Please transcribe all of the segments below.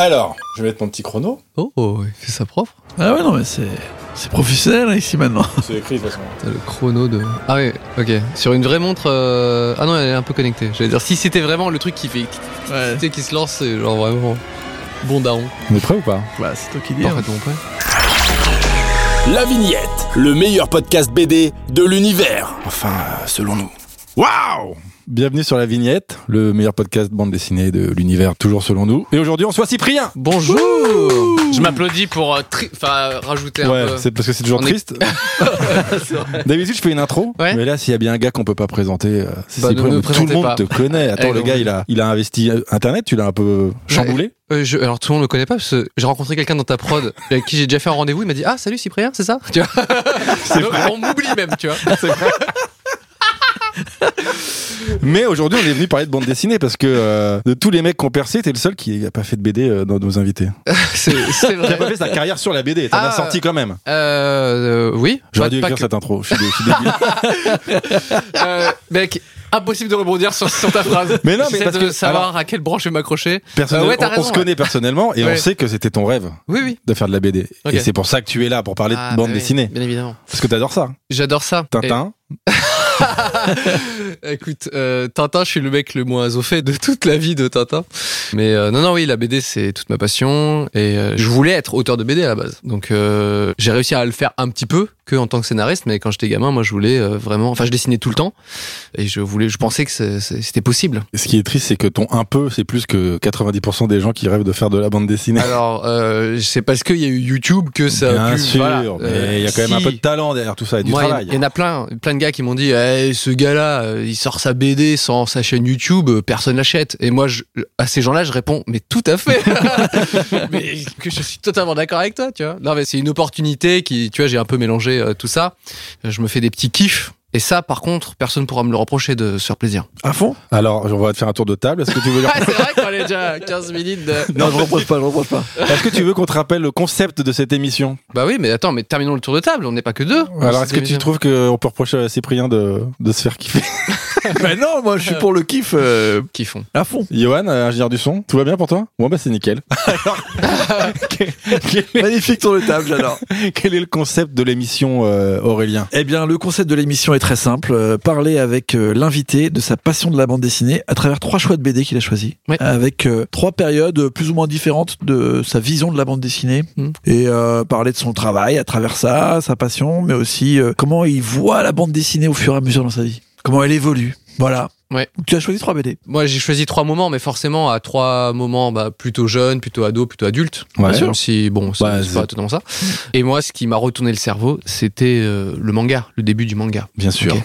Alors, je vais mettre mon petit chrono. Oh, oh, il fait ça propre. Ah ouais, non, mais c'est, c'est professionnel hein, ici maintenant. C'est écrit de toute façon. T'as le chrono de. Ah ouais, ok. Sur une vraie montre. euh, Ah non, elle est un peu connectée. J'allais dire, si c'était vraiment le truc qui fait. Ouais, Tu sais, qui se lance, c'est genre vraiment. Bon daron. On est prêt ou pas? Bah, c'est toi qui dis. hein. La Vignette, le meilleur podcast BD de l'univers. Enfin, euh, selon nous. Waouh Bienvenue sur La Vignette, le meilleur podcast bande dessinée de l'univers, toujours selon nous. Et aujourd'hui, on soit Cyprien Bonjour Je m'applaudis pour euh, tri- enfin, rajouter un Ouais, peu. c'est parce que c'est toujours On est- triste. D'habitude, je fais une intro, Ouais. mais là, s'il y a bien un gars qu'on peut pas présenter, euh, c'est Bah, Cyprien. Mais Tout le monde pas. te connaît. Attends, Eh, le gars, il a, il a investi euh, Internet, tu l'as un peu chamboulé? Euh, je- alors tout le monde me connaît pas parce que j'ai rencontré quelqu'un dans ta prod avec qui j'ai déjà fait un rendez-vous. Il m'a dit ah salut Cyprien c'est ça? Tu vois? Donc, on m'oublie même tu vois Mais aujourd'hui, on est venu parler de bande dessinée parce que euh, de tous les mecs qui ont percé, t'es le seul qui a pas fait de BD euh, dans nos invités. c'est c'est Qui a vrai pas fait sa carrière sur la BD. T'en as Ah. sorti quand même. euh, euh, oui J'aurais dû écrire que- cette intro. Je suis, je suis débile. Mec impossible de rebondir sur, sur ta phrase Mais non, mais parce de que- savoir à quelle branche je vais m'accrocher Euh, ouais, on- se ouais. connaît personnellement et on sait que c'était ton rêve oui oui de faire de la BD. Et c'est pour ça que tu es là pour parler Ah, de bande bah oui, dessinée. bien évidemment Parce que t'adores ça. j'adore ça Tintin. Et- écoute euh, Tintin je suis le mec le moins au de toute la vie de Tintin. Mais euh, non non oui la BD c'est toute ma passion. Et euh, je voulais être auteur de BD à la base. Donc euh, j'ai réussi à le faire un petit peu que en tant que scénariste mais quand j'étais gamin moi je voulais euh, vraiment enfin je dessinais tout le temps et je voulais je pensais que c'était possible Et ce qui est triste, c'est que ton un peu, c'est plus que 90% des gens qui rêvent de faire de la bande dessinée. alors euh, c'est parce qu'il y a eu YouTube que ça a Bien pu sûr, voilà. mais Euh, il y a quand même un peu de talent derrière tout ça et du Moi, travail. Il y en a plein, plein de gars qui m'ont dit Eh, ce gars-là, euh, il sort sa BD sans sa chaîne YouTube, euh, personne l'achète. Et moi, je- à ces gens-là, je réponds Mais tout à fait Mais que je suis totalement d'accord avec toi, tu vois. Non, mais c'est une opportunité qui, tu vois, j'ai un peu mélangé euh, tout ça. Je me fais des petits kiffs. Et ça, par contre, personne pourra me le reprocher de se faire plaisir. À fond? Alors, on va te faire un tour de table. Est-ce que tu veux, Ah, c'est vrai qu'on est déjà à 15 minutes de... Non, je reproche pas, je reproche pas. est-ce que tu veux qu'on te rappelle le concept de cette émission? Bah oui, mais attends, mais terminons le tour de table, on n'est pas que deux. Alors, est-ce que tu trouves qu'on peut reprocher à Cyprien de, de se faire kiffer? Mais non, moi, je suis pour le kiff euh, Kiffons. à fond. Johan, euh, ingénieur du son, tout va bien pour toi? Moi, bah c'est nickel. quel, quel est, Magnifique tour de table, j'adore. quel est le concept de l'émission, euh, Aurélien? Eh bien, le concept de l'émission est très simple. Euh, parler avec euh, l'invité de sa passion de la bande dessinée à travers trois choix de BD qu'il a choisis. Ouais. Avec euh, trois périodes plus ou moins différentes de sa vision de la bande dessinée. Mhm. Et euh, parler de son travail à travers ça, sa passion, mais aussi euh, comment il voit la bande dessinée au fur et à mesure dans sa vie. Comment elle évolue. Voilà. Ouais. Tu as choisi trois BD. Moi, j'ai choisi trois moments, mais forcément à trois moments bah, plutôt jeunes, plutôt ados, plutôt adultes. Ouais. Même si, bon, c'est Ouais, c'est pas totalement ça. Et moi, ce qui m'a retourné le cerveau, c'était euh, le manga, le début du manga. Bien sûr.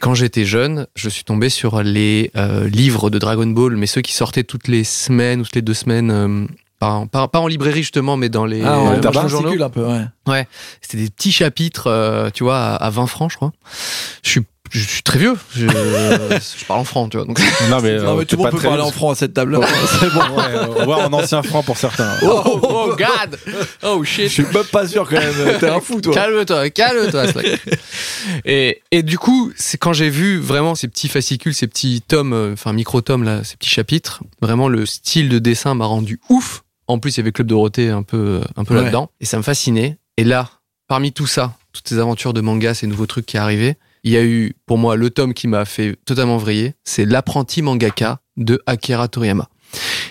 Quand j'étais jeune, je suis tombé sur les euh, livres de Dragon Ball, mais ceux qui sortaient toutes les semaines ou toutes les deux semaines. euh, pas, en, pas- pas en librairie justement, mais dans les, Ah, euh, on journaux. fascicule un peu, ouais. C'était des petits chapitres, euh, tu vois, à, à 20 francs, je crois. Je suis, je suis très vieux. Je, je parle en francs, tu vois. Donc, Non, mais, Non, euh, mais tout le monde peut parler en franc à cette table-là. C'est bon, ouais, on va voir en ancien franc pour certains. oh, oh, God! Oh Je shit! suis même pas sûr quand même. T'es un fou, toi. Calme-toi, calme-toi. Et, et du coup, c'est quand j'ai vu vraiment ces petits fascicules, ces petits tomes, euh, enfin micro-tomes là, ces petits chapitres, vraiment le style de dessin m'a rendu ouf. En plus, il y avait Club Dorothée un peu, un peu Ouais. là-dedans. Et ça me fascinait. Et là, parmi tout ça, toutes ces aventures de manga, ces nouveaux trucs qui arrivaient, il y a eu, pour moi, le tome qui m'a fait totalement vriller. C'est L'apprenti mangaka de Akira Toriyama.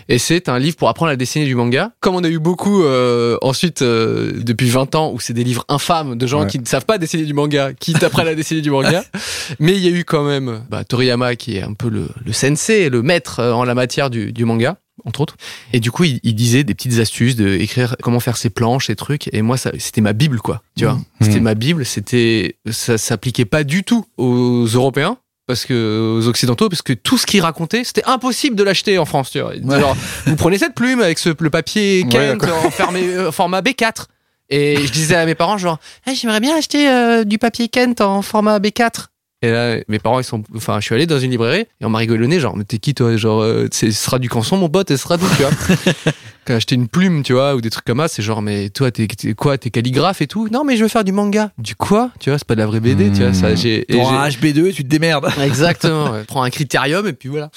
Et c'est un livre pour apprendre à dessiner du manga. Comme on a eu beaucoup euh, ensuite euh, depuis 20 ans où c'est des livres infâmes de gens Ouais. qui ne savent pas dessiner du manga, qui t'apprennent à dessiner du manga. Mais il y a eu quand même bah, Toriyama qui est un peu le, le sensei, le maître euh, en la matière du, du manga entre autres. Et du coup, il, il disait des petites astuces de écrire comment faire ses planches, ses trucs. Et moi, ça, c'était ma bible, quoi. Tu vois, c'était Mhm. ma bible. C'était, ça s'appliquait pas du tout aux Européens. Parce que aux occidentaux, parce que tout ce qu'il racontait, c'était impossible de l'acheter en France. Tu vois. Ouais. genre, vous prenez cette plume avec ce, le papier Kent d'accord. en fermé- euh, format B4. Et je disais à mes parents, genre, Ah, j'aimerais bien acheter euh, du papier Kent en format B4. Et là, mes parents, ils sont, enfin, je suis allé dans une librairie et on m'a rigolonné, genre, mais t'es qui toi? Genre, euh, ce sera du canson, mon pote, et ce sera tout, tu vois. quand acheter une plume, tu vois, ou des trucs comme ça, c'est genre, mais toi, t'es t'es quoi, t'es calligraphe et tout? Non, mais je veux faire du manga. Du quoi? Tu vois, c'est pas de la vraie BD, tu vois. Ça, j'ai, Pour j'ai- un HB2 et tu te démerdes. Exactement. Prends un critérium et puis voilà.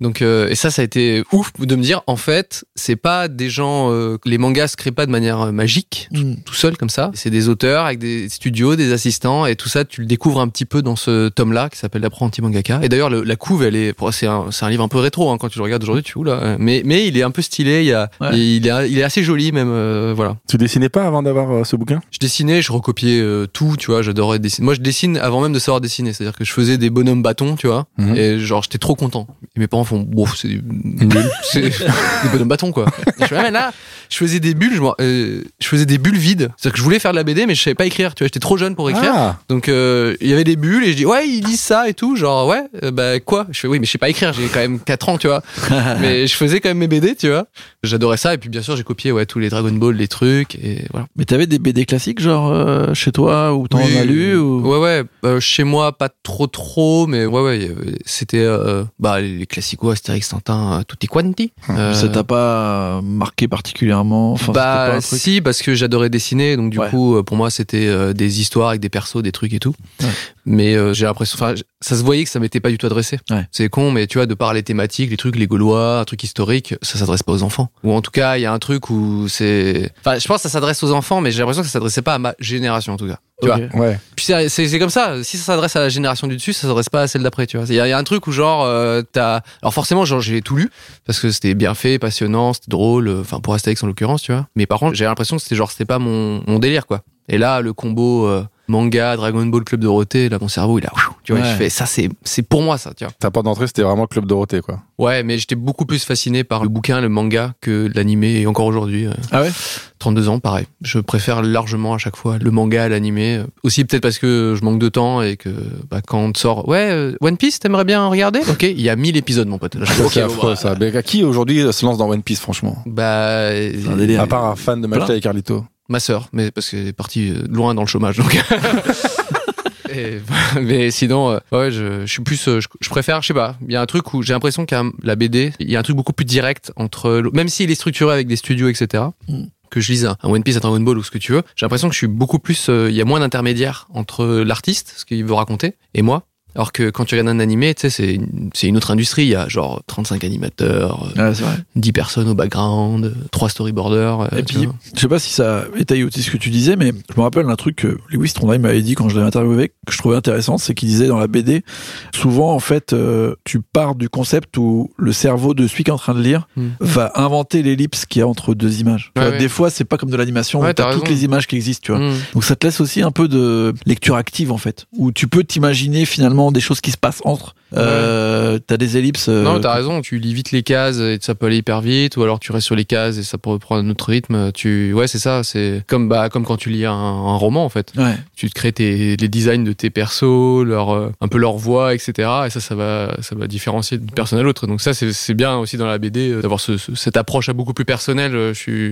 Donc euh, et ça, ça a été ouf de me dire en fait, c'est pas des gens. euh, les mangas se créent pas de manière euh, magique, tout, tout seul comme ça. C'est des auteurs avec des studios, des assistants et tout ça. Tu le découvres un petit peu dans ce tome-là qui s'appelle l'apprenti mangaka. Et d'ailleurs, le- la couve, elle est, c'est un, un livre un peu rétro hein, quand tu le regardes aujourd'hui. Tu là. Mais mais il est un peu stylé. Il y a, Ouais. Il est il est assez joli même. euh, voilà. Tu dessinais pas avant d'avoir euh, ce bouquin? Je dessinais, je recopiais euh, tout, tu vois, j'adorais dessiner. Moi, je dessine avant même de savoir dessiner, c'est-à-dire que je faisais des bonhommes bâtons, tu vois, Mhm. et genre j'étais trop content. Et mes parents font, bon, c'est c'est des bonhommes bâtons quoi. Et je fais, Ah, mais là, je faisais des bulles, je, euh, je faisais des bulles vides. C'est-à-dire que je voulais faire de la BD, mais je savais pas écrire, tu vois, j'étais trop jeune pour écrire. Ah, Donc euh, il y avait des bulles et je dis ouais ils disent ça et tout genre ouais euh, bah quoi? Je fais oui mais je sais pas écrire j'ai quand même 4 ans tu vois mais je faisais quand même mes BD tu vois j'adorais ça et puis bien sûr j'ai copié ouais tous les Dragon Ball les trucs et voilà Mais t'avais des BD classiques, genre euh, chez toi, ou t'en Oui. as lu ou... Ouais, ouais. euh, chez moi, pas trop, trop, mais ouais, ouais. C'était euh, bah, les classiques, Astérix, Tintin, tutti quanti. Euh, Ça t'a pas marqué particulièrement? Enfin, c'était pas bah, un truc? si, parce que j'adorais dessiner, donc du Ouais. coup, pour moi, c'était des histoires avec des persos, des trucs et tout. Ouais. Mais j'ai l'impression, ça se voyait que ça m'était pas du tout adressé. Ouais. C'est con, mais tu vois, de par les thématiques, les trucs, les Gaulois, un truc historique, ça s'adresse pas aux enfants. Ou en tout cas, il y a un truc où c'est, enfin, je pense que ça s'adresse aux enfants, mais j'ai l'impression que ça s'adressait pas à ma génération en tout cas. Tu vois. ouais. Puis c'est- comme ça. Si ça s'adresse à la génération du dessus, ça s'adresse pas à celle d'après. Tu vois. Il y, a il y a un truc où genre euh, t'as. Alors forcément, genre j'ai tout lu parce que c'était bien fait, passionnant, c'était drôle. euh, Enfin pour Astérix en l'occurrence, tu vois. Mais par contre, j'ai l'impression que c'était genre c'était pas mon, mon délire quoi. Et là, le combo euh, manga, Dragon Ball, Club Dorothée, là mon cerveau il a. Tu vois, Ouais. je fais ça c'est c'est pour moi ça. Tu vois. Ta porte d'entrée, c'était vraiment Club Dorothée, quoi. Ouais, mais j'étais beaucoup plus fasciné par le bouquin, le manga que l'animé et encore aujourd'hui. euh, Ah ouais? 32 ans, pareil. Je préfère largement à chaque fois le manga à l'animé. Aussi peut-être parce que je manque de temps et que bah, quand on te sort, ouais, euh, One Piece, t'aimerais bien regarder? Ok, il y a 1000 épisodes, mon pote. C'est affreux, bah, ça. Mais à qui aujourd'hui se lance dans One Piece, franchement? Bah, un délire. À part un fan de Malta et Carlito. Ma sœur, mais parce qu'elle est partie euh, loin dans le chômage, donc. Et, mais sinon, euh, ouais, je, je suis plus, euh, je, je préfère, je sais pas. Il y a un truc où j'ai l'impression qu'à la BD, il y a un truc beaucoup plus direct entre, même s'il est structuré avec des studios, etc. Mm. Que je lise un One Piece, un Dragon Ball ou ce que tu veux, j'ai l'impression que je suis beaucoup plus, euh, il y a moins d'intermédiaires entre l'artiste, ce qu'il veut raconter, et moi. Alors que quand tu regardes un animé, tu sais, c'est une, c'est une autre industrie. Il y a genre 35 animateurs, euh, Ouais, c'est vrai. 10 personnes au background, 3 storyboarders. euh, Et tu puis, vois. je sais pas si ça étaye aussi ce que tu disais, mais je me rappelle d'un truc que Lewis Trondheim m'avait dit quand je l'avais interviewé, que je trouvais intéressant, c'est qu'il disait dans la BD, souvent, en fait, euh, tu pars du concept où le cerveau de celui qui est en train de lire Hmm. va inventer l'ellipse qu'il y a entre deux images. Tu Ouais, vois, ouais. Des fois, c'est pas comme de l'animation, où t'as t'as toutes les images qui existent, tu vois. Mm. Donc ça te laisse aussi un peu de lecture active, en fait, où tu peux t'imaginer finalement des choses qui se passent entre. Euh, t'as des ellipses. euh, Non, t'as raison, tu lis vite les cases et ça peut aller hyper vite, ou alors tu restes sur les cases et ça peut prendre un autre rythme. Tu, ouais, c'est ça, c'est comme bah comme quand tu lis un, un roman en fait. Ouais. Tu te crées tes, les designs de tes persos, leur euh, un peu leur voix, etc. Et ça, ça va, ça va différencier d'une personne à l'autre. Donc ça, c'est c'est bien aussi dans la BD euh, d'avoir ce, ce- cette approche à beaucoup plus personnelle. Je suis,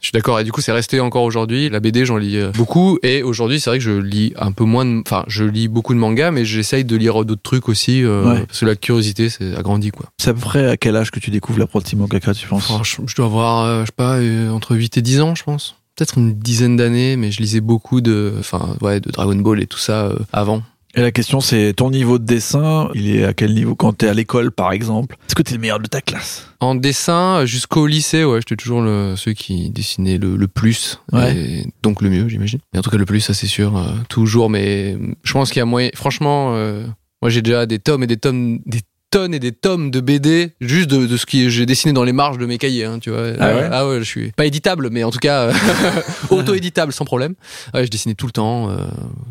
je suis d'accord. Et du coup, c'est resté encore aujourd'hui. La BD, j'en lis beaucoup. Et aujourd'hui, c'est vrai que je lis un peu moins. de- Enfin, je lis beaucoup de mangas, mais j'essaye de lire d'autres trucs aussi euh, Ouais. parce que la curiosité, c'est agrandi quoi. C'est à peu près à quel âge que tu découvres l'apprenti mangaka, tu penses? Oh, je, je dois avoir, euh, je sais pas, euh, entre 8 et 10 ans, je pense. Peut-être une dizaine d'années, mais je lisais beaucoup de, enfin, ouais, de Dragon Ball et tout ça euh, avant. Et la question, c'est ton niveau de dessin, il est à quel niveau? Quand t'es à l'école, par exemple Est-ce que t'es le meilleur de ta classe? En dessin, jusqu'au lycée, ouais, j'étais toujours le, ceux qui dessinaient le, le plus. Ouais. Et donc le mieux, j'imagine. Et en tout cas, le plus, ça c'est sûr, euh, toujours. Mais je pense qu'il y a moyen, franchement, euh, moi j'ai déjà des tomes et des tomes, des tonnes et des tomes de BD juste de, de ce que j'ai dessiné dans les marges de mes cahiers, hein, tu vois. Ah ouais ah ouais, je suis pas éditable, mais en tout cas euh, auto-éditable sans problème. Ouais, je dessinais tout le temps, euh,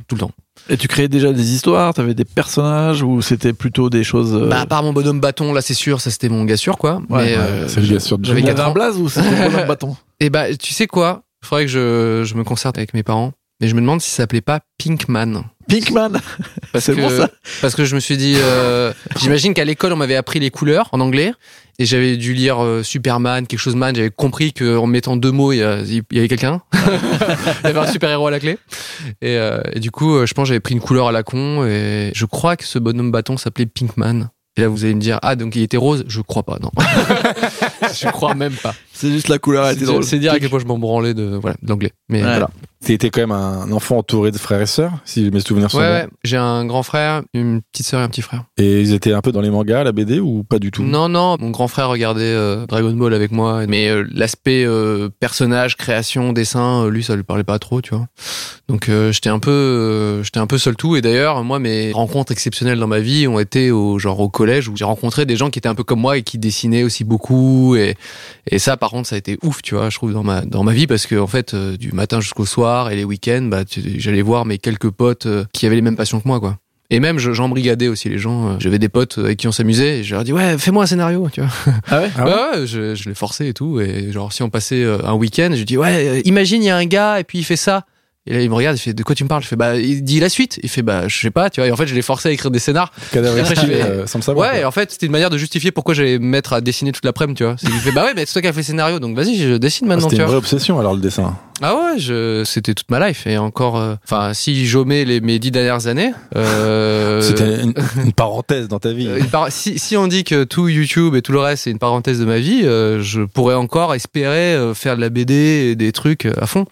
tout le temps. Et tu créais déjà des histoires, t'avais des personnages ou c'était plutôt des choses. euh, Bah, à part mon bonhomme bâton, là c'est sûr, ça c'était mon gars sûr, quoi. Ouais, mais euh, c'est le gars sûr de j'avais il y avait 4 un ans. blaze ou c'était le bâton? Et bah, tu sais quoi? Faudrait que je, je me concerte avec mes parents. Mais je me demande si ça s'appelait pas Pinkman. Pinkman Parce que, bon, ça Parce que je me suis dit, euh, j'imagine qu'à l'école on m'avait appris les couleurs en anglais et j'avais dû lire euh, Superman, quelque chose man. J'avais compris qu'en mettant deux mots, il y, avait quelqu'un. il y avait un super héros à la clé. Et, euh, et du coup, euh, je pense j'avais pris une couleur à la con et je crois que ce bonhomme bâton s'appelait Pinkman. Et là, vous allez me dire, ah, donc il était rose? Je crois pas, non. je crois même pas. C'est juste la couleur, elle était C'est drôle. c'est dire à quel point je m'en branlais de voilà de l'anglais. Mais Ouais. voilà. T'étais quand même un enfant entouré de frères et sœurs, si mes souvenirs sont Ouais, bons. ouais. J'ai un grand frère, une petite sœur et un petit frère. Et ils étaient un peu dans les mangas, la BD, ou pas du tout? Non, non, mon grand frère regardait euh, Dragon Ball avec moi, mais euh, l'aspect euh, personnage, création, dessin, euh, lui, ça lui parlait pas trop, tu vois. Donc euh, j'étais un peu, euh, j'étais un peu seul tout. Et d'ailleurs, moi, mes rencontres exceptionnelles dans ma vie ont été au genre au collège où j'ai rencontré des gens qui étaient un peu comme moi et qui dessinaient aussi beaucoup. Et, et ça, par contre, ça a été ouf, tu vois, je trouve dans ma dans ma vie parce que en fait, euh, du matin jusqu'au soir et les week-ends, bah, j'allais voir mes quelques potes euh, qui avaient les mêmes passions que moi, quoi. Et même, je- j'embrigadais aussi les gens. Euh, J'avais des potes avec qui on s'amusait et je leur dis ouais, fais-moi un scénario, tu vois. Ah ouais? Ah ouais ouais, ouais, je, je l'ai forcé et tout. Et genre, si on passait un week-end, je dis ouais, imagine il y a un gars et puis il fait ça. Et là, il me regarde, il fait de quoi tu me parles? Je fais bah, il dit la suite. Il fait bah, je sais pas, tu vois. Et en fait, je l'ai forcé à écrire des scénars. Cadavre Après, je fais- euh, sans le savoir. Ouais, et en fait, c'était une manière de justifier pourquoi j'allais me mettre à dessiner toute l'après-midi, tu vois. Il fait bah ouais, mais c'est toi qui as fait le scénario, donc vas-y, je dessine Ah, maintenant, C'était tu une vois. vraie obsession alors le dessin. Ah ouais, je, c'était toute ma life et encore. euh, Enfin, si j'omets les mes dix dernières années, euh, C'était une, une parenthèse dans ta vie. Une par- si, si on dit que tout YouTube et tout le reste c'est une parenthèse de ma vie, euh, je pourrais encore espérer euh, faire de la BD et des trucs à fond.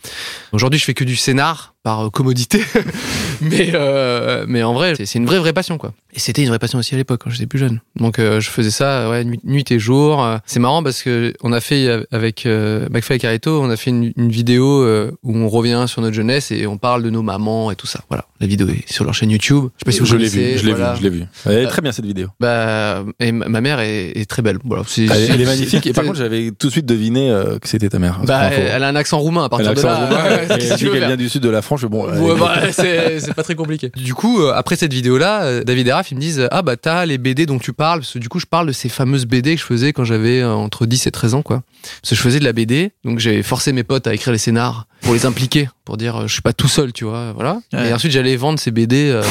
Aujourd'hui, je fais que du scénar par euh, commodité, mais euh, mais en vrai, c'est une vraie vraie passion quoi. Et c'était une vraie passion aussi à l'époque quand j'étais plus jeune. Donc euh, je faisais ça ouais nuit, nuit et jour. C'est marrant parce que on a fait avec euh, McFly et Carito, on a fait une, une vidéo euh, où on revient sur notre jeunesse et on parle de nos mamans et tout ça. Voilà, la vidéo est sur leur chaîne YouTube. Je sais pas si vous je l'ai vu, je l'ai voilà. vu, je l'ai vu. Elle est très bien cette vidéo. Bah, et ma mère est, est très belle. Voilà, Elle, est- elle est c'est- magnifique. Et par contre, j'avais tout de suite deviné euh, que c'était ta mère. bah, elle a un accent roumain à partir de là. roumain, ouais, elle tu dit veux qu'elle faire vient du sud de la France. Bon, Ouais, bah, c'est pas très compliqué. Du coup, euh, après cette vidéo-là, euh, David et Raph, ils me disent Ah, bah, t'as les BD dont tu parles. Parce que du coup, je parle de ces fameuses BD que je faisais quand j'avais euh, entre 10 et 13 ans, quoi. Parce que je faisais de la BD. Donc, j'avais forcé mes potes à écrire les scénars pour les impliquer, pour dire euh, Je suis pas tout seul, tu vois. Voilà. Ouais. Et ensuite, j'allais vendre ces BD. euh,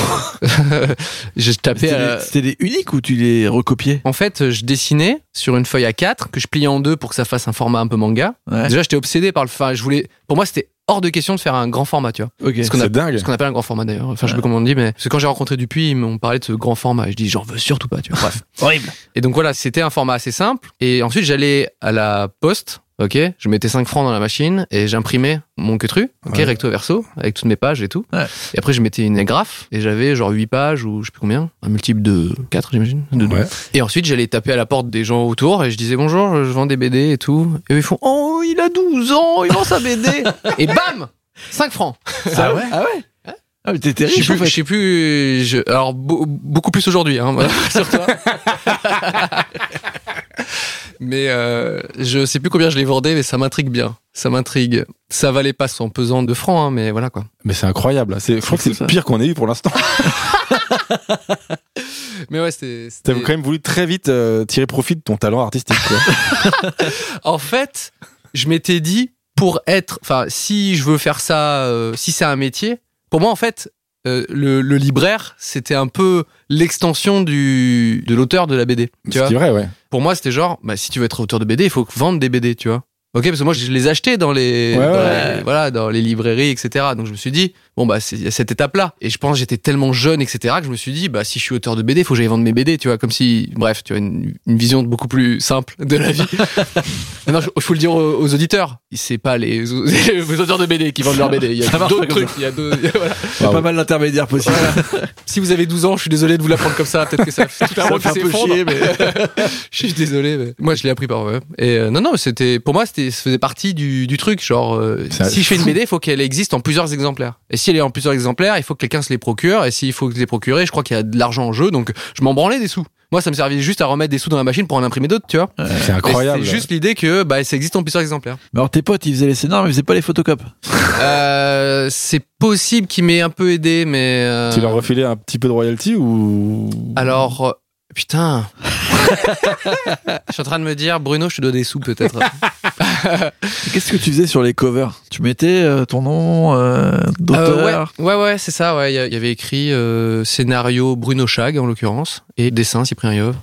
je tapais C'était à- des- uniques ou tu les recopiais? En fait, je dessinais sur une feuille A4 que je pliais en deux pour que ça fasse un format un peu manga. Ouais. Déjà, j'étais obsédé par le. Enfin, je voulais. Pour moi, c'était hors de question de faire un grand format, tu vois. Ok. Ce qu'on a- C'est dingue. Ce qu'on appelle un grand format d'ailleurs. Enfin, je sais pas comment on dit, mais que quand j'ai rencontré Dupuis, ils m'ont parlé de ce grand format. Et je dis, j'en veux surtout pas, tu vois. Bref. Horrible. Et donc voilà, c'était un format assez simple. Et ensuite, j'allais à la poste. Ok, je mettais 5 francs dans la machine et j'imprimais mon quetru, ok, Ouais. recto verso, avec toutes mes pages et tout. Ouais. Et après, je mettais une agrafe et j'avais genre 8 pages ou je sais plus combien, un multiple de 4, j'imagine. De Ouais. et ensuite, j'allais taper à la porte des gens autour et je disais bonjour, je vends des BD et tout. Et eux, ils font Oh, il a 12 ans, il vend sa BD. et bam 5 francs. Ah ouais? Ah ouais Ah mais t'étais Je sais plus, je sais plus. je- alors, beau- beaucoup plus aujourd'hui, hein, sur toi. mais euh, je sais plus combien je les vendais, mais ça m'intrigue bien. Ça m'intrigue. Ça valait pas son pesant de francs, hein, mais voilà quoi. Mais c'est incroyable. C'est, je crois que c'est le pire qu'on ait eu pour l'instant. Mais ouais, c'était. T'as quand même voulu très vite euh, tirer profit de ton talent artistique. quoi. En fait, je m'étais dit, pour être. Enfin, si je veux faire ça, euh, si c'est un métier, pour moi, en fait, euh, le, le libraire, c'était un peu l'extension du de l'auteur de la BD. Tu Ce vois qui est vrai, ouais. Pour moi, c'était genre, bah, si tu veux être auteur de BD, il faut vendre des BD, tu vois. Ok, parce que moi, je les achetais dans les, Ouais, dans ouais. les- voilà, dans les librairies, etc. Donc, je me suis dit, bon, bah, c'est- il y a cette étape-là. Et je pense que j'étais tellement jeune, etc., que je me suis dit, bah, si je suis auteur de BD, faut que j'aille vendre mes BD, tu vois, comme si, bref, tu vois, une, une vision beaucoup plus simple de la vie. Maintenant, il faut le dire aux, aux auditeurs. C'est pas les, les auteurs de BD qui vendent leurs BD. Il y Ça a marche d'autres trucs. Il y a d'autres- voilà. Il y a pas mal d'intermédiaires possibles. Si vous avez 12 ans, je suis désolé de vous l'apprendre comme ça. Peut-être que ça fait tout un Ça fait un peu chier, mais. Je suis désolé, mais moi je l'ai appris par eux. Et euh, non, non, c'était pour moi, c'était, ça faisait partie du, du truc. Genre, euh, C'est si je fais une. BD, il faut qu'elle existe en plusieurs exemplaires. Et si elle est en plusieurs exemplaires, il faut que quelqu'un se les procure. Et s'il faut que je les procure, je crois qu'il y a de l'argent en jeu, donc je m'en branlais des sous. Moi, ça me servait juste à remettre des sous dans la machine pour en imprimer d'autres, tu vois. C'est incroyable. C'est juste l'idée que bah, ça existe en plusieurs exemplaires. Mais alors tes potes, ils faisaient les scénars, mais ils faisaient pas les photocopies. Euh, c'est possible qu'il m'ait un peu aidé, mais. euh, Tu leur refilais un petit peu de royalty ou? Alors, euh, putain. je suis en train de me dire, Bruno, je te dois des sous peut-être. Qu'est-ce que tu faisais sur les covers? Tu mettais euh, ton nom euh, Euh, d'auteur ouais, ouais, ouais, c'est ça. Ouais, il y, a- il y avait écrit euh, scénario Bruno Chag en l'occurrence et dessin Cyprien Yov.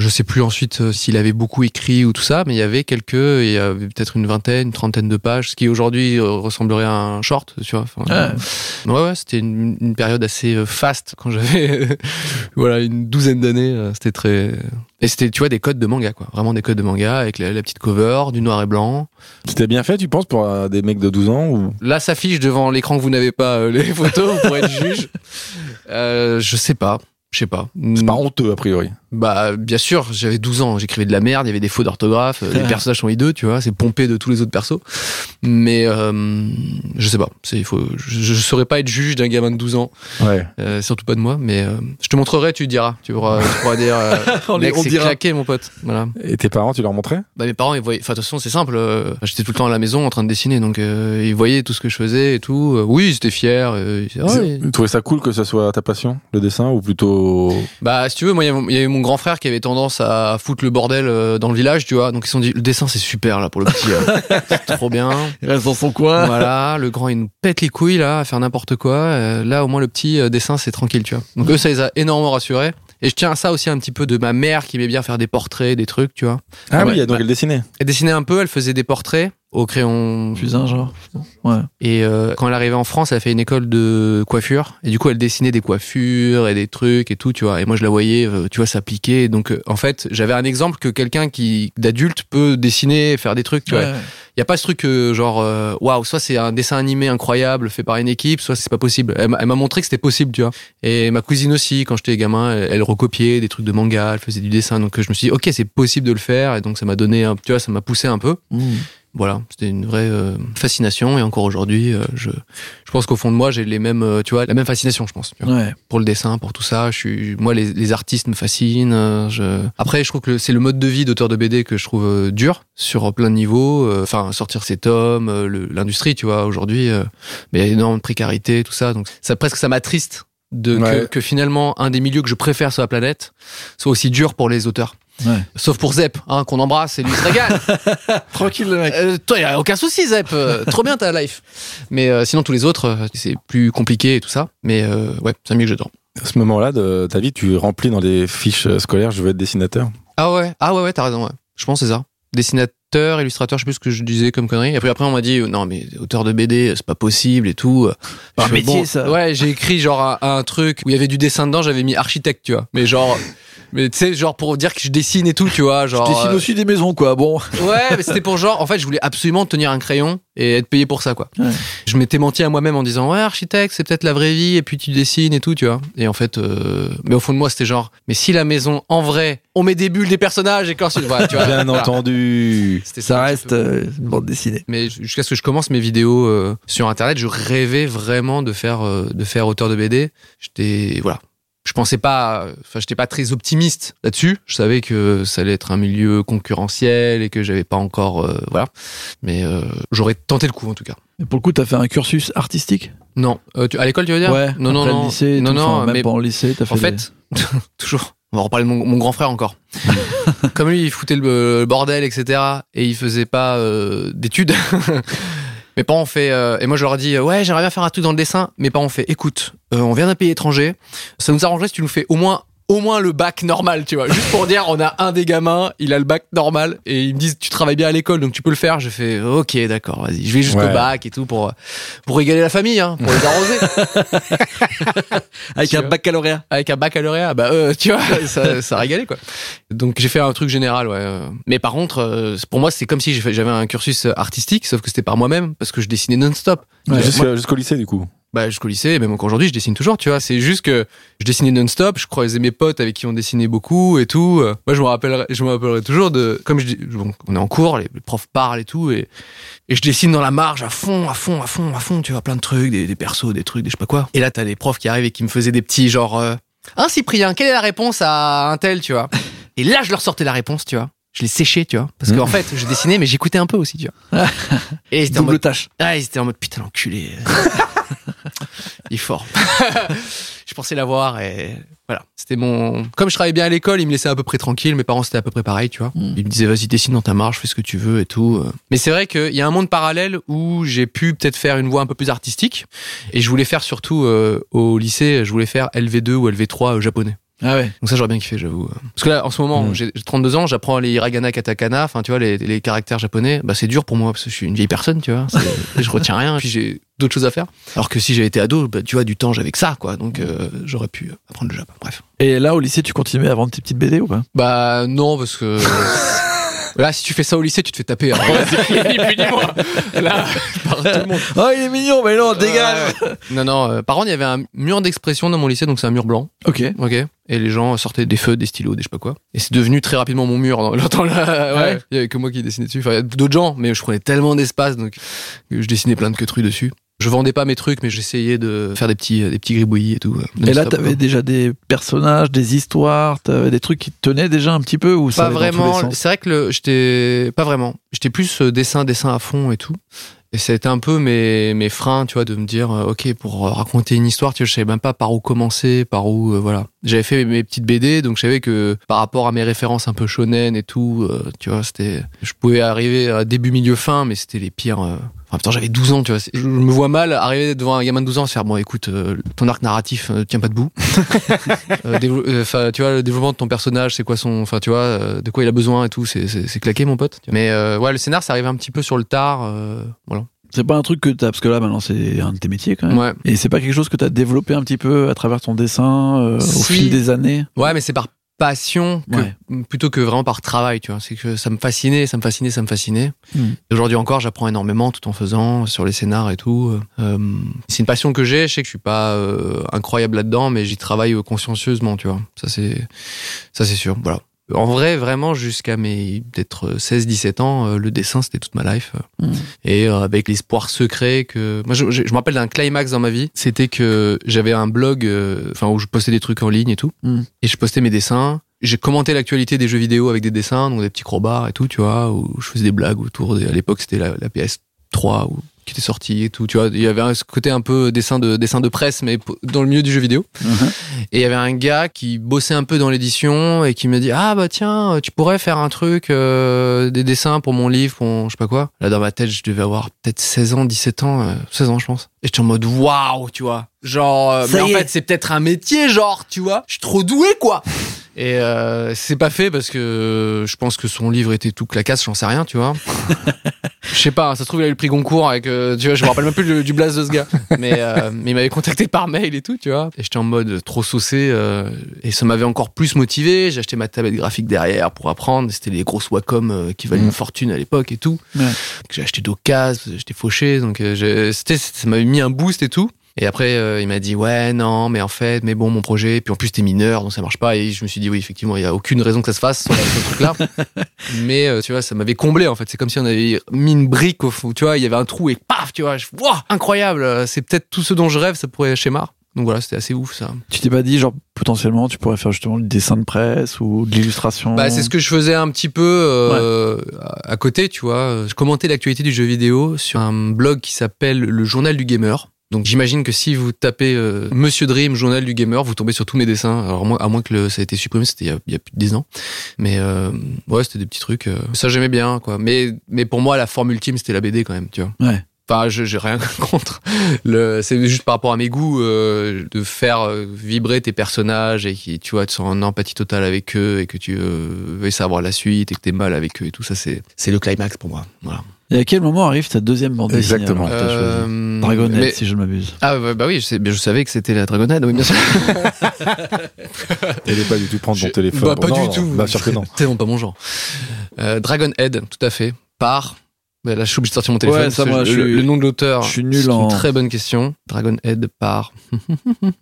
Je sais plus ensuite euh, s'il avait beaucoup écrit ou tout ça, mais il y avait quelques, il y avait peut-être une vingtaine, une trentaine de pages, ce qui aujourd'hui euh, ressemblerait à un short, tu vois. Enfin, Ouais. euh, ouais, ouais, c'était une, une période assez faste quand j'avais, voilà, une douzaine d'années. C'était très, et c'était, tu vois, des codes de manga, quoi. Vraiment des codes de manga avec la, la petite cover, du noir et blanc. C'était bien fait, tu penses, pour euh, des mecs de 12 ans ou? Là, s'affiche devant l'écran que vous n'avez pas euh, les photos, vous pourrez être juge. Euh, je sais pas. Je sais pas. C'est pas honteux, a priori. Bah, bien sûr, j'avais 12 ans, j'écrivais de la merde, il y avait des faux d'orthographe, euh, les personnages sont hideux, tu vois, c'est pompé de tous les autres persos. Mais euh, je sais pas, c'est il faut je, je saurais pas être juge d'un gamin de 12 ans, Ouais. euh, surtout pas de moi, mais euh, je te montrerai, tu diras, tu pourras, tu pourras dire euh, On on c'est claqué mon pote. Voilà. Et tes parents, tu leur montrais? Bah mes parents ils voyaient enfin de toute façon, c'est simple, j'étais tout le temps à la maison en train de dessiner donc euh, ils voyaient tout ce que je faisais et tout. Oui, ils étaient fiers, ils disaient, trouvais ça cool que ça soit ta passion, le dessin, ou plutôt Bah, si tu veux, moi, il y avait- avait mon grand frère qui avait tendance à foutre le bordel euh, dans le village, tu vois. Donc, ils se sont dit, le dessin, c'est super, là, pour le petit. euh. c'est trop bien. Il reste dans son coin. voilà, le grand, il nous pète les couilles, là, à faire n'importe quoi. Euh, là, au moins, le petit dessin, c'est tranquille, tu vois. Donc, eux, ça les a énormément rassurés. Et je tiens à ça aussi un petit peu de ma mère qui aimait bien faire des portraits, des trucs, tu vois. Ah Ouais. oui, donc elle dessinait. Elle dessinait un peu, elle faisait des portraits au crayon Fusain, genre. Ouais. Et euh, quand elle arrivait en France, elle a fait une école de coiffure. Et du coup, elle dessinait des coiffures et des trucs et tout, tu vois. Et moi, je la voyais, euh, tu vois, s'appliquer. Donc, euh, en fait, j'avais un exemple que quelqu'un qui d'adulte peut dessiner, faire des trucs, tu vois. Il y a pas ce truc euh, genre, waouh, soit c'est un dessin animé incroyable fait par une équipe, soit c'est pas possible. Elle, m'a- montré que c'était possible, tu vois. Et ma cousine aussi, quand j'étais gamin, elle, elle recopiait des trucs de manga, elle faisait du dessin. Donc, je me suis dit, ok, c'est possible de le faire. Et donc, ça m'a donné, un, tu vois, ça m'a poussé un peu. Mmh. Voilà, c'était une vraie euh, fascination et encore aujourd'hui, euh, je, je pense qu'au fond de moi, j'ai les mêmes, euh, tu vois, la même fascination, je pense. Ouais. pour le dessin, pour tout ça. Je suis, moi, les, les artistes me fascinent. euh, Je... Après, je trouve que c'est le mode de vie d'auteur de BD que je trouve euh, dur sur plein de niveaux. euh, Enfin, sortir ses tomes, l'industrie, tu vois, aujourd'hui, euh, mais il y a énormément de précarité, tout ça. Donc, ça presque ça m'attriste de que finalement un des milieux que je préfère sur la planète soit aussi dur pour les auteurs. Ouais. Sauf pour Zep, hein, qu'on embrasse et lui se régale. Tranquille, le mec. Euh, toi, y a aucun souci, Zep. Euh, trop bien ta life. Mais euh, sinon, tous les autres, euh, c'est plus compliqué et tout ça. Mais euh, ouais, c'est un milieu que j'adore. À ce moment-là de ta vie, tu remplis dans les fiches scolaires, je veux être dessinateur. Ah ouais, ah ouais, ouais, t'as raison. Ouais. Je pense que c'est ça. Dessinateur, illustrateur, je sais plus ce que je disais comme connerie. Et puis après, on m'a dit non, mais auteur de BD, c'est pas possible et tout. Un métier, ça. Ouais, j'ai écrit genre un, un truc où il y avait du dessin dedans. J'avais mis architecte, tu vois. Mais genre, mais tu sais, genre pour dire que je dessine et tout, tu vois. Je Genre, dessine euh, aussi des maisons, quoi. Bon. Ouais, mais c'était pour genre, en fait, je voulais absolument tenir un crayon et être payé pour ça, quoi. Ouais. Je m'étais menti à moi-même en disant, ouais, architecte, c'est peut-être la vraie vie, et puis tu dessines et tout, tu vois. Et en fait, euh, mais au fond de moi, c'était genre, mais si la maison, en vrai, on met des bulles, des personnages, et qu'ensuite, voilà, tu vois. Bien voilà. entendu. Ça petit reste euh, une bande dessinée. Mais jusqu'à ce que je commence mes vidéos euh, sur Internet, je rêvais vraiment de faire, euh, de faire auteur de BD. J'étais, voilà. Je pensais pas, enfin, j'étais pas très optimiste là-dessus. Je savais que ça allait être un milieu concurrentiel et que j'avais pas encore, euh, voilà. Mais euh, j'aurais tenté le coup en tout cas. Mais pour le coup, t'as fait un cursus artistique? Non, Euh, tu- à l'école tu veux dire? Ouais. Non, non, non. Lycée, et non, tout, non. enfin, même mais pas en lycée, t'as fait. en des- fait, toujours. On va reparler de mon, mon grand frère encore. Comme lui, il foutait le, le bordel, etc. Et il faisait pas euh, d'études. Mes parents ont fait, euh, et moi je leur ai dit, ouais, j'aimerais bien faire un truc dans le dessin. Mes parents ont fait, écoute, euh, on vient d'un pays étranger, ça nous arrangerait si tu nous fais au moins au moins le bac normal, tu vois. Juste pour dire, on a un des gamins, il a le bac normal, et ils me disent, tu travailles bien à l'école, donc tu peux le faire. Je fais, ok, d'accord, vas-y, je vais jusqu'au Ouais. bac et tout pour, pour régaler la famille, hein, pour les arroser. Avec Tu un vois. baccalauréat. avec un baccalauréat, bah euh, tu vois, ça, ça régalait quoi. Donc j'ai fait un truc général, ouais. euh. Mais par contre, euh, pour moi, c'est comme si j'avais un cursus artistique, sauf que c'était par moi-même parce que je dessinais non-stop. Ouais, Jusqu'au lycée, du coup. Bah jusqu'au lycée, et même encore aujourd'hui, je dessine toujours, tu vois. C'est juste que je dessinais non-stop, je croisais mes potes avec qui on dessinait beaucoup et tout. Euh, Moi, je me rappellerai, je me rappellerai toujours de, comme je dis, bon, on est en cours, les, les profs parlent et tout, et, et je dessine dans la marge à fond, à fond, à fond, à fond, tu vois, plein de trucs, des, des persos, des trucs, des je sais pas quoi. Et là, t'as les profs qui arrivent et qui me faisaient des petits genre, euh, hein Cyprien, quelle est la réponse à un tel, tu vois? Et là, je leur sortais la réponse, tu vois. Je les séchais, tu vois. Parce qu'en fait, je dessinais, mais j'écoutais un peu aussi, tu vois. Et Double mode, tâche. ah, ils étaient en mode putain l'enculé. il est fort. je pensais l'avoir et voilà. C'était mon. Comme je travaillais bien à l'école, ils me laissaient à peu près tranquille. Mes parents c'était à peu près pareil, tu vois. Mm. Ils me disaient vas-y dessine dans ta marge, fais ce que tu veux et tout. Mais c'est vrai qu'il y a un monde parallèle où j'ai pu peut-être faire une voie un peu plus artistique et je voulais faire surtout euh, au lycée, je voulais faire LV2 ou LV3 euh, japonais. Ah ouais. Donc ça, j'aurais bien kiffé, j'avoue. Parce que là, en ce moment, Mm. j'ai j'ai 32 ans, j'apprends les hiragana, katakana, enfin, tu vois, les, les caractères japonais. Bah, c'est dur pour moi parce que je suis une vieille personne, tu vois. Je retiens rien, puis j'ai d'autres choses à faire. Alors que si j'avais été ado, bah, tu vois, du temps, j'avais que ça, quoi. Donc, euh, j'aurais pu apprendre le Japon. Bref. Et là, au lycée, tu continuais à vendre tes petites BD ou pas? Bah, non, parce que. Là, si tu fais ça au lycée, tu te fais taper. Alors, ni plus ni moins. Là, par tout le monde. Oh, il est mignon, mais non, dégage. Non, non. euh, par contre, il y avait un mur d'expression dans mon lycée, donc c'est un mur blanc. Ok. Ok. Et les gens sortaient des feux, des stylos, des je sais pas quoi. Et c'est devenu très rapidement mon mur. Dans, dans la, ouais. Ouais. Il y avait que moi qui dessinais dessus. Enfin, il y a d'autres gens, mais je prenais tellement d'espace, donc que je dessinais plein de queutrues dessus. Je vendais pas mes trucs, mais j'essayais de faire des petits, des petits gribouillis et tout. Et là, t'avais déjà des personnages, des histoires, t'avais des trucs qui te tenaient déjà un petit peu ou pas vraiment. C'est vrai que le- j'étais pas vraiment. J'étais plus euh, dessin, dessin à fond et tout. Et ça a été un peu mes, mes freins, tu vois, de me dire, euh, ok, pour euh, raconter une histoire, tu vois, je savais même pas par où commencer, par où, euh, voilà. J'avais fait mes petites BD, donc je savais que par rapport à mes références un peu shonen et tout, euh, tu vois, c'était, je pouvais arriver à début, milieu, fin, mais c'était les pires. euh, En même temps, j'avais 12 ans, tu vois. Je me vois mal arriver devant un gamin de 12 ans et se faire, bon, écoute, euh, ton arc narratif euh, tient pas debout. Euh, euh, Enfin, tu vois, le développement de ton personnage, c'est quoi son, enfin, tu vois, euh, de quoi il a besoin et tout, c'est, claqué, mon pote. Mais euh, ouais, le scénar, ça arrive un petit peu sur le tard, euh, voilà. C'est pas un truc que t'as, parce que là, maintenant, c'est un de tes métiers quand même. Ouais. Et c'est pas quelque chose que t'as développé un petit peu à travers ton dessin euh, au fil des années? Ouais, mais c'est par passion que- Ouais. plutôt que vraiment par travail, tu vois. C'est que ça me fascinait, ça me fascinait, ça me fascinait. Mm. Et aujourd'hui encore, j'apprends énormément tout en faisant sur les scénars et tout. Euh, c'est une passion que j'ai. Je sais que je suis pas euh, incroyable là-dedans, mais j'y travaille consciencieusement, tu vois. Ça c'est, ça c'est sûr. Voilà. En vrai, vraiment, jusqu'à mes peut-être 16-17 ans, euh, le dessin, c'était toute ma life. Mm. Et euh, avec l'espoir secret que... Moi, je, je- je me rappelle d'un climax dans ma vie. C'était que j'avais un blog euh, enfin où je postais des trucs en ligne et tout. Mm. Et je postais mes dessins. J'ai commenté l'actualité des jeux vidéo avec des dessins, donc des petits crobards et tout, tu vois, où je faisais des blagues autour. Des, à l'époque, c'était la, la PS3 ou qui était sortie et tout, tu vois. Il y avait ce côté un peu dessin de, dessin de presse, mais dans le milieu du jeu vidéo. Et il y avait un gars qui bossait un peu dans l'édition et qui me dit ah bah tiens tu pourrais faire un truc euh, des dessins pour mon livre pour mon- je sais pas quoi là dans ma tête je devais avoir peut-être 16 ans 17 ans euh, 16 ans je pense et j'étais en mode waouh tu vois genre euh, mais en est. fait c'est peut-être un métier genre tu vois je suis trop doué quoi et euh, c'est pas fait parce que je pense que son livre était tout clacasse j'en sais rien tu vois je sais pas, ça se trouve, il a eu le prix Goncourt avec, euh, tu vois, je me rappelle même plus du, du blast de ce gars. Mais, euh, mais il m'avait contacté par mail et tout, tu vois. Et j'étais en mode trop saucé, euh, et ça m'avait encore plus motivé. J'ai acheté ma tablette graphique derrière pour apprendre. C'était les grosses Wacom euh, qui valaient Mm. une fortune à l'époque et tout. Ouais. J'ai acheté d'occasion, j'étais fauché, donc euh, j'ai- c'était, ça m'avait mis un boost et tout. Et après, euh, il m'a dit ouais, non, mais en fait, mais bon, mon projet. Et puis en plus, t'es mineur, donc ça marche pas. Et je me suis dit oui, effectivement, il y a aucune raison que ça se fasse sur ce truc-là. mais euh, tu vois, ça m'avait comblé en fait. C'est comme si on avait mis une brique au fond. Tu vois, il y avait un trou et paf, tu vois, je, Wouah, incroyable. euh, C'est peut-être tout ce dont je rêve, ça pourrait schémar. Donc voilà, c'était assez ouf ça. Tu t'es pas dit, genre, potentiellement, tu pourrais faire justement du dessin de presse ou de l'illustration? Bah, c'est ce que je faisais un petit peu euh, à côté, tu vois. Je commentais l'actualité du jeu vidéo sur un blog qui s'appelle le Journal du Gamer. Donc j'imagine que si vous tapez euh, Monsieur Dream, Journal du Gamer, vous tombez sur tous mes dessins. Alors moi, à moins que le, ça ait été supprimé, c'était il y a, il y a plus de 10 ans. Mais euh, ouais, c'était des petits trucs. euh, ça j'aimais bien, quoi. Mais mais pour moi, la forme ultime, c'était la BD quand même, tu vois. Ouais. Enfin, j'ai rien contre. Le, c'est juste par rapport à mes goûts euh, de faire euh, vibrer tes personnages et qui, tu vois, tu sens en empathie totale avec eux et que tu euh, veuilles savoir la suite et que t'es mal avec eux et tout ça, c'est c'est le climax pour moi. Voilà. Et à quel moment arrive ta deuxième bande dessinée Exactement. Euh, Dragonhead, mais- si je ne m'abuse? Ah bah, bah oui, je, sais, bien, je savais que c'était la Dragonhead, oui bien sûr. Elle est pas du tout prendre Je- ton téléphone. Bah, pas Non, du non, tout. Bah, sûr que non. C'est tellement pas mon genre. Euh, Dragonhead, tout à fait. Par. Bah, là, je suis obligé de sortir mon téléphone. Ouais, ça, moi, je- je le, suis- le nom de l'auteur. je suis nul c'est en- une très bonne question. Dragonhead par.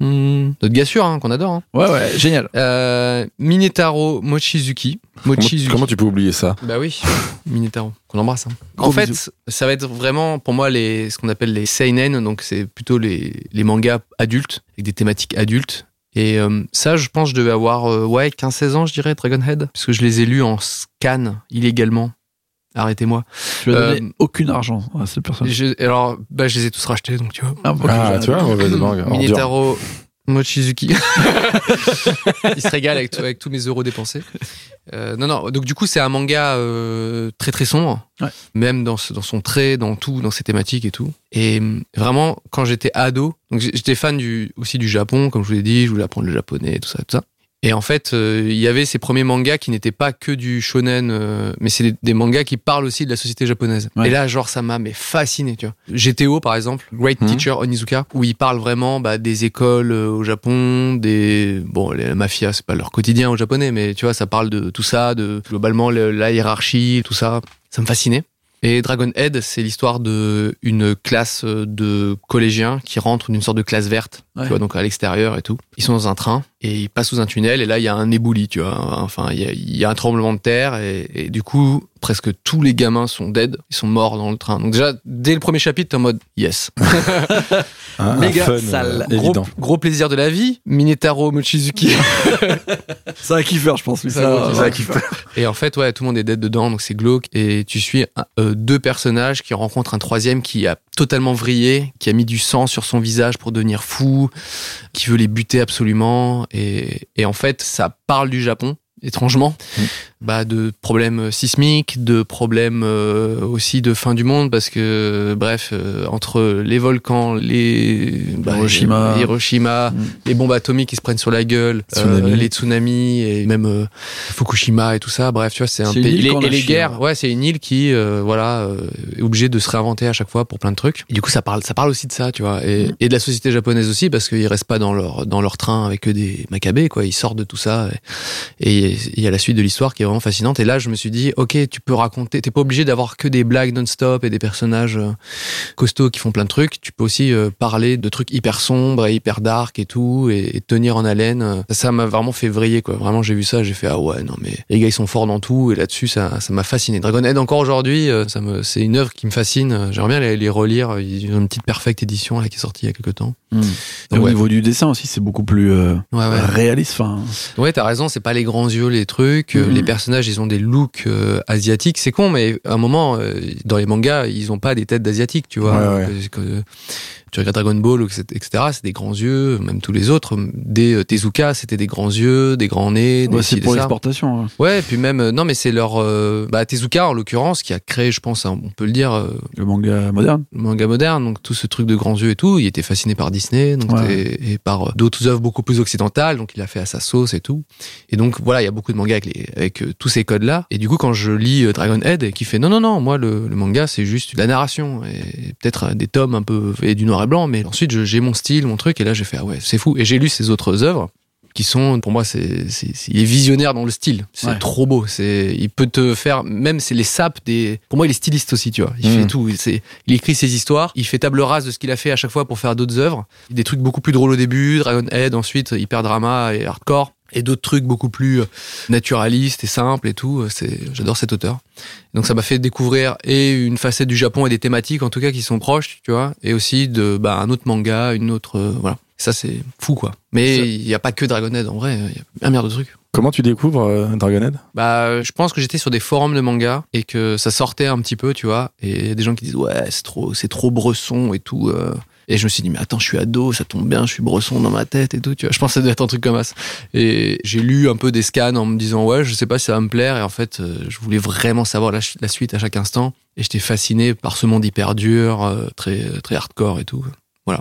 Notre gars sûr, hein, qu'on adore. Hein. Ouais, ouais, génial. Euh, Minetaro Mochizuki. Comment, Mochizuki. comment tu peux oublier ça? Bah oui, Minetaro, qu'on embrasse. hein. En fait, bisous. ça va être vraiment pour moi les, ce qu'on appelle les seinen, donc c'est plutôt les, les mangas adultes, avec des thématiques adultes. Et euh, ça, je pense, je devais avoir euh, ouais 15-16 ans, je dirais, Dragonhead, parce que je les ai lus en scan illégalement. Arrêtez-moi. Tu vas Euh, donner aucun argent à cette personne. Je- alors, bah, je les ai tous rachetés, donc tu vois. Ah, ok, Ah, tu vois, mauvaise langue. ordure. Minetaro Mochizuki. Il se régale avec, avec tous mes euros dépensés. Euh, non, non. Donc du coup, c'est un manga euh, très très sombre, Ouais. même dans, ce- dans son trait, dans tout, dans ses thématiques et tout. Et hum, vraiment, quand j'étais ado, donc j'étais fan du, aussi du Japon, comme je vous l'ai dit, je voulais apprendre le japonais, tout ça, tout ça. Et en fait, euh, il y avait ces premiers mangas qui n'étaient pas que du shonen, euh, mais c'est des, des mangas qui parlent aussi de la société japonaise. Ouais. Et là, genre, ça m'a mais fasciné, tu vois. GTO, par exemple, Great Mhm. Teacher Onizuka, où ils parlent vraiment bah, des écoles euh, au Japon, des bon, les mafias, c'est pas leur quotidien au japonais, mais tu vois, ça parle de tout ça, de globalement le- la hiérarchie, tout ça. Ça me fascinait. Et Dragon Head, c'est l'histoire de une classe de collégiens qui rentrent d'une sorte de classe verte, Ouais. tu vois, donc à l'extérieur et tout. Ils sont dans un train et ils passent sous un tunnel et là il y a un éboulis, tu vois. Enfin, il y a, il y a un tremblement de terre et, et du coup presque tous les gamins sont dead, ils sont morts dans le train. Donc déjà dès le premier chapitre, t'es en mode yes, Un, un Méga fun, sale. euh, gros, plaisir de la vie. Minetaro Mochizuki. C'est un kiffeur, je pense. lui, Ça, ça, ça. Et en fait, ouais, tout le monde est dead dedans, donc c'est glauque. Et tu suis un- euh, deux personnages qui rencontrent un troisième qui a totalement vrillé, qui a mis du sang sur son visage pour devenir fou, qui veut les buter absolument. Et, en fait, ça parle du Japon, étrangement, Mm. Bah, de problèmes sismiques, de problèmes euh, aussi de fin du monde, parce que, bref, euh, entre les volcans, les bah, Hiroshima. les Hiroshima, Mm. les bombes atomiques qui se prennent sur la gueule, euh, les tsunamis et même euh, Fukushima et tout ça. Bref, tu vois, c'est un une pays. île les- qu'on a et les guerres, ouais, c'est une île qui, euh, voilà, euh, est obligée de se réinventer à chaque fois pour plein de trucs. Et du coup, ça parle, ça parle aussi de ça, tu vois, et, et de la société japonaise aussi, parce qu'ils restent pas dans leur dans leur train avec que des macabées, quoi. Ils sortent de tout ça. Et et il y a la suite de l'histoire qui est vraiment fascinante. Et là, je me suis dit, ok, tu peux raconter. T'es pas obligé d'avoir que des blagues non-stop et des personnages euh, costauds qui font plein de trucs. Tu peux aussi euh, parler de trucs hyper sombres et hyper dark et tout, et, et tenir en haleine. Ça m'a vraiment fait vriller, quoi. Vraiment, j'ai vu ça, j'ai fait ah ouais, non mais les gars ils sont forts dans tout. Et là-dessus, ça, ça m'a fasciné. Dragon Head encore aujourd'hui, euh, ça me, c'est une œuvre qui me fascine. J'aimerais bien les, les relire. Ils ont une petite perfecte édition là qui est sortie il y a quelques temps. Mm. Donc, au ouais. niveau du dessin aussi, c'est beaucoup plus euh, Ouais, ouais. réaliste. Enfin, Ouais, t'as raison, c'est pas les grands yeux, les trucs. euh, Mhm. Les personnages, ils ont des looks euh, asiatiques. C'est con, mais à un moment, euh, dans les mangas, ils ont pas des têtes d'asiatiques, tu vois. Ouais, ouais. Tu regardes Dragon Ball, etc., c'est des grands yeux, même tous les autres. Des euh, Tezuka, c'était des grands yeux, des grands nez, des ouais, c'est pour l'exportation. hein. Ouais, puis même, euh, non, mais c'est leur. euh, bah, Tezuka, en l'occurrence, qui a créé, je pense, on peut le dire, euh, Le manga moderne. le manga moderne, donc tout ce truc de grands yeux et tout, il était fasciné par Disney donc Ouais. et, et par d'autres œuvres beaucoup plus occidentales, donc il a fait à sa sauce et tout. Et donc voilà, il y a beaucoup de mangas avec, les, avec euh, tous ces codes-là. Et du coup, quand je lis Dragon Head, qui fait non, non, non, moi le, le manga c'est juste la narration et peut-être des tomes un peu et du noir et blanc, mais ensuite j'ai mon style, mon truc, et là j'ai fait ah ouais, c'est fou. Et j'ai lu ses autres œuvres qui sont pour moi c'est c'est c'est- il est visionnaire dans le style. C'est Ouais. trop beau. C'est il peut te faire même c'est les sapes des pour moi il est styliste aussi tu vois. Il Mm. fait tout. C'est il écrit ses histoires. Il fait table rase de ce qu'il a fait à chaque fois pour faire d'autres œuvres. Des trucs beaucoup plus drôles au début. Dragon Head ensuite hyper drama et hardcore et d'autres trucs beaucoup plus euh, naturalistes et simples et tout c'est j'adore cet auteur donc ça m'a fait découvrir et une facette du Japon et des thématiques en tout cas qui sont proches tu vois et aussi de bah, un autre manga une autre euh, voilà ça c'est fou quoi mais il n'y a pas que Dragon Head en vrai il y a un milliard de trucs Comment tu découvres euh, Dragonhead? Bah, je pense que j'étais sur des forums de manga et que ça sortait un petit peu, tu vois. Et il y a des gens qui disent ouais, c'est trop, c'est trop bresson et tout. euh. Et je me suis dit mais attends, je suis ado, ça tombe bien, je suis bresson dans ma tête et tout. Tu vois, je pense que ça être un truc comme ça. Et j'ai lu un peu des scans en me disant ouais, je sais pas si ça va me plaire. Et en fait, euh, je voulais vraiment savoir la, la suite à chaque instant. Et j'étais fasciné par ce monde hyper dur, euh, très très hardcore et tout.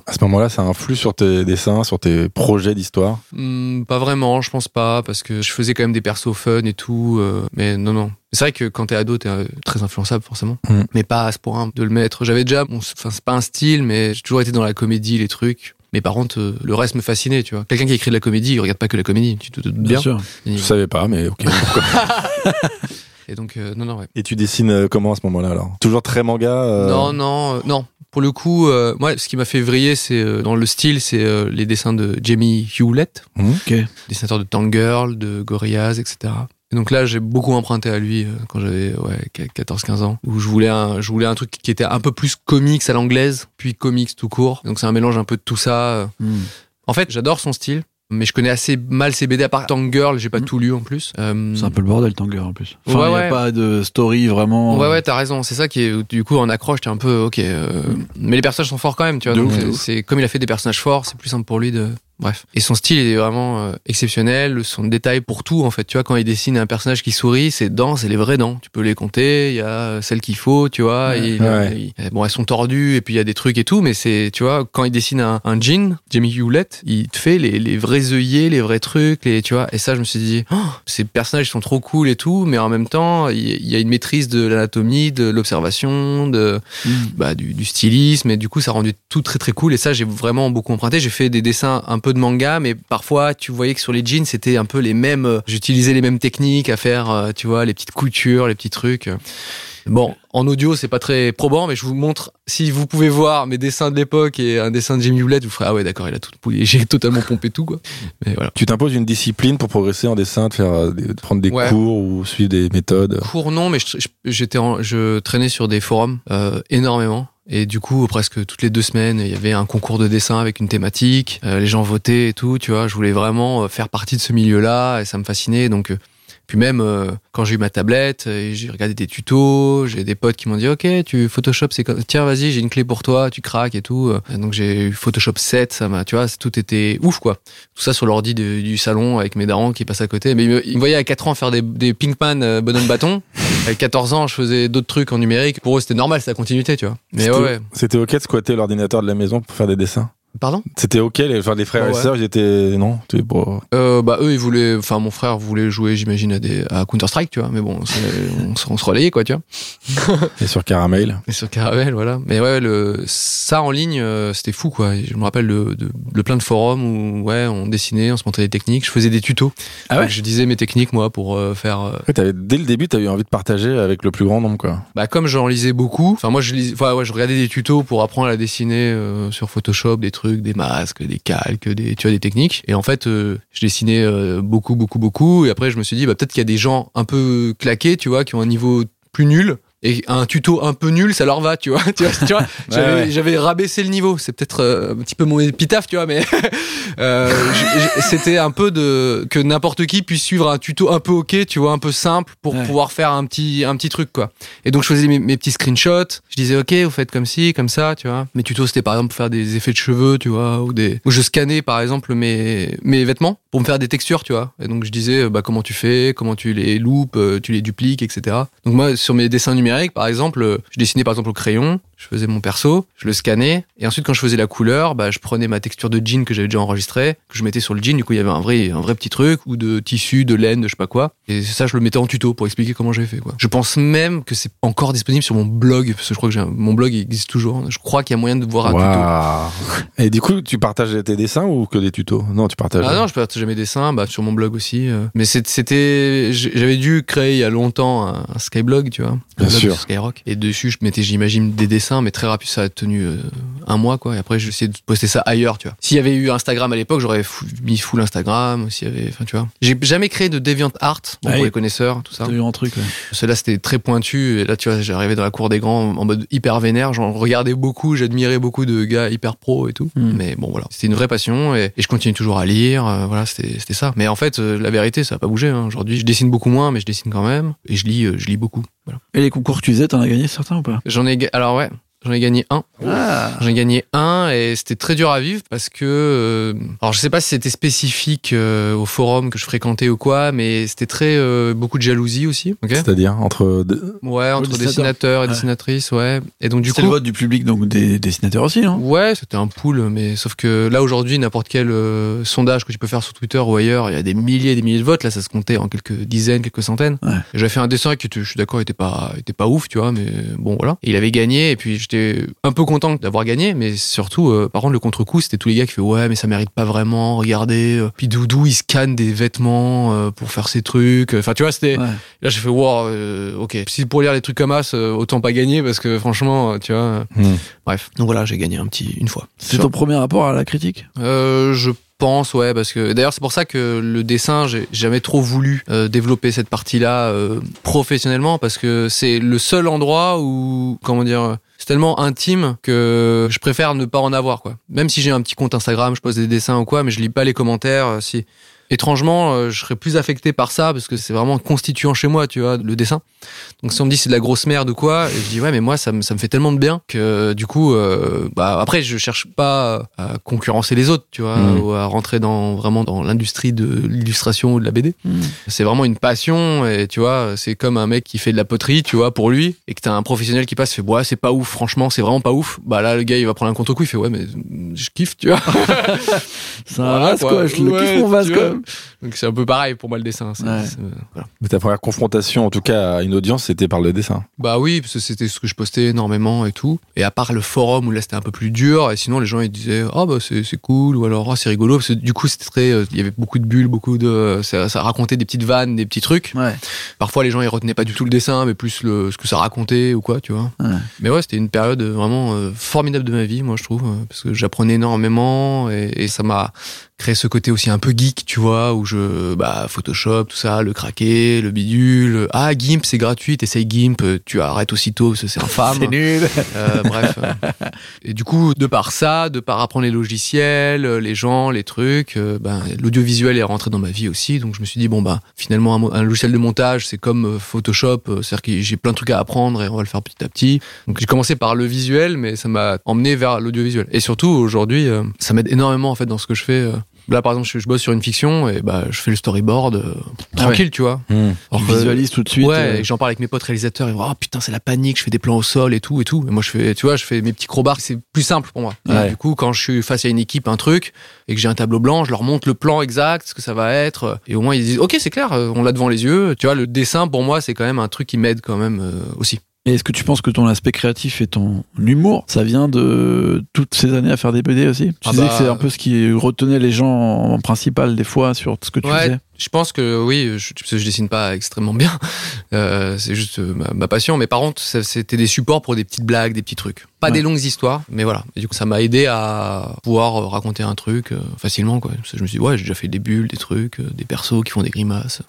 À ce moment-là, ça influe sur tes dessins, sur tes projets d'histoire. Hmm, pas vraiment, je pense pas, parce que je faisais quand même des persos fun et tout. euh, mais non, non. C'est vrai que quand t'es ado, t'es euh, très influençable forcément, Mm. mais pas à ce point de le mettre. J'avais déjà, bon, c'est- enfin c'est pas un style, mais j'ai toujours été dans la comédie, les trucs. Mais par contre, euh, le reste me fascinait, tu vois. Quelqu'un qui écrit de la comédie, il regarde pas que la comédie, tu te doutes bien. Bien sûr. Je savais pas, mais ok. et donc, euh, non, non, ouais. Et tu dessines comment à ce moment-là alors? Toujours très manga euh, Non, non, euh, non. Pour le coup, euh, moi, ce qui m'a fait vriller, c'est euh, dans le style, c'est euh, les dessins de Jamie Hewlett, Ok. dessinateur de Tangirl, de Gorillaz, etc. Et donc là, j'ai beaucoup emprunté à lui quand j'avais ouais, 14-15 ans, où je voulais, un, je voulais un truc qui était un peu plus comics à l'anglaise, puis comics tout court. Donc c'est un mélange un peu de tout ça. euh. Mm. En fait, j'adore son style, mais je connais assez mal ses BD, à part Tangirl, j'ai pas Mm. tout lu en plus. Euh, C'est un peu le bordel, Tanger, en plus. Enfin, Ouais, il n'y ouais. a pas de story vraiment. Ouais, ouais, t'as raison. C'est ça qui est, du coup, en accroche, t'es un peu, ok. euh, Mais les personnages sont forts quand même, tu vois. C'est comme il a fait des personnages forts, c'est plus simple pour lui de, bref. Et son style est vraiment euh, exceptionnel, son détail pour tout en fait. Tu vois, quand il dessine un personnage qui sourit, ses dents, c'est les vraies dents. Tu peux les compter. Il y a celles qu'il faut, tu vois. Ouais. il- bon, elles sont tordues et puis il y a des trucs et tout, mais c'est, tu vois, quand il dessine un, un jean, Jamie Hewlett, il te fait les, les vrais œillets, les vrais trucs, les, tu vois. Et ça, je me suis dit, oh, ces personnages sont trop cool et tout, mais en même temps, il y a une maîtrise de l'anatomie, de l'observation, de bah, du, du stylisme et du coup ça a rendu tout très très cool et ça j'ai vraiment beaucoup emprunté j'ai fait des dessins un peu de manga mais parfois tu voyais que sur les jeans c'était un peu les mêmes euh, j'utilisais les mêmes techniques à faire euh, tu vois les petites coutures les petits trucs Bon, en audio, c'est pas très probant, mais je vous montre, si vous pouvez voir mes dessins de l'époque et un dessin de Jimmy Hewlett, vous ferez, ah ouais, d'accord, il a tout, j'ai totalement pompé tout, quoi. Mais voilà. Tu t'imposes une discipline pour progresser en dessin, de faire, euh, de prendre des Ouais. cours ou suivre des méthodes? Cours non, mais je- je- j'étais, en- je traînais sur des forums euh, énormément. Et du coup, presque toutes les deux semaines, il y avait un concours de dessin avec une thématique. Euh, les gens votaient et tout, tu vois. Je voulais vraiment euh, faire partie de ce milieu-là et ça me fascinait. Donc, euh, puis même euh, quand j'ai eu ma tablette, euh, j'ai regardé des tutos. J'ai des potes qui m'ont dit, ok, tu Photoshop, c'est comme, tiens, vas-y, j'ai une clé pour toi, tu craques et tout. Euh, Donc j'ai eu Photoshop 7, ça m'a, tu vois, tout était ouf quoi. Tout ça sur l'ordi du salon avec mes darons qui passent à côté. Mais ils me, voyaient à 4 ans faire des, des Pinkman euh, bonhomme bâton. Avec 14 ans, je faisais d'autres trucs en numérique. Pour eux, c'était normal, c'est la continuité, tu vois. Mais C'était- ouais, ouais. C'était ok de squatter l'ordinateur de la maison pour faire des dessins? Pardon? C'était ok, les, enfin, les frères et ouais. sœurs, ils étaient, non, tu es bon. euh, Bah eux, ils voulaient, enfin mon frère voulait jouer, j'imagine, à des à Counter Strike, tu vois. Mais bon, on, se- on se relayait quoi, tu vois. Et sur Caramel. Et sur Caravelle, voilà. Mais ouais, le, ça en ligne, euh, c'était fou, quoi. Je me rappelle de, plein de forums où, ouais, on dessinait, on se montrait des techniques. Je faisais des tutos. Ah ouais? Je disais mes techniques, moi, pour euh, faire. euh, Ouais, t'avais- dès le début, eu envie de partager avec le plus grand nombre, quoi. Bah, comme j'en lisais beaucoup. Enfin, moi, je lis, enfin, ouais, je regardais des tutos pour apprendre à dessiner euh, sur Photoshop, des trucs, des masques, des calques, des, tu des techniques. Et en fait, euh, je dessinais euh, beaucoup, beaucoup, beaucoup. Et après, je me suis dit, bah, peut-être qu'il y a des gens un peu claqués, tu vois, qui ont un niveau plus nul. Et un tuto un peu nul, ça leur va, tu vois. tu vois, tu vois j'avais, ouais. rabaissé le niveau. C'est peut-être euh, un petit peu mon épitaphe, tu vois, mais euh, c'était un peu de que n'importe qui puisse suivre un tuto un peu ok, tu vois, un peu simple pour Ouais. pouvoir faire un petit un petit truc quoi. Et donc je faisais mes, mes petits screenshots. Je disais ok, vous faites comme ci, comme ça, tu vois. Mes tutos c'était par exemple pour faire des effets de cheveux, tu vois, ou des où je scannais par exemple mes mes vêtements pour me faire des textures, tu vois. Et donc je disais bah comment tu fais, comment tu les loupes, euh, tu les dupliques, etc. Donc moi sur mes dessins numériques par exemple, euh, je dessinais par exemple au crayon, je faisais mon perso, je le scannais et ensuite quand je faisais la couleur, bah je prenais ma texture de jean que j'avais déjà enregistrée, que je mettais sur le jean. Du coup il y avait un vrai un vrai petit truc ou de tissu, de laine, de je sais pas quoi. Et ça je le mettais en tuto pour expliquer comment j'avais fait quoi. Je pense même que c'est encore disponible sur mon blog parce que je crois que j'ai un- mon blog il existe toujours. Je crois qu'il y a moyen de voir un tuto. Waouh. Et du coup, tu partages tes dessins ou que des tutos? Non, tu partages. Ah non, je partageais mes dessins, bah, sur mon blog aussi. euh. Mais c'était, j'ai- j'avais dû créer il y a longtemps un, un Skyblog, tu vois, un Bien blog sûr. sur Skyrock. Et dessus, je mettais, j'imagine, des dessins, mais très rapide, ça a tenu euh, un mois, quoi. Et après, j'ai essayé de poster ça ailleurs, tu vois. S'il y avait eu Instagram à l'époque, j'aurais mis full Instagram. S'il y avait, enfin, tu vois. J'ai jamais créé de DeviantArt, bon, Ah pour oui. les connaisseurs, tout ça. T'as eu un truc, ouais. Celui-là, c'était très pointu. Et là, tu vois, j'arrivais dans la cour des grands en mode hyper vénère. J'en regardais beaucoup, j'admirais beaucoup de gars hyper pro et tout. Mm. Mais bon, voilà. C'était une vraie passion et, et je continue toujours à lire. euh, voilà, c'était ça. Mais en fait, euh, la vérité, ça n'a pas bougé. hein. Aujourd'hui, je dessine beaucoup moins, mais je dessine quand même. Et je lis, je lis beaucoup. Et les concours tu faisais, t'en as gagné certains ou pas? J'en ai, alors ouais. J'en ai gagné un. Ah J'en ai gagné un et c'était très dur à vivre parce que euh, alors je sais pas si c'était spécifique euh, au forum que je fréquentais ou quoi mais c'était très euh, beaucoup de jalousie aussi C'est-à-dire entre. deux- Ouais, entre dessinateur. dessinateurs et Ouais. dessinatrices, ouais. Et donc du coup, le vote du public, donc des dessinateurs aussi, non ouais, c'était un pool, mais sauf que là aujourd'hui, n'importe quel euh, sondage que tu peux faire sur Twitter ou ailleurs, il y a des milliers et des milliers de votes. Là, ça se comptait en quelques dizaines, quelques centaines. Ouais. J'avais fait un dessin qui, était- je suis d'accord, était pas, était pas ouf, tu vois, mais bon voilà. Et il avait gagné, et puis j'étais un peu content d'avoir gagné, mais surtout, euh, par contre, le contre-coup, c'était tous les gars qui fait ouais, mais ça mérite pas vraiment. Regardez, euh. puis Doudou, il scanne des vêtements euh, pour faire ses trucs. Enfin, tu vois, c'était. Ouais. Là, j'ai fait, wow, euh, ok. Si pour lire les trucs comme as, euh, autant pas gagner parce que franchement, tu vois. Hmm. Bref. Donc voilà, j'ai gagné un petit, une fois. C'est ton premier rapport à la critique? Je pense, ouais, parce que d'ailleurs, c'est pour ça que le dessin, j'ai jamais trop voulu euh, développer cette partie-là euh, professionnellement parce que c'est le seul endroit où, comment dire, tellement intime que je préfère ne pas en avoir, quoi. Même si j'ai un petit compte Instagram, je pose des dessins ou quoi, mais je lis pas les commentaires. euh, Si étrangement, euh, je serais plus affecté par ça parce que c'est vraiment constituant chez moi, tu vois, le dessin. Donc si on me dit c'est de la grosse merde ou quoi, et je dis ouais, mais moi ça me, ça me fait tellement de bien que du coup, euh, bah après je cherche pas à concurrencer les autres, tu vois, Mhm. ou à rentrer dans vraiment dans l'industrie de l'illustration ou de la BD. C'est vraiment une passion et tu vois, c'est comme un mec qui fait de la poterie, tu vois, pour lui et que t'as un professionnel qui passe, fait ouais, c'est pas ouf, franchement, c'est vraiment pas ouf. Bah là, le gars il va prendre un contre-coup, il fait ouais, mais je kiffe, tu vois. C'est un Voilà, vase, quoi. Je le Ouais, kiffe, mon vase, même. Donc c'est un peu pareil pour moi le dessin. Ouais. voilà. Mais ta première confrontation, en tout cas, à une audience, c'était par le dessin. Bah oui, parce que c'était ce que je postais énormément et tout. Et à part le forum où là c'était un peu plus dur, et sinon les gens ils disaient ah bah c'est cool ou alors ah c'est rigolo parce que du coup c'était très, euh, il y avait beaucoup de bulles, beaucoup de, ça, ça racontait des petites vannes, des petits trucs. Ouais. Parfois les gens ils retenaient pas du tout le dessin, mais plus le ce que ça racontait ou quoi, tu vois. Ouais. Mais ouais, c'était une période vraiment euh, formidable de ma vie, moi je trouve, euh, parce que j'apprenais énormément et, et ça m'a créé ce côté aussi un peu geek, tu vois, où je bah Photoshop, tout ça, le craquer, le bidule. Ah GIMP c'est gratuit, t'essayes GIMP, tu arrêtes aussitôt, parce que c'est infâme. C'est nul. Euh, bref. Et du coup, de par ça, de par apprendre les logiciels, les gens, les trucs, euh, ben, l'audiovisuel est rentré dans ma vie aussi. Donc je me suis dit, bon, bah, finalement, un, logiciel de montage, c'est comme euh, Photoshop. euh, C'est-à-dire que j'ai plein de trucs à apprendre et on va le faire petit à petit. Donc j'ai commencé par le visuel, mais ça m'a emmené vers l'audiovisuel. Et surtout, aujourd'hui, euh, ça m'aide énormément, en fait, dans ce que je fais. Euh. Là, par exemple, je, je bosse sur une fiction et bah, je fais le storyboard euh, tranquille, tu vois. Tu Alors que- visualises tout de suite. Ouais, euh, et j'en parle avec mes potes réalisateurs, ils vont, oh putain, c'est la panique, je fais des plans au sol et tout et tout. Et moi, je fais, tu vois, je fais mes petits crowbars, c'est plus simple pour moi. Ouais. du coup, quand je suis face à une équipe, un truc, et que j'ai un tableau blanc, je leur montre le plan exact, ce que ça va être. Et au moins, ils disent, ok, c'est clair, euh, on l'a devant les yeux. Tu vois, le dessin, pour moi, c'est quand même un truc qui m'aide quand même euh, aussi. Est-ce que tu penses que ton aspect créatif et ton humour, ça vient de toutes ces années à faire des BD aussi? Tu Ah disais bah- que c'est un peu ce qui retenait les gens en principal des fois sur ce que tu Ouais, faisais. je pense que oui, je, parce que je dessine pas extrêmement bien. Euh, c'est juste euh, ma, ma passion. Mais par contre, c'était des supports pour des petites blagues, des petits trucs. Pas Ouais. des longues histoires, mais voilà. Et du coup, ça m'a aidé à pouvoir euh, raconter un truc facilement. Quoi. Je me suis dit, ouais, j'ai déjà fait des bulles, des trucs, des persos qui font des grimaces,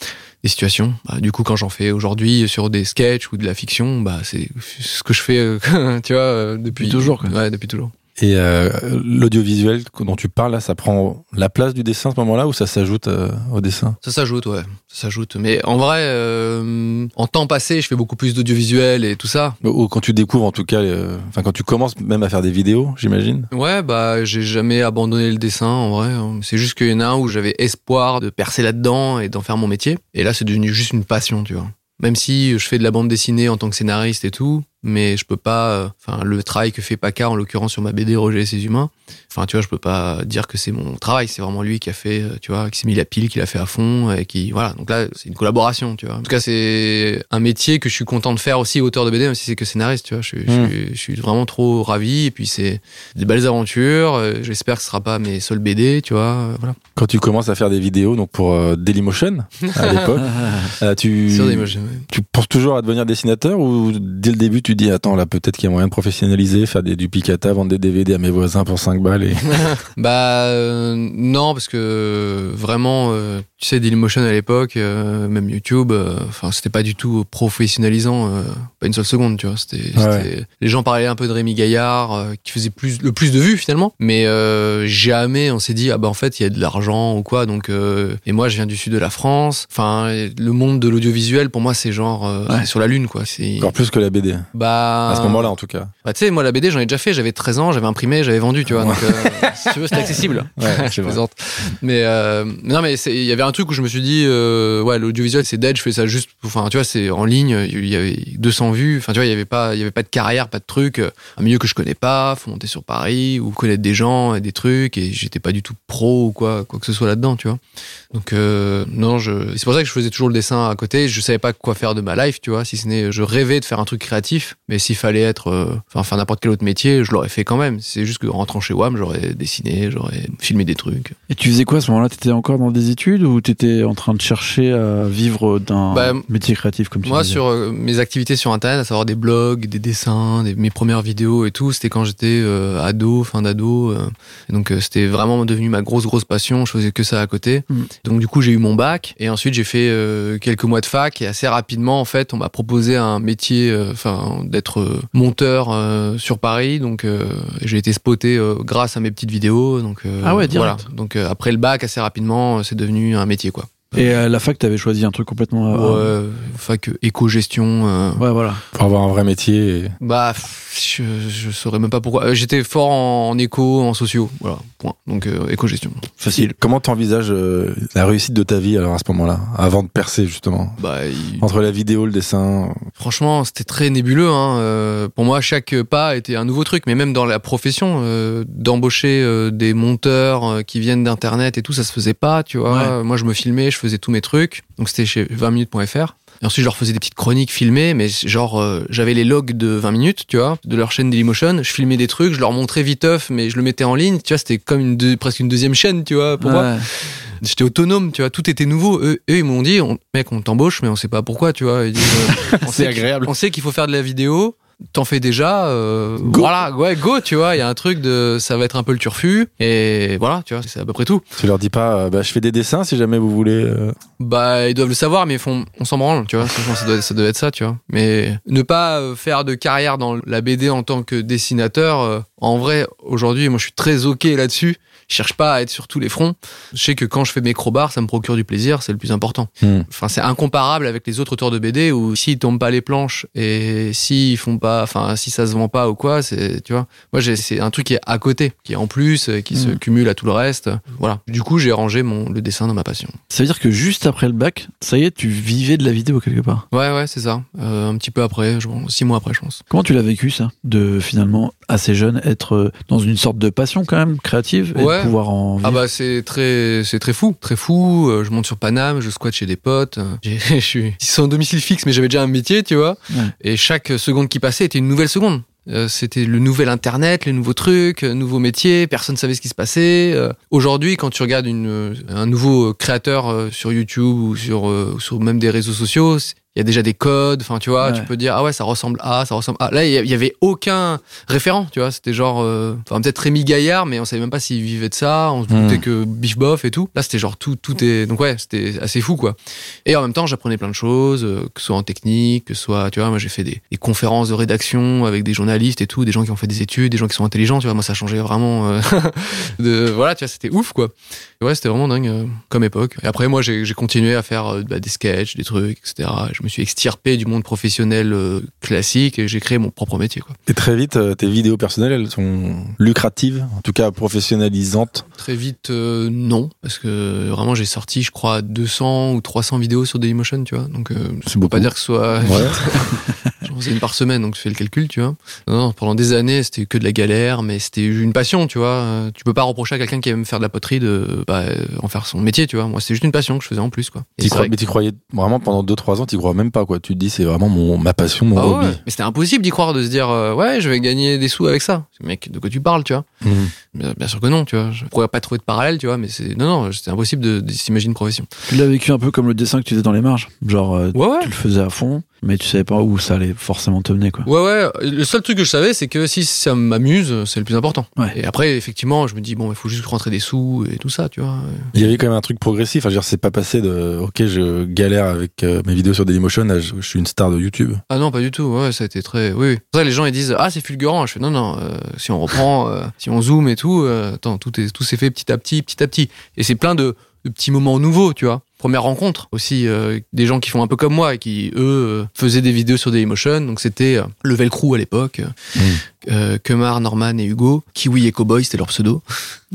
des situations. Bah, du coup, quand j'en fais aujourd'hui sur des sketchs ou de la fiction, bah, c'est ce que je fais, euh, tu vois, euh, depuis Depuis toujours, quoi. Ouais, depuis toujours. Et euh, l'audiovisuel dont tu parles, là, ça prend la place du dessin à ce moment-là ou ça s'ajoute euh, au dessin? Ça s'ajoute, ouais. Ça s'ajoute. Mais en vrai, euh, en temps passé, je fais beaucoup plus d'audiovisuel et tout ça. Ou quand tu découvres, en tout cas, euh, enfin quand tu commences même à faire des vidéos, j'imagine? Ouais, bah, j'ai jamais abandonné le dessin, en vrai. C'est juste qu'il y en a un où j'avais espoir de percer là-dedans et d'en faire mon métier. Et là, c'est devenu juste une passion, tu vois. Même si je fais de la bande dessinée en tant que scénariste et tout, mais je peux pas, euh, enfin, le travail que fait Paca, en l'occurrence sur ma BD Roger et ses humains, enfin, tu vois, je peux pas dire que c'est mon travail, c'est vraiment lui qui a fait, euh, tu vois, qui s'est mis la pile, qui l'a fait à fond, et qui, voilà. Donc là, c'est une collaboration, tu vois. En tout cas, c'est un métier que je suis content de faire aussi, auteur de BD, même si c'est que scénariste, tu vois. Je, suis- je suis- je suis vraiment trop ravi, et puis c'est des belles aventures, euh, j'espère que ce sera pas mes seuls BD, tu vois, euh, voilà. Quand tu commences à faire des vidéos, donc pour euh, Dailymotion à l'époque, euh, tu, Sur Dailymotion, ouais. tu penses toujours à devenir dessinateur ou dès le début tu dis attends là peut-être qu'il y a moyen de professionnaliser, faire des du picata, vendre des DVD à mes voisins pour 5 balles et Bah euh, non parce que vraiment euh, tu sais Dailymotion à l'époque euh, même YouTube euh, enfin c'était pas du tout professionnalisant euh, pas une seule seconde tu vois c'était Ouais. c'était- les gens parlaient un peu de Rémi Gaillard qui faisait plus le plus de vues finalement mais euh, jamais on s'est dit ah bah en fait il y a de l'argent ou quoi donc euh, et moi je viens du sud de la France enfin le monde de l'audiovisuel pour moi c'est genre euh, Ouais. sur la lune quoi c'est encore plus que la BD bah à ce moment-là en tout cas. bah, tu sais, moi, la BD, j'en ai déjà fait. J'avais 13 ans, j'avais imprimé, j'avais vendu, tu vois. Donc, euh, si tu veux, c'était accessible. Ouais, je plaisante. Mais, euh, non, mais il y avait un truc où je me suis dit, euh, ouais, l'audiovisuel, c'est dead, je fais ça juste, enfin, tu vois, c'est en ligne, il y avait 200 vues. Enfin, tu vois, il y avait pas, il y avait pas de carrière, pas de truc. euh, Un milieu que je connais pas, faut monter sur Paris ou connaître des gens et des trucs. Et j'étais pas du tout pro ou quoi, quoi que ce soit là-dedans, tu vois. Donc, euh, non, je, c'est pour ça que je faisais toujours le dessin à côté. Je savais pas quoi faire de ma life, tu vois, si ce n'est, je rêvais de faire un truc créatif. Mais s'il fallait être, enfin, faire n'importe quel autre métier, je l'aurais fait quand même. C'est juste que rentrant chez WAM, j'aurais dessiné, j'aurais filmé des trucs. Et tu faisais quoi à ce moment-là? T'étais encore dans des études ou t'étais en train de chercher à vivre d'un Bah, métier créatif comme tu Moi, disais sur euh, mes activités sur Internet, à savoir des blogs, des dessins, des- mes premières vidéos et tout, c'était quand j'étais euh, ado, fin d'ado. euh, donc, c'était vraiment devenu ma grosse, grosse passion. Je faisais que ça à côté. Mm. Donc, du coup, j'ai eu mon bac. Et ensuite, j'ai fait quelques mois de fac. Et assez rapidement, en fait, on m'a proposé un métier, enfin, d'être monteur sur Paris. Donc, j'ai été spoté grâce à mes petites vidéos. Donc, Ah ouais, voilà. direct. Donc, euh, après le bac, assez rapidement, c'est devenu un métier, quoi. Et à la fac, t'avais choisi un truc complètement. euh, Ouais, fac éco-gestion. euh, ouais, voilà. Pour avoir un vrai métier. et- Bah, je, je saurais même pas pourquoi. Euh, J'étais fort en, en éco, en sociaux, voilà, point. Donc euh, éco-gestion. Facile. Comment t'envisages euh, la réussite de ta vie alors à ce moment-là, avant de percer justement? Bah, il- Entre la vidéo, le dessin? franchement, c'était très nébuleux. Hein. Euh, pour moi, chaque pas était un nouveau truc. Mais même dans la profession, euh, d'embaucher euh, des monteurs euh, qui viennent d'internet et tout, ça se faisait pas, tu vois. Moi, je me filmais, je faisais tous mes trucs. Donc c'était chez 20minutes.fr. Et ensuite, je leur faisais des petites chroniques filmées, mais genre, euh, j'avais les logs de 20 minutes, tu vois, de leur chaîne Dailymotion. Je filmais des trucs, je leur montrais viteuf, mais je le mettais en ligne. Tu vois, c'était comme une deux- presque une deuxième chaîne, tu vois, pour moi. J'étais autonome, tu vois, tout était nouveau. Eux, eux, ils m'ont dit, on- mec, on t'embauche, mais on sait pas pourquoi, tu vois. Ils disent, euh, on sait qu'il- agréable. On sait qu'il faut faire de la vidéo. T'en fais déjà, euh, Go. voilà, ouais, go, tu vois. Il y a un truc de, ça va être un peu le turfu, et voilà, tu vois, c'est à peu près tout. Tu leur dis pas, euh, bah, je fais des dessins si jamais vous voulez. euh. Bah, ils doivent le savoir, mais ils font, on s'en branle, tu vois. Franchement, ça doit, ça doit être ça, tu vois. Mais ne pas euh, faire de carrière dans la BD en tant que dessinateur, euh, en vrai, aujourd'hui, moi, je suis très ok là-dessus. Je cherche pas à être sur tous les fronts. Je sais que quand je fais mes crowbars, ça me procure du plaisir, c'est le plus important. Hmm. Enfin, c'est incomparable avec les autres auteurs de BD où s'ils tombent pas les planches et s'ils font pas, enfin, si ça se vend pas ou quoi, c'est, tu vois. Moi, c'est un truc qui est à côté, qui est en plus, euh, qui se Mm. cumule à tout le reste. Voilà. Du coup, j'ai rangé mon, le dessin dans ma passion. Ça veut dire que juste après le bac, ça y est, tu vivais de la vidéo quelque part. Ouais, ouais, c'est ça. Euh, un petit peu après, je six mois après, je pense. Comment tu l'as vécu ça? De finalement, assez jeune, être euh, dans une sorte de passion quand même, créative, Ouais. de pouvoir en vivre Ah bah c'est très c'est très fou, très fou. Euh, je monte sur Paname, je squatte chez des potes. Euh, Je suis sans domicile fixe, mais j'avais déjà un métier, tu vois. Ouais. Et chaque seconde qui passait était une nouvelle seconde. Euh, C'était le nouvel internet, les nouveaux trucs, nouveaux métiers. Personne savait ce qui se passait. Aujourd'hui, quand tu regardes une, un nouveau créateur sur YouTube ou sur, sur même des réseaux sociaux, il y a déjà des codes. Enfin, tu vois, Ouais. tu peux dire ah ouais, ça ressemble à, ça ressemble à. Là, il y avait aucun référent, tu vois. C'était genre, euh, enfin peut-être Rémi Gaillard, mais on savait même pas s'il vivait de ça. On se Hmm. doutait que Biff Boff et tout. Là, c'était genre tout, tout est. Donc ouais, c'était assez fou quoi. Et en même temps, j'apprenais plein de choses, euh, que ce soit en technique, que ce soit, tu vois, moi j'ai fait des, des conférences de rédaction avec des journalistes et tout, des gens qui ont fait des études, des gens qui sont intelligents, tu vois. Moi, ça changeait vraiment. euh, de voilà, tu vois, c'était ouf quoi. Et ouais, c'était vraiment dingue euh, comme époque. Et après, moi, j'ai j'ai continué à faire euh, bah, des sketchs, des trucs, etc. Je me suis extirpé du monde professionnel euh, classique et j'ai créé mon propre métier quoi. Et très vite, euh, tes vidéos personnelles, elles sont lucratives, en tout cas professionnalisantes? Très vite, euh, non, parce que vraiment j'ai sorti, je crois, 200 ou 300 vidéos sur Dailymotion, tu vois. Donc, euh, peux beaucoup. pas dire que ce soit. Ouais. J'en faisais une par semaine, donc tu fais le calcul, tu vois. Non, non, pendant des années, c'était que de la galère, mais c'était une passion, tu vois. Euh, Tu peux pas reprocher à quelqu'un qui aime faire de la poterie de bah, euh, en faire son métier, tu vois. Moi, c'était juste une passion que je faisais en plus, quoi. Crois- mais tu croyais vraiment pendant 2-3 ans, tu crois même pas quoi. Tu te dis c'est vraiment mon, ma passion, mon Ah ouais, hobby. mais c'était impossible d'y croire, de se dire euh, ouais, je vais gagner des sous avec ça. Mec, de quoi tu parles, tu vois Mhm. bien, bien sûr que non, tu vois. Je pourrais pas trouver de parallèle, tu vois, mais c'est non, non, c'était impossible de, de s'imaginer une profession. Tu l'as vécu un peu comme le dessin que tu faisais dans les marges. Genre, euh, Ouais, ouais. tu le faisais à fond, mais tu savais pas où ça allait forcément te mener, quoi. Ouais, ouais. Le seul truc que je savais, c'est que si ça m'amuse, c'est le plus important. Ouais. Et après, effectivement, je me dis, bon, il faut juste rentrer des sous et tout ça, tu vois. Il y avait quand même un truc progressif. Enfin, je veux dire, c'est pas passé de OK, je galère avec euh, mes vidéos sur Dailymotion, à je, je suis une star de YouTube. Ah non, pas du tout. Ouais, ça a été très. Oui, oui. Pour ça, les gens ils disent, ah, c'est fulgurant. Je fais, non, non. euh, si on reprend, euh, si on zoome et tout, euh, attends, tout est, tout s'est fait petit à petit, petit à petit. Et c'est plein de, de petits moments nouveaux, tu vois. Première rencontre aussi, euh, des gens qui font un peu comme moi et qui, eux, euh, faisaient des vidéos sur Dailymotion. Donc c'était euh, le Velcro à l'époque. Mm. Euh, Kemar, Norman et Hugo. Kiwi et Cowboy, c'était leur pseudo.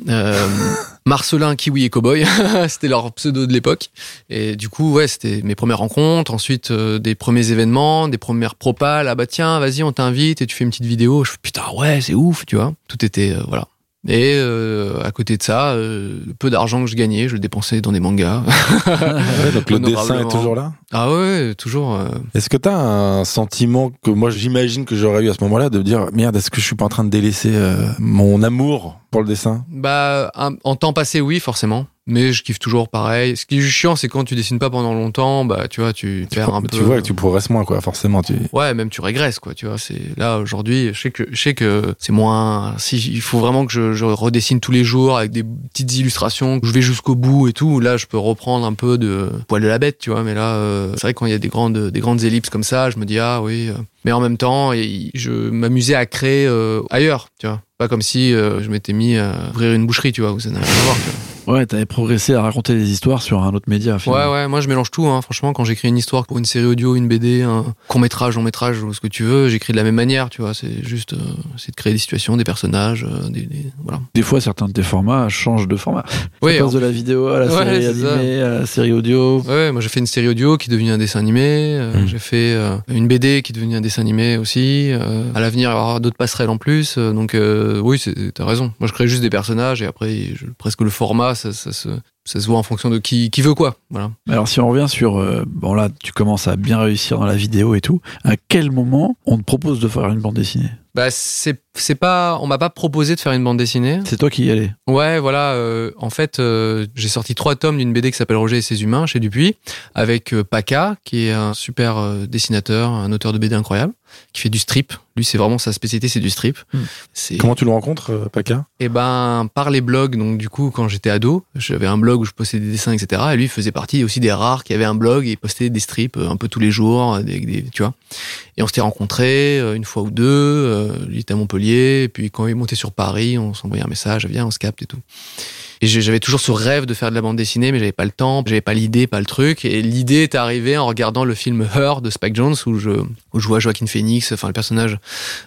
Euh, Marcelin, Kiwi et Cowboy, c'était leur pseudo de l'époque. Et du coup, ouais, c'était mes premières rencontres. Ensuite, euh, des premiers événements, des premières propales. Ah bah tiens, vas-y, on t'invite et tu fais une petite vidéo. Je fais putain, ouais, c'est ouf, tu vois. Tout était, euh, voilà. Et euh, à côté de ça, euh, le peu d'argent que je gagnais, je le dépensais dans des mangas. Ouais, donc le dessin est toujours là? ah ouais, toujours. euh, Est-ce que t'as un sentiment que moi j'imagine que j'aurais eu à ce moment-là de me dire merde, est-ce que je suis pas en train de délaisser mon amour pour le dessin? Bah, un- en temps passé, oui, forcément. Mais je kiffe toujours pareil. Ce qui est chiant, c'est quand tu dessines pas pendant longtemps, bah, tu vois, tu tu, perds un peu. tu vois que tu progresses moins quoi, forcément. Tu... Ouais, même tu régresses, quoi. Tu vois, c'est là aujourd'hui. Je sais que je sais que c'est moins. Si il faut vraiment que je, je redessine tous les jours avec des petites illustrations, que je vais jusqu'au bout et tout. Là, je peux reprendre un peu de poil de la bête, tu vois. Mais là, euh, c'est vrai que quand il y a des grandes des grandes ellipses comme ça, je me dis ah oui. euh. Mais en même temps, et- je m'amusais à créer euh, ailleurs, tu vois. Pas comme si euh, je m'étais mis à ouvrir une boucherie, tu vois, où ça n'a rien à voir. tu vois. Ouais, t'avais progressé à raconter des histoires sur un autre média. Ouais, finalement. ouais, moi je mélange tout. Hein. Franchement, quand j'écris une histoire pour une série audio, une BD, un court métrage, long métrage, ou ce que tu veux, j'écris de la même manière. Tu vois, c'est juste, euh, c'est de créer des situations, des personnages, euh, des, des- voilà. Des fois, certains de tes formats changent de format. Oui, Tu passes de la vidéo à la Ouais, série c'est ça. animée, à la série audio. Ouais, moi j'ai fait une série audio qui est devenue un dessin animé. euh, Mm. J'ai fait euh, une BD qui est devenue un dessin animé aussi. à l'avenir, il y aura d'autres passerelles en plus. donc oui, t'as raison. Moi, je crée juste des personnages et après, je- presque le format, ça, ça se, ça se voit en fonction de qui, qui veut quoi. Voilà. Alors, si on revient sur. euh, bon, là, tu commences à bien réussir dans la vidéo et tout. À quel moment on te propose de faire une bande dessinée? Bah c'est c'est pas, on m'a pas proposé de faire une bande dessinée. C'est toi qui y allais? Ouais, voilà. euh, en fait, euh, j'ai sorti trois tomes d'une BD qui s'appelle Roger et ses humains chez Dupuis, avec Paca, qui est un super dessinateur, un auteur de BD incroyable, qui fait du strip. Lui, c'est vraiment sa spécialité, c'est du strip. Hmm. C'est Comment tu le rencontres, euh, Paca et ben par les blogs. Donc du coup, quand j'étais ado, j'avais un blog où je postais des dessins, etc. Et lui il faisait partie aussi des rares qui avaient un blog et il postait des strips euh, un peu tous les jours, euh, des, des- tu vois. Et on s'était rencontrés une fois ou deux. lui était à Montpellier, et puis quand il montait sur Paris, on s'envoyait un message, viens, on se capte et tout. Et j'avais toujours ce rêve de faire de la bande dessinée, mais j'avais pas le temps, j'avais pas l'idée, pas le truc. Et l'idée est arrivée en regardant le film Her de Spike Jones, où je, où je vois Joaquin Phoenix, enfin le personnage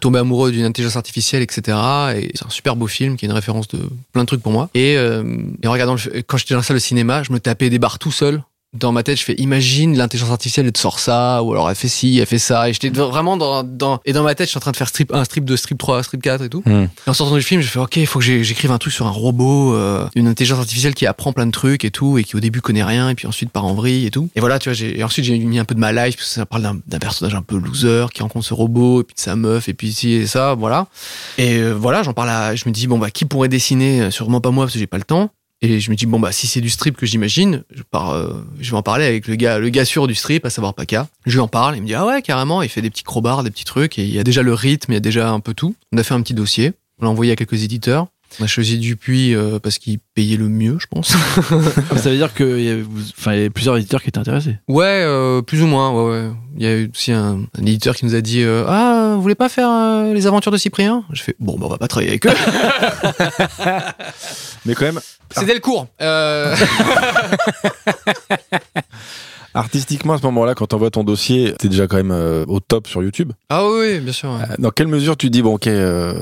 tombé amoureux d'une intelligence artificielle, etc. Et c'est un super beau film qui est une référence de plein de trucs pour moi. Et, euh, et en regardant, le, quand j'étais dans la salle cinéma, je me tapais des barres tout seul. Dans ma tête, je fais imagine l'intelligence artificielle elle te sort ça, ou alors elle fait ci, elle fait ça. Et j'étais vraiment dans, dans, et dans ma tête, je suis en train de faire strip 1, strip 2, strip 3, strip 4 et tout. Hmm. Et en sortant du film, j'ai fait ok, il faut que j'écrive un truc sur un robot, euh, une intelligence artificielle qui apprend plein de trucs et tout, et qui au début connaît rien, et puis ensuite part en vrille et tout. Et voilà, tu vois, j'ai, et ensuite j'ai mis un peu de ma life, parce que ça parle d'un, d'un personnage un peu loser qui rencontre ce robot, et puis de sa meuf, et puis ci et ça, voilà. Et euh, voilà, j'en parle à, je me dis bon bah qui pourrait dessiner, sûrement pas moi parce que j'ai pas le temps. Et je me dis bon bah si c'est du strip que j'imagine, je pars, euh, je vais en parler avec le gars, le gars sûr du strip, à savoir Paca. Je lui en parle, il me dit ah ouais carrément, il fait des petits crobards, des petits trucs, et il y a déjà le rythme, il y a déjà un peu tout. On a fait un petit dossier, on l'a envoyé à quelques éditeurs. On a choisi Dupuis euh, parce qu'il payait le mieux, je pense. Ah, ça veut dire qu'il y, avait- enfin, il y avait plusieurs éditeurs qui étaient intéressés. ouais, euh, plus ou moins. Ouais, ouais. Il y a eu aussi un, un éditeur qui nous a dit euh, ah vous voulez pas faire euh, les aventures de Cyprien? Je fais bon bah on va pas travailler avec eux. Mais quand même, C'était le cours. Artistiquement, à ce moment-là, quand t'envoies ton dossier, t'es déjà quand même euh, au top sur YouTube. ah oui, oui, bien sûr. ouais. Euh, Dans quelle mesure tu dis, bon, ok, euh,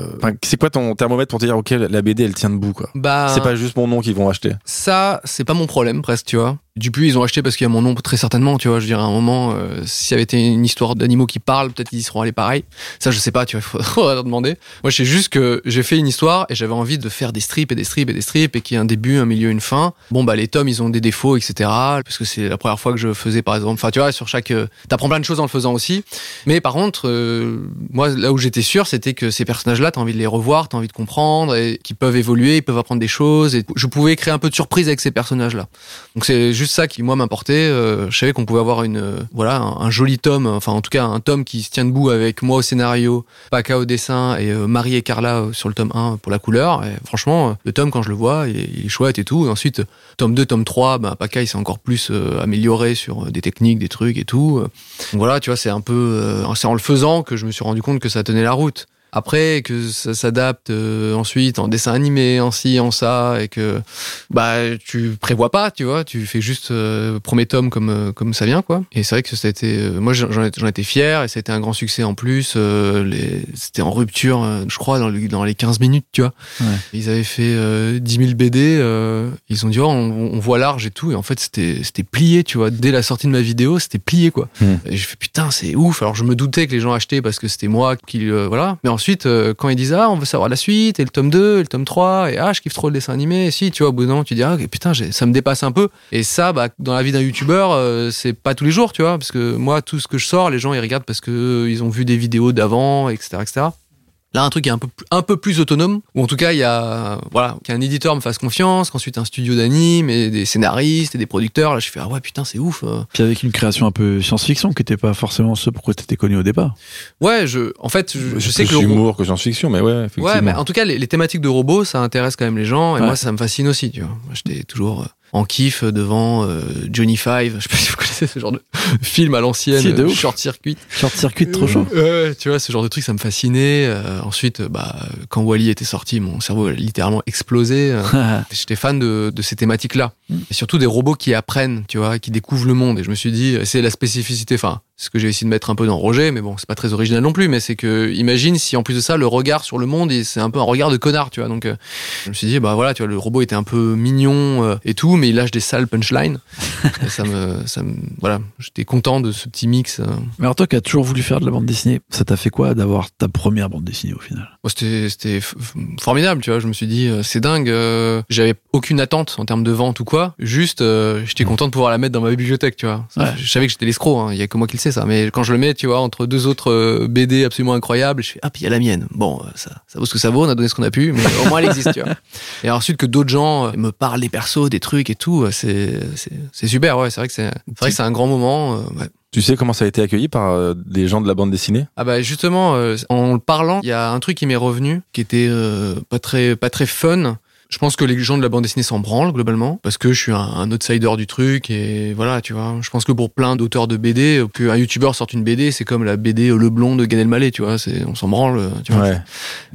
c'est quoi ton thermomètre pour te dire, ok, la BD, elle tient debout, quoi? Bah C'est pas juste mon nom qu'ils vont acheter. ça, c'est pas mon problème presque, tu vois. Dupuis, ils ont acheté parce qu'il y a mon nom très certainement, tu vois. Je dirais à un moment, euh, s'il y avait été une histoire d'animaux qui parlent, peut-être qu'ils y seront allés pareil. Ça, je sais pas, tu vois, il faudra leur demander. Moi, je sais juste que j'ai fait une histoire et j'avais envie de faire des strips et des strips et des strips et qu'il y ait un début, un milieu, une fin. Bon, bah, les tomes, ils ont des défauts, etc. Parce que c'est la première fois que je faisais, par exemple, enfin, tu vois, sur chaque, euh, t'apprends plein de choses en le faisant aussi. Mais par contre, euh, moi, là où j'étais sûr, c'était que ces personnages-là, t'as envie de les revoir, t'as envie de comprendre et qu'ils peuvent évoluer, ils peuvent apprendre des choses et je pouvais créer un peu de surprise avec ces personnages-là. Donc c'est ça qui moi m'importait. Euh, je savais qu'on pouvait avoir une euh, voilà un, joli tome, enfin en tout cas un tome qui se tient debout avec moi au scénario, Paca au dessin et euh, Marie et Carla euh, sur le tome 1 pour la couleur. Et franchement, le tome quand je le vois, il est, chouette et tout. Et ensuite tome 2, tome 3, bah, Paca il s'est encore plus amélioré sur des techniques, des trucs et tout. Voilà, tu vois, c'est un peu c'est en le faisant que je me suis rendu compte que ça tenait la route. Après, que ça s'adapte euh, ensuite en dessin animé, en ci, en ça, et que bah tu prévois pas, tu vois, tu fais juste euh, premier tome comme euh, comme ça vient, quoi. Et c'est vrai que ça a été, euh, moi j'en ai- j'en étais fier, et ça a été un grand succès en plus. C'était en rupture, je crois, dans, le- dans les 15 minutes, tu vois. Ouais. Ils avaient fait euh, 10 000 BD, ils ont dit, oh, on, on voit large et tout, et en fait c'était c'était plié, tu vois. Dès la sortie de ma vidéo, c'était plié, quoi. Hmm. Et je fais putain, c'est ouf. Alors je me doutais que les gens achetaient parce que c'était moi qui voilà. Mais ensuite, euh, quand ils disent ah, on veut savoir la suite et le tome 2 et le tome 3 et ah, je kiffe trop le dessin animé. Et si tu vois, au bout d'un moment, tu dis ah, putain, ça me dépasse un peu. Et ça, bah, dans la vie d'un youtubeur, euh, c'est pas tous les jours, tu vois, parce que moi, tout ce que je sors, les gens ils regardent parce que euh, ont vu des vidéos d'avant, etc., etc. Là, un truc qui est un peu, plus- un peu plus autonome, ou en tout cas, il y a, voilà, qu'un éditeur me fasse confiance, qu'ensuite un studio d'anime et des scénaristes et des producteurs. Là, je fais, ah ouais, putain, c'est ouf. euh. Puis avec une création un peu science-fiction qui n'était pas forcément ce pourquoi t'étais connu au départ. Ouais, je, en fait, je, je C'est sais que ro- humour que science-fiction, mais ouais, effectivement. Ouais, mais en tout cas, les, les thématiques de robots, ça intéresse quand même les gens, et Ouais. moi, ça me fascine aussi, tu vois. Moi, j'étais toujours, euh, en kiff devant euh, Johnny Five. Je sais pas si vous connaissez ce genre de film à l'ancienne, Si, euh, short circuit. Short circuit, trop chaud. Euh, tu vois, ce genre de truc, ça me fascinait. Euh, ensuite, euh, bah, quand Wally était sorti, mon cerveau a littéralement explosé. Euh, J'étais fan de, de ces thématiques-là. Mm. Et surtout des robots qui apprennent, tu vois, qui découvrent le monde. Et je me suis dit, c'est la spécificité, enfin, ce que j'ai essayé de mettre un peu dans Roger, mais bon, c'est pas très original non plus, mais c'est que, imagine si en plus de ça, le regard sur le monde, c'est un peu un regard de connard, tu vois. Donc, euh, je me suis dit, bah voilà, tu vois, le robot était un peu mignon euh, et tout, mais il lâche des sales punchlines. ça me, ça me, voilà, j'étais content de ce petit mix. euh. Mais alors toi qui as toujours voulu faire de la bande dessinée, ça t'a fait quoi d'avoir ta première bande dessinée au final? Bon, c'était formidable, tu vois. Je me suis dit, c'est dingue. J'avais aucune attente en termes de vente ou quoi. Juste, j'étais content de pouvoir la mettre dans ma bibliothèque, tu vois. Ouais. Je savais que j'étais l'escroc. hein, Il y a que moi qui le ça. Mais quand je le mets, tu vois, entre deux autres euh, BD absolument incroyables, je fais ah puis il y a la mienne. Bon, euh, ça, ça vaut ce que ça vaut. On a donné ce qu'on a pu, mais au moins elle existe, tu vois. Et ensuite que d'autres gens euh, me parlent des persos, des trucs et tout, c'est super. Ouais, c'est vrai que c'est vrai que c'est un grand moment. ouais. Tu sais comment ça a été accueilli par des gens de la bande dessinée? Ah bah justement, euh, en le parlant, il y a un truc qui m'est revenu, qui était euh, pas très pas très fun. Je pense que les gens de la bande dessinée s'en branlent globalement, parce que je suis un, un outsider du truc et voilà, tu vois. Je pense que pour plein d'auteurs de BD, euh, qu'un youtubeur sorte une BD, c'est comme la BD Le Blond de Gad Elmaleh, tu vois. C'est on s'en branle, euh, tu vois. Ouais.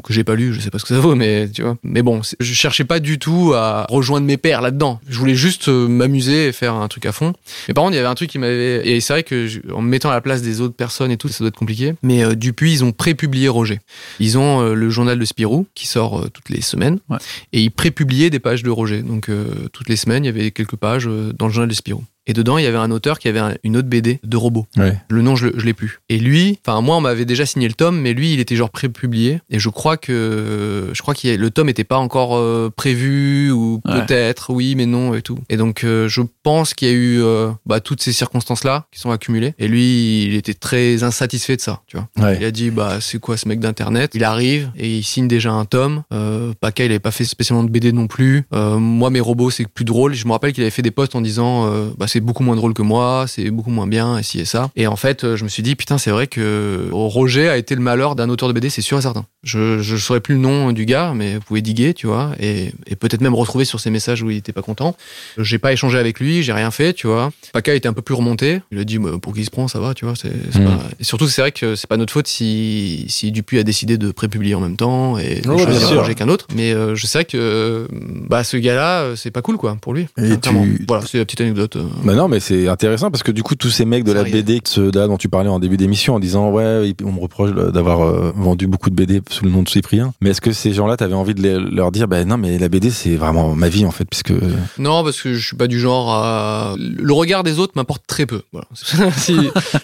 Que j'ai pas lu, je sais pas ce que ça vaut, mais tu vois. Mais bon, je cherchais pas du tout à rejoindre mes pairs là-dedans. Je voulais juste euh, m'amuser et faire un truc à fond. Mais par contre, il y avait un truc qui m'avait. Et c'est vrai que je- en me mettant à la place des autres personnes et tout, ça doit être compliqué. Mais euh, Dupuis, ils ont pré-publié Roger. Ils ont euh, le journal de Spirou qui sort euh, toutes les semaines. Ouais. Et ils pré-publiaient des pages de Roger. Donc euh, toutes les semaines, il y avait quelques pages euh, dans le journal de Spirou. Et dedans, il y avait un auteur qui avait un- une autre BD de robots. Ouais. Le nom, je, je l'ai plus. Et lui, enfin moi, on m'avait déjà signé le tome, mais lui, il était genre pré-publié. Et je crois que je crois que le tome était pas encore euh, prévu ou Ouais. peut-être, oui, mais non et tout. Et donc, euh, je pense qu'il y a eu euh, bah, toutes ces circonstances-là qui sont accumulées. Et lui, il était très insatisfait de ça, tu vois. Ouais. Il a dit bah c'est quoi ce mec d'internet? Il arrive et il signe déjà un tome. Euh, Paca il avait pas fait spécialement de BD non plus. Moi mes robots c'est plus drôle. Je me rappelle qu'il avait fait des posts en disant bah c'est beaucoup moins drôle que moi, c'est beaucoup moins bien et ci et ça. Et en fait euh, je me suis dit putain c'est vrai que Roger a été le malheur d'un auteur de BD c'est sûr et certain. Je je saurais plus le nom du gars mais vous pouvez diguer tu vois et, et peut-être même retrouver sur ses messages où il était pas content. J'ai pas échangé avec lui, j'ai rien fait tu vois. Paca était un peu plus remonté. Il a dit bah, pour qui il se prend ça va tu vois. C'est c'est Mm. pas- et surtout c'est vrai que c'est pas notre faute si si Dupuis a décidé de prépublier en même temps et de un sûr. projet qu'un autre. Mais euh, je sais que euh, bah ce gars-là euh, c'est pas cool quoi pour lui. Et tu- Voilà c'est la petite anecdote. Bah non, mais c'est intéressant parce que du coup, tous ces mecs de la. BD, ceux là dont tu parlais en début d'émission, en disant ouais, on me reproche d'avoir euh, vendu beaucoup de BD sous le nom de Cyprien. Mais est-ce que ces gens-là, t'avais envie de les- leur dire, ben non, mais la BD, c'est vraiment ma vie en fait, puisque Non, parce que je suis pas du genre à. Le regard des autres m'importe très peu. Voilà. si,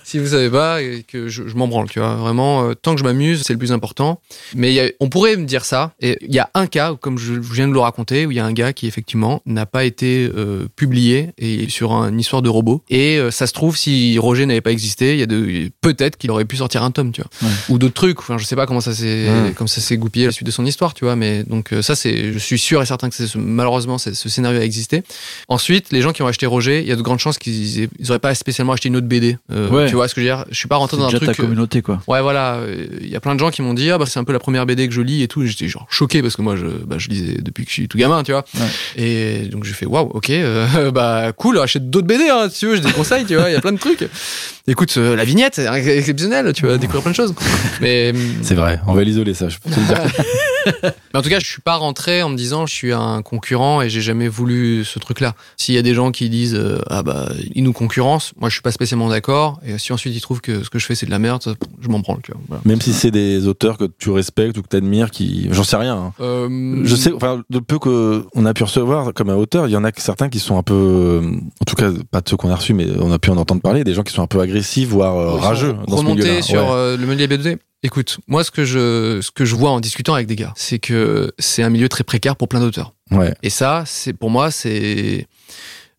si vous savez pas, que je, je m'en branle, tu vois. Vraiment, euh, tant que je m'amuse, c'est le plus important. Mais a- on pourrait me dire ça. Et il y a un cas, comme je viens de le raconter, où il y a un gars qui effectivement n'a pas été euh, publié et sur un- une histoire de robot. Et euh, ça se trouve, si Roger n'avait pas existé, il y a de peut-être qu'il aurait pu sortir un tome, tu vois, Ouais. ou d'autres trucs. Enfin, je sais pas comment ça s'est Ouais. comme ça s'est goupillé à la suite de son histoire, tu vois. Mais donc euh, ça, c'est, je suis sûr et certain que c'est malheureusement ce scénario a existé. Ensuite, les gens qui ont acheté Roger, il y a de grandes chances qu'ils aient- ils auraient pas spécialement acheté une autre BD. Euh, Ouais. Tu vois ce que je veux dire? Je suis pas rentré dans un truc. ta communauté quoi. Ouais, voilà. Il y a plein de gens qui m'ont dit ah bah c'est un peu la première BD que je lis et tout. J'étais genre choqué parce que moi je bah, je lisais depuis que je suis tout gamin, tu vois. Et donc j'ai fait waouh, ok, bah cool, achète d'autres BD hein, si tu veux, je déconseille, tu vois. Il y a plein de trucs. Écoute, euh, la vignette, c'est exceptionnel, tu vas découvrir plein de choses. Mais c'est vrai, on va l'isoler ça. Je peux te le dire. mais en tout cas, je suis pas rentré en me disant je suis un concurrent et j'ai jamais voulu ce truc-là. S'il y a des gens qui disent euh, ah bah ils nous concurrencent, moi je suis pas spécialement d'accord. Et si ensuite ils trouvent que ce que je fais c'est de la merde, je m'en branle. Tu vois. Voilà. Même si c'est des auteurs que tu respectes ou que t'admires, qui, j'en sais rien. hein. Euh, Je sais, enfin, de peu que on a pu recevoir comme un auteur, il y en a certains qui sont un peu, euh, en tout cas, pas de ceux qu'on a reçus, mais on a pu en entendre parler, des gens qui sont un peu agressifs, voire euh, rageux dans ce milieu-là. sur Ouais. le milieu BD. Écoute, moi ce que je ce que je vois en discutant avec des gars, c'est que c'est un milieu très précaire pour plein d'auteurs. Ouais. Et ça, c'est pour moi c'est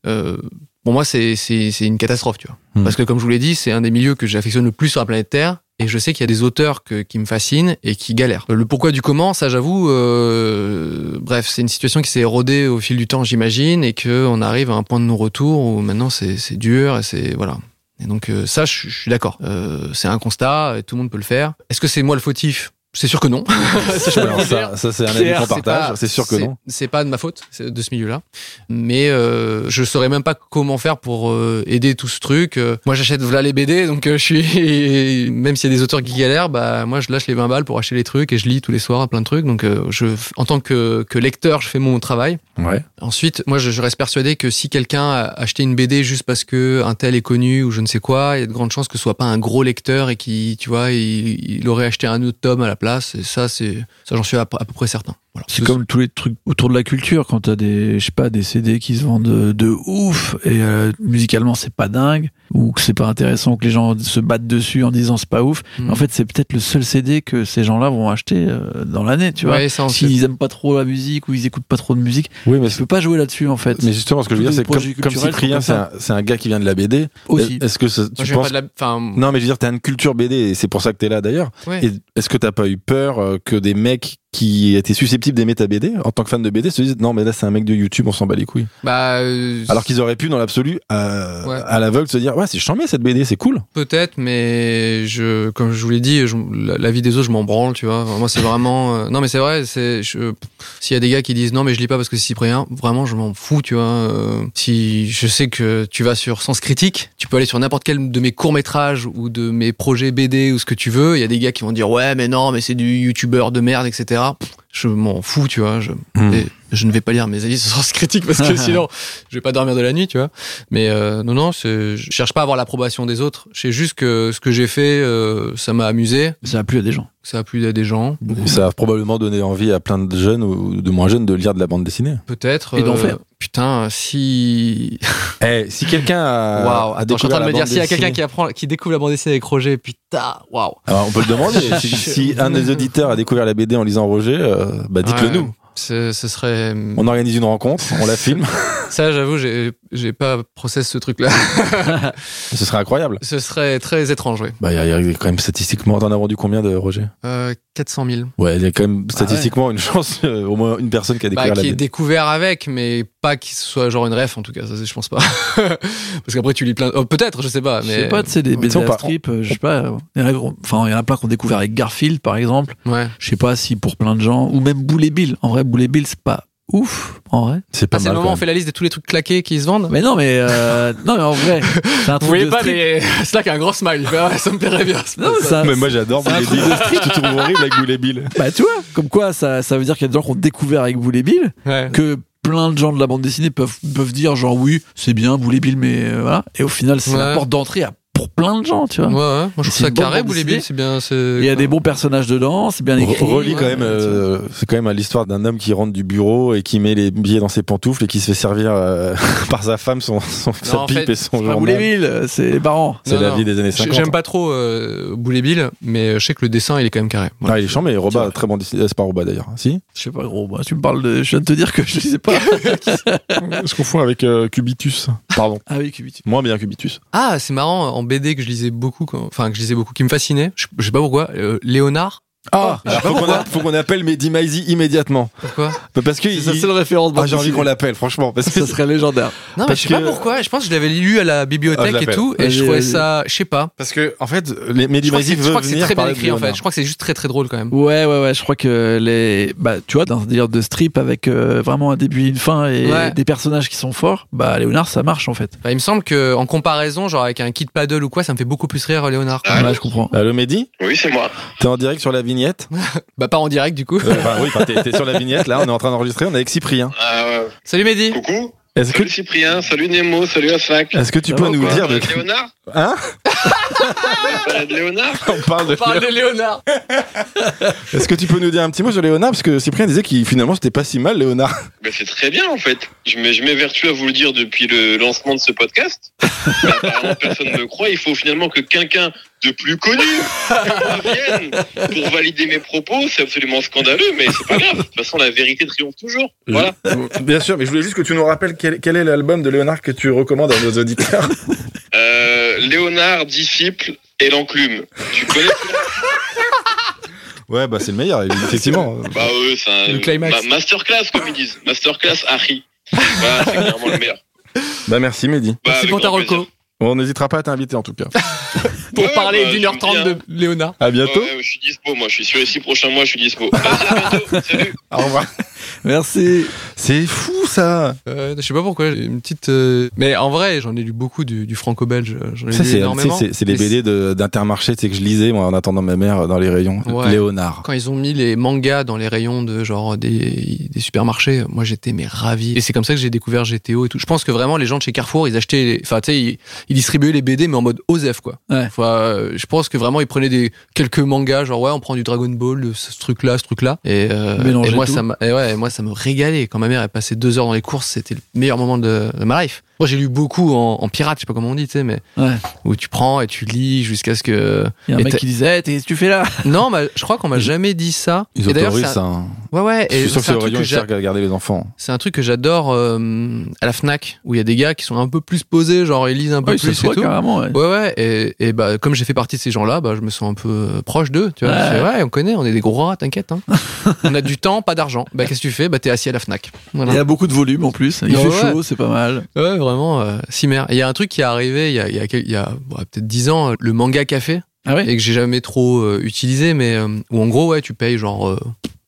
euh, pour moi c'est une catastrophe, tu vois. Hmm. Parce que comme je vous l'ai dit, c'est un des milieux que j'affectionne le plus sur la planète Terre. Et je sais qu'il y a des auteurs que- qui me fascinent et qui galèrent. Le pourquoi du comment, ça j'avoue, euh, bref, c'est une situation qui s'est érodée au fil du temps, j'imagine, et que on arrive à un point de non-retour où maintenant c'est c'est dur et c'est voilà. Et donc euh, ça, je, je suis d'accord. Euh, c'est un constat, tout le monde peut le faire. Est-ce que c'est moi le fautif? C'est sûr que non. Ça, Alors c'est un avis qu'on partage. C'est sûr que non. C'est pas de ma faute c'est de ce milieu-là, mais euh, je saurais même pas comment faire pour euh, aider tout ce truc. Euh, moi, j'achète voilà les BD, donc euh, je suis même s'il y a des auteurs qui galèrent, bah moi je lâche les 20 balles pour acheter les trucs et je lis tous les soirs plein de trucs. Donc je, en tant que, que lecteur, je fais mon travail. Ouais. Ensuite, moi, je, je reste persuadé que si quelqu'un a acheté une BD juste parce que un tel est connu ou je ne sais quoi, il y a de grandes chances que ce soit pas un gros lecteur et qui, tu vois, il, il aurait acheté un autre tome à la place. Et ça, c'est ça, j'en suis à peu près certain. Voilà. C'est comme tous les trucs autour de la culture, quand t'as des, je sais pas, des CD qui se vendent de, de ouf et euh, musicalement c'est pas dingue ou que c'est pas intéressant ou que les gens se battent dessus en disant c'est pas ouf. Mm. En fait, c'est peut-être le seul CD que ces gens-là vont acheter euh, dans l'année, tu vois. Ouais. S'ils aiment pas trop la musique ou ils écoutent pas trop de musique, Oui, mais tu peux pas jouer là-dessus en fait. Mais justement, ce que je veux dire, c'est que comme, comme Cyprien, c'est un, gars qui vient de la BD. aussi. Est-ce que ça- Moi, tu viens penses pas de la. Enfin, Non, mais je veux dire, t'as une culture BD et c'est pour ça que t'es là d'ailleurs. ouais. Est-ce que t'as pas eu peur euh, que des mecs qui étaient susceptibles d'aimer ta BD en tant que fan de BD se disent non mais là c'est un mec de YouTube on s'en bat les couilles bah, euh, alors qu'ils auraient pu dans l'absolu euh, Ouais. à l'aveugle se dire ouais c'est chambé cette BD c'est cool peut-être, mais je, comme je vous l'ai dit, je- la, la vie des autres, je m'en branle, tu vois. Moi, c'est vraiment. euh, non, mais c'est vrai. C'est. S'il y a des gars qui disent non, mais je lis pas parce que c'est Cyprien, vraiment, je m'en fous, tu vois. si je sais que tu vas sur Sens Critique, tu peux aller sur n'importe quel de mes courts métrages ou de mes projets BD ou ce que tu veux. Il y a des gars qui vont dire ouais, mais non, mais c'est du youtubeur de merde, etc. Pff, Je m'en fous, tu vois. Je, Hmm. et je ne vais pas lire mes avis sur Sens Critique parce que sinon, je vais pas dormir de la nuit, tu vois. Mais euh, non, non, c'est- je cherche pas à avoir l'approbation des autres. Je sais juste que ce que j'ai fait, euh, ça m'a amusé, Ça a plu à des gens. ça a plu à des gens, Et ça a probablement donné envie à plein de jeunes ou de moins jeunes de lire de la bande dessinée peut-être. Et d'en euh, faire. Putain, si. eh si quelqu'un a, Waouh, a attends, je suis en train de me dire, s'il y a quelqu'un qui apprend, qui découvre la bande dessinée avec Roger, putain, waouh. Alors, on peut le demander si, si un des auditeurs a découvert la BD en lisant Roger euh, bah dites-le Ouais. nous Ce, ce serait. on organise une rencontre on la filme Ça, j'avoue, j'ai j'ai pas process ce truc-là. ce serait incroyable ce serait très étrange, oui. bah il y, a- il y a quand même statistiquement t'en as vendu combien de Roger? Euh, 400 000. Ouais, il y a quand même statistiquement une chance, euh, au moins une personne qui a Bah, découvert qui est la BD. découvert avec, mais pas qu'il soit genre une ref en tout cas, ça je pense pas. Parce qu'après tu lis plein. Oh, Peut-être, je sais pas, Je mais. sais pas, tu sais, des BD à strip, euh, je sais pas. il y en a- Enfin, il y en a plein qu'on découvert avec Garfield, par exemple. Ouais. Je sais pas si pour plein de gens, ou même Boule et Bill. En vrai, Boule et Bill, c'est pas ouf, en vrai. C'est pas Ah, c'est le moment où on fait la liste de tous les trucs claqués qui se vendent? Mais non, mais, euh, non, mais en vrai, c'est un Vous truc voyez de pas, strip. mais Slack a un grand smile. Ah, ça me plairait bien. Non, mais ça. ça- même. Mais moi j'adore Boulet Bill. Je te trouve horrible avec Boulet Bill. Bah, tu vois, comme quoi, ça, ça veut dire qu'il y a des gens qui ont découvert avec Boule et Bill, Ouais. que plein de gens de la bande dessinée peuvent, peuvent dire, genre, oui, c'est bien, Boule et Bill, mais euh, voilà. Et au final, c'est la Ouais. porte d'entrée à- pour plein de gens, tu vois. Ouais, ouais. Moi, je C'est trouve ça carré. Bill, c'est bien. c'est- Il y a des bons personnages dedans, c'est bien écrit. Relis quand Ouais, même, euh, c'est quand même l'histoire d'un homme qui rentre du bureau et qui met les billets dans ses pantoufles et qui se fait servir euh, par sa femme son, son sa en pipe fait, et son Bill, euh, c'est marrant. C'est Non, la non. vie des années J'ai- 50. J'aime pas trop euh, mais je sais que le dessin, il est quand même carré. Voilà. Ah, il est chiant, mais Roba, très bon dessinateur. C'est pas Roba d'ailleurs. Si Je sais pas, moi, tu me parles de. Je viens de te dire que je sais pas. Je confonds avec euh, Cubitus? Pardon. ah oui, Cubitus. Moins bien Cubitus. Ah, c'est marrant, en BD que je lisais beaucoup, enfin, que je lisais beaucoup, qui me fascinait. Je, je sais pas pourquoi. euh, Léonard. Ah, pas faut qu'on pourquoi. a- faut qu'on appelle Mehdi Maizi immédiatement. Pourquoi Bah, Parce que C'est il- sa seule référence. Ah, j'ai envie qu'on l'appelle, franchement. Parce que Ça serait légendaire. Non, mais Parce je sais pas que- pourquoi. Je pense que je l'avais lu à la Ah, bibliothèque je et tout, et je trouvais ça, je sais pas. Parce que, en fait, les Mehdi Je crois que Maizi c'est- je veut crois que c'est très bien écrit en fait. Je crois que c'est juste très très drôle quand même. Ouais, ouais, ouais. Je crois que les. Bah, tu vois, dans un délire de strip avec euh, vraiment un début et une fin et Ouais. des personnages qui sont forts, bah, Léonard, ça marche en fait. Bah, il me semble que en comparaison, genre avec un Kid Paddle ou quoi, ça me fait beaucoup plus rire Léonard. Ouais, je comprends. Allô Mehdi? Oui, c'est moi. T'es en direct sur la vignette Bah pas en direct du coup. Euh, enfin, Oui, t'es t'es sur la vignette, là, on est en train d'enregistrer, on est avec Cyprien. Ah, ouais. Salut Mehdi. Coucou. Est-ce que, Salut Cyprien, salut Nemo, salut Aslak. est-ce que tu peux nous dire de... de Léonard Hein? On parlait de Léonard On parle de... Parle de Léonard. Est-ce que tu peux nous dire un petit mot sur Léonard? Parce que Cyprien disait qu'il finalement c'était pas si mal, Léonard. ben, C'est très bien en fait. Je m'é- je m'évertue à vous le dire depuis le lancement de ce podcast. Mais apparemment, personne ne me croit. Il faut finalement que quelqu'un de plus connu vienne pour valider mes propos. C'est absolument scandaleux, mais c'est pas grave. De toute façon, la vérité triomphe toujours. Voilà. Bien sûr, mais je voulais juste que tu nous rappelles quel, quel est l'album de Léonard que tu recommandes à nos auditeurs. Euh, Léonard, disciple et l'enclume. Tu connais Ouais, bah c'est le meilleur, effectivement. Bah ouais, c'est un Le climax. ma- masterclass comme ils disent. Masterclass Harry. Voilà, c'est clairement le meilleur. Bah merci Mehdi. Bah, Merci avec pour ta grand reco. On n'hésitera pas à t'inviter en tout cas. Pour Ouais, parler bah, d'une heure trente de Léonard. À bientôt. ouais, je suis dispo, moi. Je suis sur les six prochains mois, je suis dispo. À bientôt. Salut. Au revoir. Merci. C'est fou ça. Euh, je sais pas pourquoi, j'ai une petite. euh, Mais en vrai, j'en ai lu beaucoup du, du franco-belge. J'en ai Ça, lu c'est, énormément. c'est, c'est les BD de- d'Intermarché, c'est que je lisais moi en attendant ma mère dans les rayons. Ouais. Léonard. Quand ils ont mis les mangas dans les rayons de genre des, des supermarchés, moi j'étais mais ravi. Et c'est comme ça que j'ai découvert GTO et tout. Je pense que vraiment les gens de chez Carrefour, ils achetaient, les- enfin tu sais, ils, ils distribuaient les BD mais en mode OSEF quoi. Ouais. Enfin, euh, je pense que vraiment ils prenaient des quelques mangas, genre ouais, on prend du Dragon Ball, de ce, truc-là, ce truc-là. Et, euh, et moi tout. ça et ouais, et moi ça me régalait. Quand ma mère elle passait deux heures dans les courses, c'était le meilleur moment de, de ma life. Moi j'ai lu beaucoup en, en pirate, je sais pas comment on dit, tu sais, mais Ouais. où tu prends et tu lis jusqu'à ce que. Il y a un Et mec qui disait, Eh, qu'est-ce que tu fais là? Non, bah, je crois qu'on m'a jamais dit ça. Ils Et autorisent ça. un- hein. Ouais, ouais. Je Et suis sûr que c'est un le truc rayon à garder les enfants. c'est un truc que j'adore euh, à la Fnac, où il y a des gars qui sont un peu plus posés, genre ils lisent un peu Ouais, plus se et tout. carrément. Ouais. Ouais, ouais. Et, et bah, comme j'ai fait partie de ces gens-là, bah, je me sens un peu euh, proche d'eux. Tu vois. Ouais. Fais, ouais, on connaît, on est des gros rats, t'inquiète. Hein. on a du temps, pas d'argent. Bah, qu'est-ce que tu fais? Bah, t'es assis à la Fnac. Voilà. Il y a beaucoup de volume en plus. Il fait chaud, c'est pas mal. Ouais, vraiment, euh, cimer. Et Il y a un truc qui est arrivé il y a, il y peut-être 10 ans, le manga café. Ah ouais? Et que j'ai jamais trop euh, utilisé, mais euh, où en gros, ouais, tu payes genre, euh,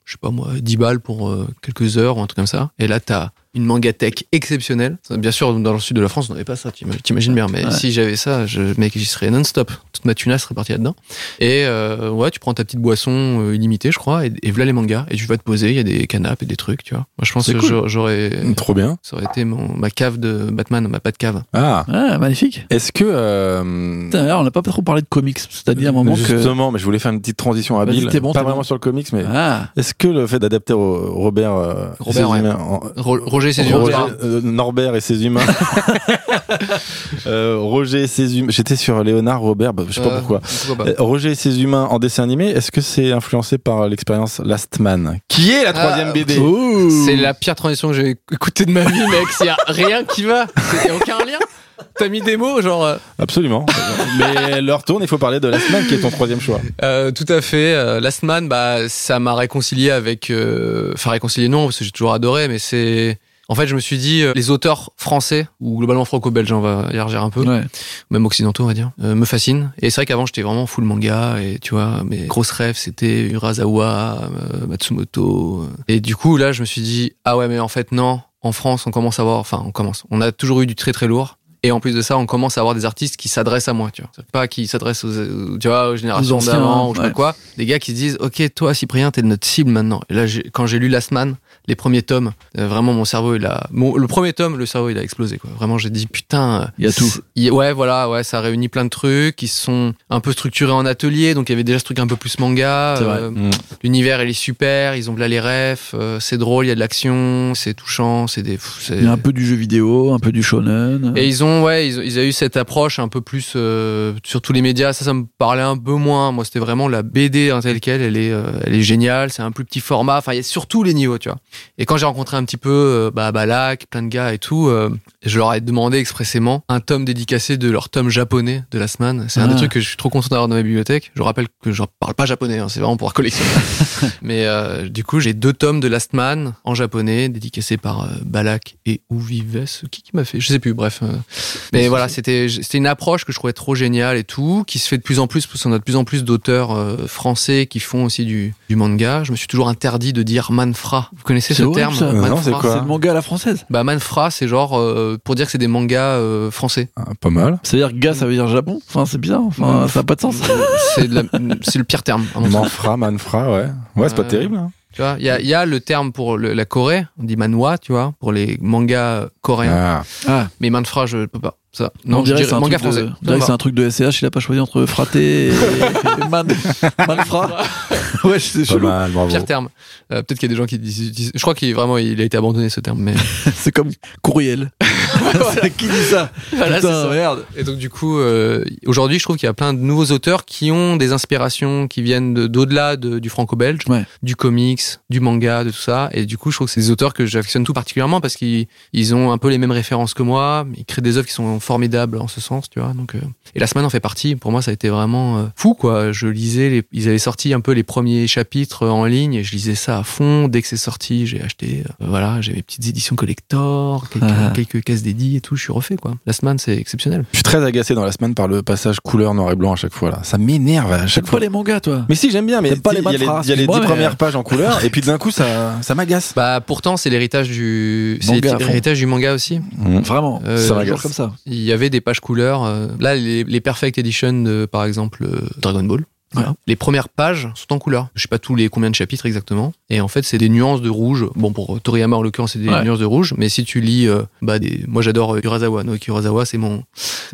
je sais pas moi, 10 balles pour quelques heures ou un truc comme ça. Et là, t'as une mangatech exceptionnelle. Bien sûr, dans le sud de la France, on n'avait pas ça, t'im- t'imagines bien. Mais Ouais. si j'avais ça, je, mec, j'y serais non-stop. Toute ma tunasse serait partie là-dedans. Et euh, ouais, tu prends ta petite boisson euh, illimitée, je crois, et, et voilà les mangas. Et tu vas te poser, il y a des canapes et des trucs, tu vois. Moi, je pense que cool. j'aurais-. Trop bien. Ça aurait été mon, ma cave de Batman, ma pas de cave. Ah. Ah, magnifique. Est-ce que euh, Putain, on n'a pas trop parlé de comics. C'est-à-dire à un moment que. justement, mais je voulais faire une petite transition habile, bon, pas vraiment bon. sur le comics, mais Ah, est-ce que le fait d'adapter Ro- Robert, euh, Robert, ouais. en- Ro- Roger, euh, Norbert et ses humains. Euh, Roger et ses humains. J'étais sur Léonard, Robert, bah, je sais pas Euh, pourquoi. pas. Roger et ses humains en dessin animé, est-ce que c'est influencé par l'expérience Last Man? Qui est la troisième Ah, BD. C'est la pire transition que j'ai écoutée de ma vie, mec. Il y a rien qui va. Il aucun lien. T'as mis des mots, genre. Absolument. Mais leur tourne, il faut parler de Last Man qui est ton troisième choix. euh, tout à fait. Last Man, bah, ça m'a réconcilié avec. euh, Enfin, réconcilié, non, parce que j'ai toujours adoré, mais c'est. En fait, je me suis dit, euh, les auteurs français, ou globalement franco-belges, on va élargir un peu, Ouais. même occidentaux, on va dire, euh, me fascinent. Et c'est vrai qu'avant, j'étais vraiment full manga, et tu vois, mes grosses rêves, c'était Urasawa, euh, Matsumoto. Et du coup, là, je me suis dit, ah ouais, mais en fait, non. En France, on commence à avoir, enfin, on commence. On a toujours eu du très très lourd. Et en plus de ça, on commence à avoir des artistes qui s'adressent à moi, tu vois. Pas qui s'adressent aux, tu vois, aux générations d'avant, ou je sais pas quoi. Des gars qui se disent, ok, toi, Cyprien, t'es notre cible maintenant. Et là, quand j'ai lu Last Man, les premiers tomes, euh, vraiment, mon cerveau, il a, mon, le premier tome, le cerveau, il a explosé, quoi. Vraiment, j'ai dit, putain. euh, Il y a tout. ouais, voilà, ouais, ça réunit plein de trucs qui sont un peu structurés en atelier, donc il y avait déjà ce truc un peu plus manga. Euh, Mm. L'univers, il est super, ils ont là les refs, euh, c'est drôle, il y a de l'action, c'est touchant, c'est des. pff, Il y a un peu du jeu vidéo, un peu du shonen. et ils ont, ouais, ils, ils ont eu cette approche un peu plus euh, sur tous les médias. Ça, ça me parlait un peu moins. Moi, c'était vraiment la BD en telle quelle. Elle est, euh, elle est géniale. C'est un plus petit format. Enfin, il y a sur tous les niveaux, tu vois. Et quand j'ai rencontré un petit peu euh, bah, Balak, plein de gars et tout, je leur ai demandé expressément un tome dédicacé de leur tome japonais de la semaine. C'est un Ah. des trucs que je suis trop content d'avoir dans ma bibliothèque. Je rappelle que je parle pas japonais. hein, c'est vraiment pour collectionner. Mais euh, du coup, j'ai deux tomes de Last Man en japonais, dédicacés par Balak et Ouvives. Qui, qui m'a fait? Je sais plus, bref. Mais voilà, c'était c'était une approche que je trouvais trop géniale et tout, qui se fait de plus en plus, parce qu'on a de plus en plus d'auteurs euh, français qui font aussi du, du manga. Je me suis toujours interdit de dire manfra. Vous connaissez ce terme ça. Non, Manfra c'est quoi C'est le manga à la française. Bah manfra, c'est genre euh, pour dire que c'est des mangas euh, français. Ah, pas mal. C'est-à-dire gars, ça veut dire Japon? Enfin, c'est bizarre. Enfin, ça n'a pas de sens. c'est le pire terme. Manfra, Manfra, ouais. Ouais, c'est pas terrible. hein. Tu vois, il y a, il y a le terme pour le- la Corée, on dit manhwa, tu vois, pour les mangas coréens. Ah. Ah, Mais manfra, je peux pas. Ça. on Non, je dirais c'est un, manga truc de- français. on dirait que c'est un truc de SCH. Il a pas choisi entre fraté et, et man, manfra. ouais, c'est chelou. mal. Pire terme. Euh, Peut-être qu'il y a des gens qui disent. disent- je crois qu'il vraiment il a été abandonné ce terme, mais C'est comme courriel. Qui dit ça voilà, Putain, ça. merde. Et donc du coup, euh, aujourd'hui, je trouve qu'il y a plein de nouveaux auteurs qui ont des inspirations qui viennent de- d'au-delà de- du franco-belge, Ouais. du comics, du manga, de tout ça. Et du coup, je trouve que c'est des auteurs que j'affectionne tout particulièrement parce qu'ils ils ont un peu les mêmes références que moi. Ils créent des œuvres qui sont sont formidables en ce sens, tu vois. Donc, euh, et la semaine en fait partie. Pour moi, ça a été vraiment euh, fou, quoi. Je lisais, les, ils avaient sorti un peu les premiers chapitres en ligne et je lisais ça à fond. Dès que c'est sorti, j'ai acheté, euh, voilà, j'ai mes petites éditions collector, quelques, Ah. quelques cases dédiées et tout. Je suis refait, quoi. La semaine, c'est exceptionnel. Je suis très agacé dans la semaine par le passage couleur noir et blanc à chaque fois là. Ça m'énerve à chaque fois. pas les mangas, toi? Mais si j'aime bien, mais pas il y les a les, mantra, il y a les dix mais- premières pages en couleur et puis d'un coup ça, ça m'agace. Bah, pourtant, c'est l'héritage du, c'est l'héritage du manga aussi. Mmh. Vraiment. Euh, ça m'agace. comme ça. Il y avait des pages couleurs. euh, là, les, les Perfect Edition de, par exemple, euh, Dragon Ball. Voilà. Les premières pages sont en couleur. Je sais pas tous les combien de chapitres exactement. Et en fait, c'est des nuances de rouge. Bon, pour Toriyama en l'occurrence, c'est des Ouais. nuances de rouge. Mais si tu lis, euh, bah, des... moi j'adore Urasawa. Naoki Urasawa, c'est mon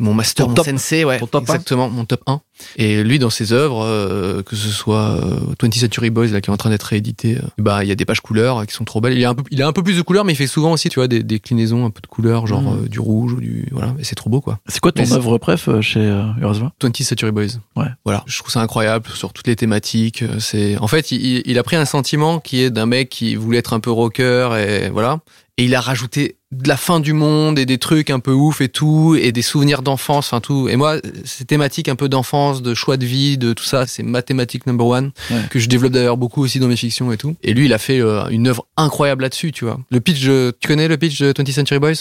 mon master, mon top. sensei, ouais, top exactement, mon top 1. Et lui, dans ses œuvres, euh, que ce soit euh, 20th Century Boys, là, qui est en train d'être réédité, euh, bah, il y a des pages couleurs euh, qui sont trop belles. Il a un peu, il a un peu plus de couleurs, mais il fait souvent aussi, tu vois, des déclinaisons un peu de couleurs, genre Mhm. euh, du rouge ou du, voilà. Et c'est trop beau, quoi. C'est quoi ton œuvre préf chez euh, Urasawa 20th Century Boys. Ouais. Voilà. Je trouve ça incroyable sur toutes les thématiques. C'est, en fait, il, il a pris un sentiment qui est d'un mec qui voulait être un peu rocker et voilà. Et il a rajouté de la fin du monde et des trucs un peu ouf et tout et des souvenirs d'enfance, enfin tout. Et moi, ces thématiques un peu d'enfance, de choix de vie, de tout ça, c'est mathématique number one Ouais. que je développe d'ailleurs beaucoup aussi dans mes fictions et tout. Et lui, il a fait euh, une œuvre incroyable là-dessus, tu vois. Le pitch, de- tu connais le pitch de 20th Century Boys?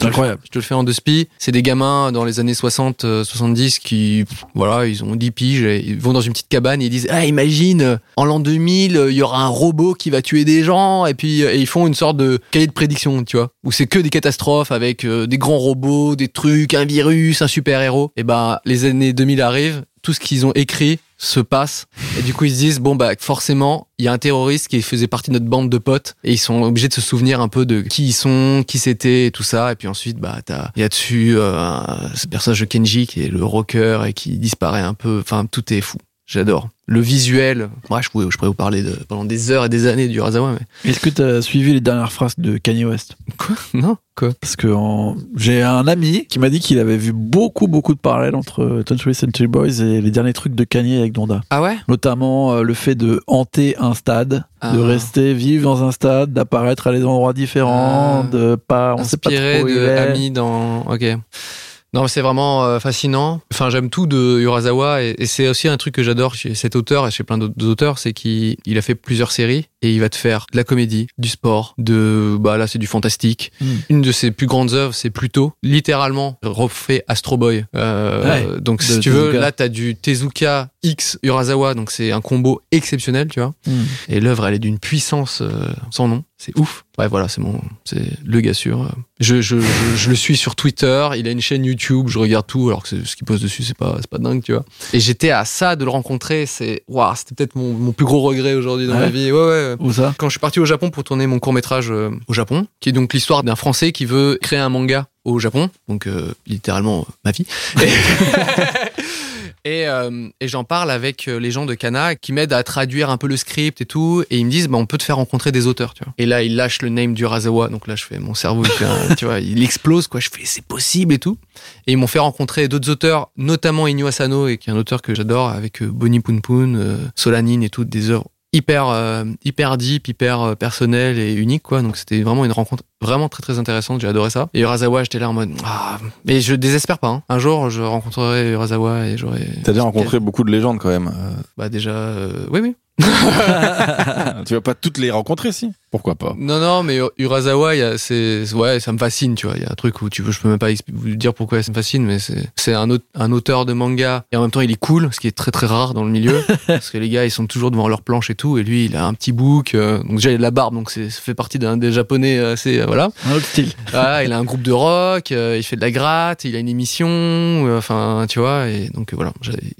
C'est incroyable. je te le fais en deux spi. C'est des gamins dans les années 60, euh, 70 qui, pff, voilà, ils ont 10 piges et ils vont dans une petite cabane et ils disent, ah, imagine, euh, en l'an 2000, euh, il y aura un robot qui va tuer des gens et puis euh, et ils font une sorte de cahier de prédiction, tu vois, où c'est que des catastrophes avec euh, des grands robots, des trucs, un virus, un super héros. Et ben, les années 2000 arrivent, tout ce qu'ils ont écrit se passe. Et du coup ils se disent bon bah forcément il y a un terroriste qui faisait partie de notre bande de potes. Et ils sont obligés de se souvenir un peu de qui ils sont qui c'était tout ça. Et puis ensuite bah t'as il y a dessus euh, ce personnage de Kenji qui est le rocker et qui disparaît un peu. Enfin tout est fou j'adore le visuel moi je pourrais je pourrais vous parler de pendant des heures et des années du Razawa mais Est-ce que tu as suivi les dernières phrases de Kanye West? Quoi? Non quoi? Parce que en- j'ai un ami qui m'a dit qu'il avait vu beaucoup, beaucoup de parallèles entre 20th Century Boys et les derniers trucs de Kanye avec Donda. ah ouais? Notamment euh, le fait de hanter un stade, de Ah. rester vivre dans un stade, d'apparaître à des endroits différents, Ah. de pas, on sait pas trop il de est. Ami dans. Ok. Non, mais c'est vraiment euh, fascinant. Enfin, j'aime tout de Urasawa et, et c'est aussi un truc que j'adore chez cet auteur et chez plein d'autres auteurs, c'est qu'il il a fait plusieurs séries et il va te faire de la comédie, du sport, de bah là c'est du fantastique. Mm. Une de ses plus grandes œuvres, c'est Pluto, littéralement refait Astro Boy. Euh, donc si de tu veux, Tezuka. là t'as du Tezuka X Urasawa, donc c'est un combo exceptionnel, tu vois. Hmm. Et l'œuvre, elle est d'une puissance euh, sans nom. C'est ouf. Ouais, voilà, c'est mon, c'est le gars sûr. Je, je, je, je le suis sur Twitter. Il a une chaîne YouTube. Je regarde tout, alors que ce qu'il pose dessus, c'est pas, c'est pas dingue, tu vois. Et j'étais à ça de le rencontrer. C'est, waouh, c'était peut-être mon, mon plus gros regret aujourd'hui dans Ouais. ma vie. Ouais, ouais. Où ça? Quand je suis parti au Japon pour tourner mon court métrage au Japon, qui est donc l'histoire d'un Français qui veut créer un manga au Japon, donc euh, littéralement euh, ma vie. Et, et, euh, et j'en parle avec euh, les gens de Kana qui m'aident à traduire un peu le script et tout, et ils me disent bah, on peut te faire rencontrer des auteurs. Et là ils lâchent le name du Razawa, donc là je fais mon cerveau, il il explose quoi. Je fais c'est possible et tout. Et ils m'ont fait rencontrer d'autres auteurs, notamment Inyo Asano, et qui est un auteur que j'adore avec euh, Bonnie euh, Solanine et tout, des œuvres hyper euh, hyper deep, hyper euh, personnelles et uniques quoi. Donc c'était vraiment une rencontre vraiment très très intéressante. J'ai adoré ça. Et Urasawa, j'étais là en mode ah, mais je désespère pas. hein. Un jour, je rencontrerai Urasawa et j'aurai. T'as déjà rencontré beaucoup de légendes quand même. Bah déjà, euh, oui oui. tu vas pas toutes les rencontrer, si? Pourquoi pas? Non, non, mais Urasawa, il y a- c'est, ouais, ça me fascine, tu vois. Il y a un truc où tu veux, je peux même pas vous dire pourquoi ça me fascine, mais c'est, c'est un, un auteur de manga et en même temps il est cool, ce qui est très très rare dans le milieu, parce que les gars ils sont toujours devant leur planche et tout, et lui il a un petit book, euh, donc déjà il a de la barbe, donc c'est, ça fait partie d'un des japonais assez, euh, voilà. Un autre style. Ah, il a un groupe de rock, euh, il fait de la gratte, il a une émission, euh, enfin, tu vois, et donc euh, voilà,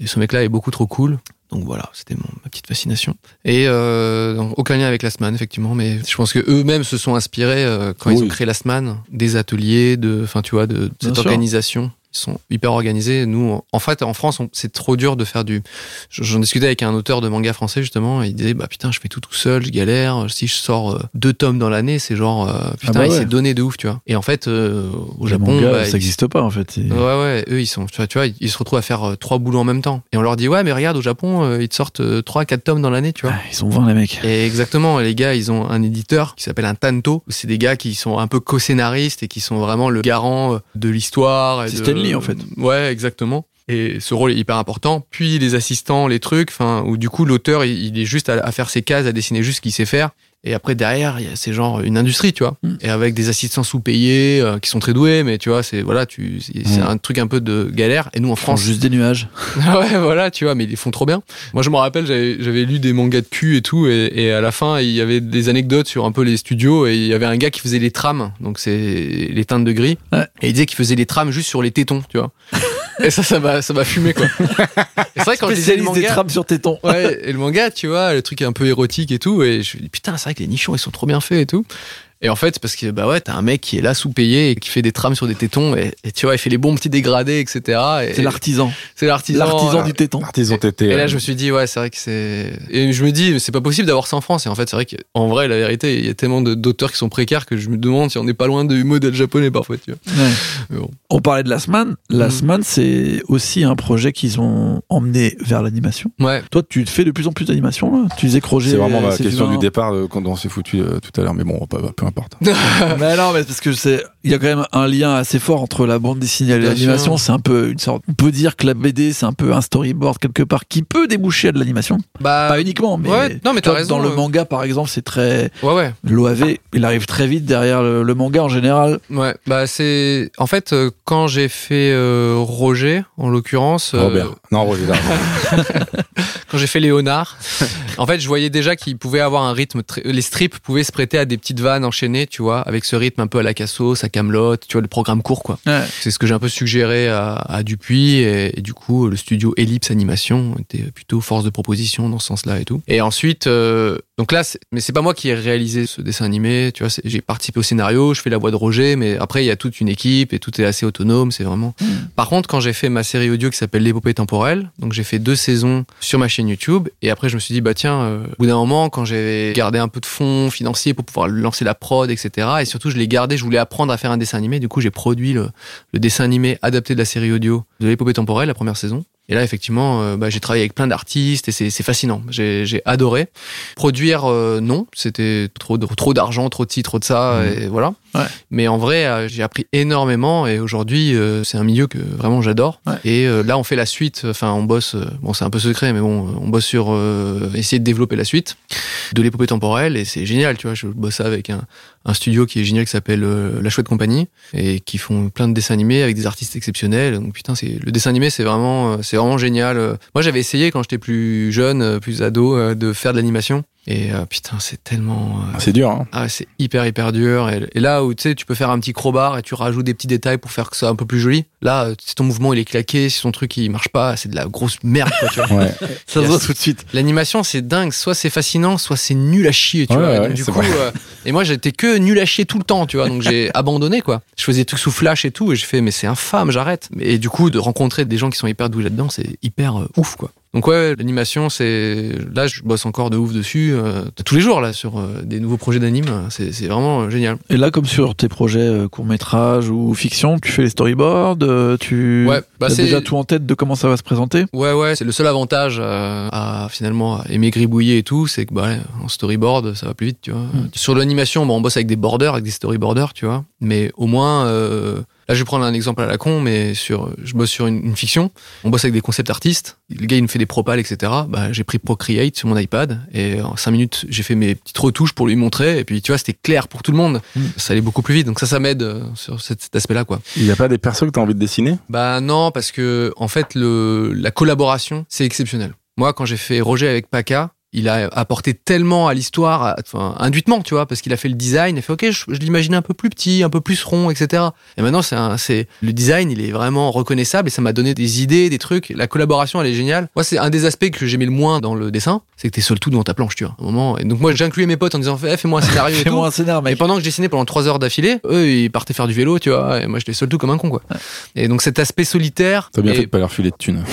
ce mec-là est beaucoup trop cool. Donc voilà, c'était ma petite fascination. Et euh, aucun lien avec Last Man, effectivement, mais je pense que eux-mêmes se sont inspirés euh, quand ils ont créé Last Man, des ateliers, de, enfin tu vois, de, cette sûr. organisation. Ils sont hyper organisés. Nous, en fait, en France, c'est trop dur de faire du. J'en discutais avec un auteur de manga français justement. Et il disait, bah putain, je fais tout tout seul, je galère. Si je sors euh, deux tomes dans l'année, c'est genre, euh, putain, bah il s'est donné de ouf, tu vois. Et en fait, euh, au Japon, bah, ça ils- n'existe pas en fait. Ouais, ouais, eux, ils sont, tu vois, tu vois, ils se retrouvent à faire trois boulots en même temps. Et on leur dit, ouais, mais regarde, au Japon, ils te sortent trois, quatre tomes dans l'année, tu vois. Ah, Ils sont 20 les mecs. Et exactement, les gars, ils ont un éditeur qui s'appelle un Tanto. C'est des gars qui sont un peu co-scénaristes et qui sont vraiment le garant de l'histoire. Fait. Ouais, exactement. Et ce rôle est hyper important. Puis les assistants, les trucs, enfin, où du coup l'auteur, il, il est juste à, à faire ses cases, à dessiner juste ce qu'il sait faire. Et après derrière, il y a c'est genre une industrie, tu vois, Mm. et avec des assistants sous-payés euh, qui sont très doués, mais tu vois, c'est voilà, tu, c'est c'est Mm. un truc un peu de galère. Et nous en Ils font France, juste des nuages. ouais, voilà, tu vois, mais ils les font trop bien. Moi, je me rappelle, j'avais lu des mangas de cul et tout, et, et à la fin, il y avait des anecdotes sur un peu les studios, et il y avait un gars qui faisait les trames, donc c'est les teintes de gris, Ouais. et il disait qu'il faisait les trames juste sur les tétons, tu vois. et ça, ça m'a ça m'a fumé, quoi. C'est vrai, quand je lisais le Spécialiste des manga, trames sur tétons. Ouais, et le manga, tu vois, le truc un peu érotique et tout. Et je me dis, putain, les nichons, ils sont trop bien faits et tout. Et en fait, c'est parce que, bah ouais, t'as un mec qui est là sous-payé et qui fait des trames sur des tétons. Et, et tu vois, il fait les bons petits dégradés, etc. Et C'est l'artisan. c'est l'artisan. L'artisan euh, du téton. Artisan tété. Et là, euh, je me suis dit, ouais, c'est vrai que c'est. Et je me dis, mais c'est pas possible d'avoir ça en France. Et en fait, c'est vrai qu'en vrai, la vérité, il y a tellement d'auteurs qui sont précaires que je me demande si on n'est pas loin du modèle japonais parfois, tu vois. Ouais. Mais bon. On parlait de Last Man. Last Mhm. Man, c'est aussi un projet qu'ils ont emmené vers l'animation. Ouais. Toi, tu fais de plus en plus d'animation, là Tu disais que Roger. C'est vraiment ma c'est question du départ euh, quand on s'est foutu euh, tout à l'heure, mais bon, pas- peu importe. mais non, mais parce que c'est, il y a quand même un lien assez fort entre la bande dessinée et l'animation. C'est un peu une sorte. On peut dire que la BD, c'est un peu un storyboard quelque part qui peut déboucher à de l'animation. Bah. Pas uniquement, mais. ouais, non, mais raison, Dans le manga, par exemple, c'est très. Ouais, ouais. L'OAV, il arrive très vite derrière le, le manga en général. Ouais, bah c'est en fait euh, quand j'ai fait euh, Roger en l'occurrence euh, Robert. Non, Roger. quand j'ai fait Léonard, en fait, je voyais déjà qu'il pouvait avoir un rythme très... les strips pouvaient se prêter à des petites vannes enchaînées, tu vois, avec ce rythme un peu à la Cassos, à Camelot, tu vois, le programme court quoi. Ouais. C'est ce que j'ai un peu suggéré à, à Dupuis et, et du coup le studio Ellipse Animation était plutôt force de proposition dans ce sens-là et tout. Et ensuite, euh, donc là, mais c'est pas moi qui ai réalisé ce dessin animé, tu vois, j'ai participé au scénario, je fais la voix de Roger, mais après il y a toute une équipe et tout est assez autonome, c'est vraiment. Par contre, quand j'ai fait ma série audio qui s'appelle L'épopée temporelle, donc j'ai fait deux saisons sur ma chaîne YouTube et après je me suis dit bah tiens, euh, au bout d'un moment quand j'ai gardé un peu de fonds financiers pour pouvoir lancer la prod, etc. Et surtout je l'ai gardé, je voulais apprendre à faire un dessin animé, du coup j'ai produit le dessin animé adapté de la série audio de l'épopée temporelle, la première saison. Et là, effectivement, euh, bah, j'ai travaillé avec plein d'artistes et c'est fascinant. J'ai adoré. Produire, euh, non, c'était trop, de- trop d'argent, trop de ci, trop de ça, et voilà. Ouais. Mais en vrai, euh, j'ai appris énormément et aujourd'hui, euh, c'est un milieu que vraiment j'adore. Ouais. Et euh, là, on fait la suite. Enfin, on bosse. euh, bon, c'est un peu secret, mais bon, on bosse sur euh, essayer de développer la suite de l'épopée temporelle et c'est génial. Tu vois, je bosse avec un, un studio qui est génial qui s'appelle euh, La Chouette Compagnie et qui font plein de dessins animés avec des artistes exceptionnels. Donc putain, c'est le dessin animé, c'est vraiment, euh, c'est vraiment génial. Moi, j'avais essayé quand j'étais plus jeune, euh, plus ado, de faire de l'animation. Et euh, putain, c'est tellement. euh, C'est dur, hein. ah, c'est hyper hyper dur. Et, et là où tu sais, tu peux faire un petit crowbar et tu rajoutes des petits détails pour faire que ça soit un peu plus joli. Là, euh, si ton mouvement il est claqué, si ton truc il marche pas, c'est de la grosse merde. Quoi, tu vois. Ouais. Ça se voit tout de suite. L'animation c'est dingue. Soit c'est fascinant, soit c'est nul à chier. Tu Ouais, vois. ouais, donc, du coup, euh, et moi j'étais que nul à chier tout le temps. Tu vois. Donc j'ai abandonné quoi. Je faisais des trucs sous flash et tout et je fais mais c'est infâme, j'arrête. Et du coup de rencontrer des gens qui sont hyper doués là-dedans, c'est hyper ouf quoi. Donc ouais, l'animation, c'est là, je bosse encore de ouf dessus euh, tous les jours là sur euh, des nouveaux projets d'anime. C'est c'est vraiment euh, génial. Et là, comme sur tes projets court métrage ou fiction, tu fais les storyboards, tu Ouais, bah as c'est déjà tout en tête de comment ça va se présenter? Ouais, ouais, c'est le seul avantage à finalement aimer gribouiller et tout, c'est que bah, ouais, en storyboard, ça va plus vite, tu vois. Sur l'animation, bon, on bosse avec des borders, avec des storyboarders, tu vois. Mais au moins, là, je vais prendre un exemple à la con, mais sur, je bosse sur une, une fiction, on bosse avec des concept artistes. Le gars, il me fait des propals, etc. Bah, j'ai pris Procreate sur mon iPad et en cinq minutes, j'ai fait mes petites retouches pour lui montrer. Et puis, tu vois, c'était clair pour tout le monde. Mm. Ça allait beaucoup plus vite. Donc ça, ça m'aide euh, sur cet, cet aspect-là, quoi. Il n'y a pas des persos que t'as envie de dessiner? Bah non, parce que en fait, le, la collaboration, c'est exceptionnel. Moi, quand j'ai fait Roger avec Paca, il a apporté tellement à l'histoire, à- enfin, induitement, tu vois, parce qu'il a fait le design, il a fait, ok, je, je l'imaginais un peu plus petit, un peu plus rond, etc. Et maintenant, c'est un, c'est, le design, il est vraiment reconnaissable et ça m'a donné des idées, des trucs. La collaboration, elle est géniale. Moi, c'est un des aspects que j'aimais le moins dans le dessin, c'est que t'es seul tout devant ta planche, tu vois. À un moment. Et donc, moi, j'incluais mes potes en disant, fais-moi un scénario et tout. Fais-moi un scénar, Et pendant que je dessinais pendant trois heures d'affilée, eux, ils partaient faire du vélo, tu vois, et moi, j'étais seul tout comme un con, quoi. Et donc, cet aspect solitaire. T'as bien et- fait de pas leur filer de thunes.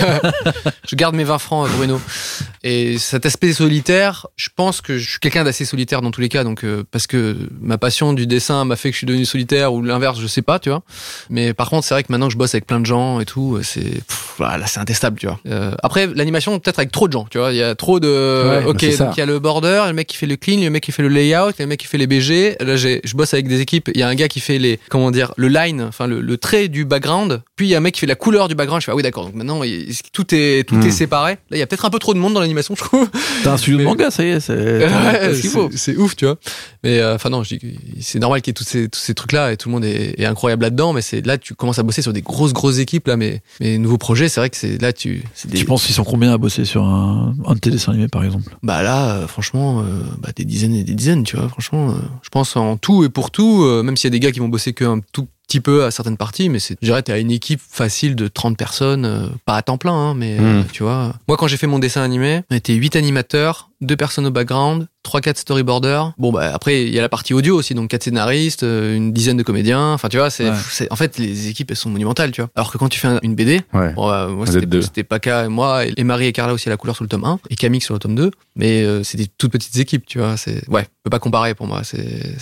je garde mes 20 francs, euh, Bruno. Et cet aspect solitaire, je pense que je suis quelqu'un d'assez solitaire dans tous les cas, donc euh, parce que ma passion du dessin m'a fait que je suis devenu solitaire ou l'inverse, je sais pas, tu vois. Mais par contre, c'est vrai que maintenant que je bosse avec plein de gens et tout, euh, c'est voilà, c'est intestable, tu vois. Euh, après, l'animation peut-être avec trop de gens, tu vois. Il y a trop de. Ouais, ok, bah, donc il y a le border, le mec qui fait le clean, le mec qui fait le layout, le mec qui fait les BG. Là, j'ai, je bosse avec des équipes. Il y a un gars qui fait les, comment dire, le line, enfin le, le trait du background. Puis il y a un mec qui fait la couleur du background. Je fais ah oui d'accord. Donc maintenant il- tout est tout Hmm. est séparé. Là, il y a peut-être un peu trop de monde dans l'animation, je trouve. T'as un studio de Mais- manga, ça y est, c'est Ouais, ce ouf, tu vois. Mais euh, enfin non, je dis que c'est normal qu'il y ait tous ces, tous ces trucs-là et tout le monde est, est incroyable là-dedans. Mais c'est là, tu commences à bosser sur des grosses, grosses équipes là. Mais mes nouveaux projets, c'est vrai que c'est là, tu, c'est des, Tu penses qu'ils sont combien à bosser sur un, un de tes dessins animés, par exemple? Bah là, euh, franchement, euh, bah, des dizaines et des dizaines, tu vois. Franchement, euh, je pense en tout et pour tout, euh, même s'il y a des gars qui vont bosser qu'un tout petit peu à certaines parties, mais c'est, je dirais, t'es à une équipe facile de 30 personnes, euh, pas à temps plein, hein, mais euh, Mm. tu vois. Moi, quand j'ai fait mon dessin animé, on était 8 animateurs, deux personnes au background, 3-4 storyboarders. Bon, bah après, il y a la partie audio aussi, donc 4 scénaristes, euh, une dizaine de comédiens. Enfin, tu vois, c'est, Ouais. en fait, les équipes, elles sont monumentales, tu vois. Alors que quand tu fais un- une BD, Ouais. Bon, bah, moi, c'était, Paca et moi, et Marie et Carla aussi à la couleur sur le tome 1, et Camille sur le tome 2. Mais euh, c'est des toutes petites équipes, tu vois. C'est, ouais, on peut pas comparer pour moi. C'est.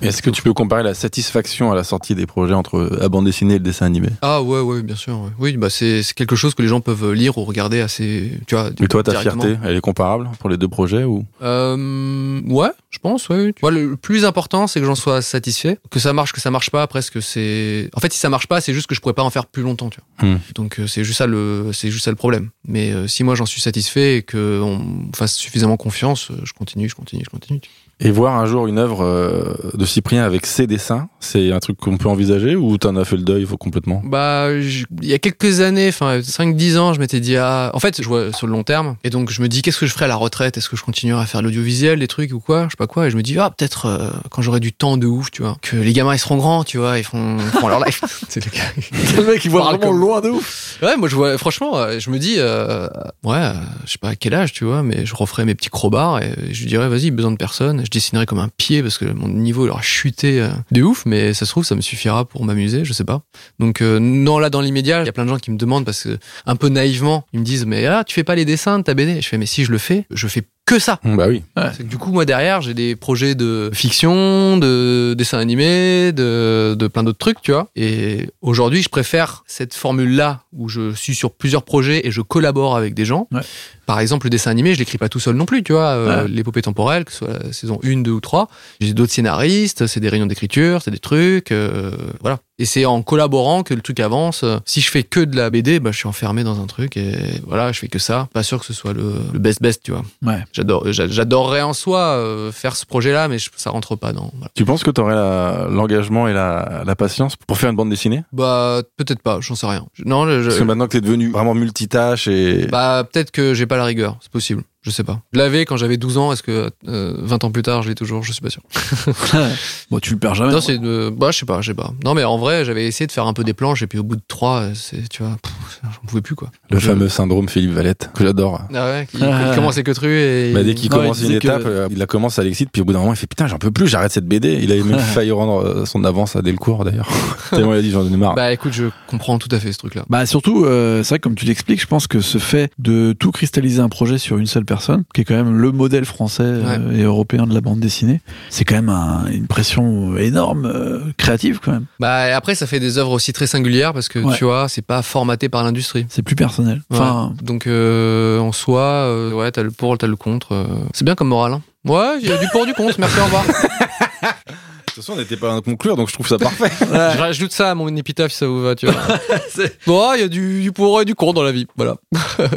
Est-ce que tu peux comparer la satisfaction à la sortie des projets entre la bande dessinée et le dessin animé? Ah ouais, ouais, bien sûr. ouais. Oui, bah c'est, quelque chose que les gens peuvent lire ou regarder assez, tu vois. Et toi, ta fierté, elle est comparable pour les deux projets? Ou? Euh, ouais, je pense, ouais. le plus important, c'est que j'en sois satisfait. Que ça marche, que ça marche pas, presque, c'est. En fait, si ça marche pas, c'est juste que je pourrais pas en faire plus longtemps, tu vois. Hmm. Donc, euh, c'est juste ça le, c'est juste ça le problème. Mais euh, si moi j'en suis satisfait et que on fasse suffisamment confiance, je continue, je continue, je continue. Et voir un jour une œuvre euh, de Cyprien avec ses dessins, c'est un truc qu'on peut envisager ou t'en as fait le deuil complètement? Bah, je- il y a quelques années, enfin 5-10 ans, je m'étais dit, ah, en fait, je vois sur le long terme, et donc je me dis, qu'est-ce que je ferai à la retraite? Est-ce que je continuerai à faire de l'audiovisuel, des trucs ou quoi? Je sais pas quoi, et je me dis, ah, peut-être euh, quand j'aurai du temps de ouf, tu vois, que les gamins ils seront grands, tu vois, ils font, ils font leur life. C'est le gars. Le mec, il voit vraiment comme- loin de ouf. Ouais, moi je vois, franchement, euh, je me dis, euh, ouais, euh, je sais pas à quel âge, tu vois, mais je referai mes petits crowbars et je lui dirais, vas-y, besoin de personne. Je dessinerai comme un pied parce que mon niveau il aura chuté euh, de ouf, mais ça se trouve, ça me suffira pour m'amuser, je sais pas. Donc, euh, non, là, dans l'immédiat, il y a plein de gens qui me demandent parce que, un peu naïvement, ils me disent, mais ah, tu fais pas les dessins de ta BD. Je fais, mais si je le fais, je fais que ça. Bah oui. Que du coup, moi derrière, j'ai des projets de fiction, de dessin animé, de, de plein d'autres trucs, tu vois. Et aujourd'hui, je préfère cette formule-là où je suis sur plusieurs projets et je collabore avec des gens. Ouais. Par exemple, le dessin animé, je l'écris pas tout seul non plus, tu vois. Euh, Ouais. L'épopée temporelle, que ce soit la saison 1, 2 ou 3. J'ai d'autres scénaristes, c'est des réunions d'écriture, c'est des trucs, euh, voilà. Et c'est en collaborant que le truc avance. Si je fais que de la BD, bah, je suis enfermé dans un truc et voilà, je fais que ça. Pas sûr que ce soit le, le best best, tu vois. Ouais. J'adore, j'a- j'adorerais en soi euh, faire ce projet-là, mais je- ça rentre pas dans. voilà. Tu penses que t'aurais la- l'engagement et la, la patience pour faire une bande dessinée? Bah peut-être pas, j'en sais rien. Je- Non, je- Parce que maintenant que t'es devenu vraiment multitâche et bah peut-être que j'ai pas la rigueur, c'est possible. Je sais pas. Je l'avais quand j'avais 12 ans, est-ce que euh, 20 ans plus tard, je l'ai toujours? Je suis pas sûr. bon, tu le perds jamais. Non, c'est de... bah je sais pas, je sais pas. Non, mais en vrai, j'avais essayé de faire un peu des planches et puis au bout de 3, c'est tu vois, j'en pouvais plus quoi. le Je- fameux syndrome Philippe Valette que j'adore. Ah ouais, il, il commençait que tru et Bah, dès qu'il Non, commence il une que- étape, euh, il la commence à l'excite, puis au bout d'un moment, il fait putain, j'en peux plus, j'arrête cette BD. Il avait même failli rendre euh, son avance à Delcourt d'ailleurs. Tellement il a dit j'en ai marre. Bah écoute, je comprends tout à fait ce truc-là. Bah surtout, euh, c'est vrai que comme tu l'expliques, je pense que ce fait de tout cristalliser un projet sur une seule personne, qui est quand même le modèle français euh, et européen de la bande dessinée, c'est quand même un- une pression énorme, euh, créative quand même. Bah et après, ça fait des œuvres aussi très singulières parce que Ouais. tu vois, c'est pas formaté par l'industrie. C'est plus personnel. Enfin, Ouais. donc euh, en soi, euh, ouais, t'as le pour, t'as le contre. euh. C'est bien comme morale. Hein. Ouais, il y a du pour, du contre. Merci, au revoir. De toute façon, on n'était pas à conclure, donc je trouve ça parfait. Je rajoute ça à mon épitaphe si ça vous va, tu vois. bon, il y a du, du pour et du contre dans la vie. Voilà.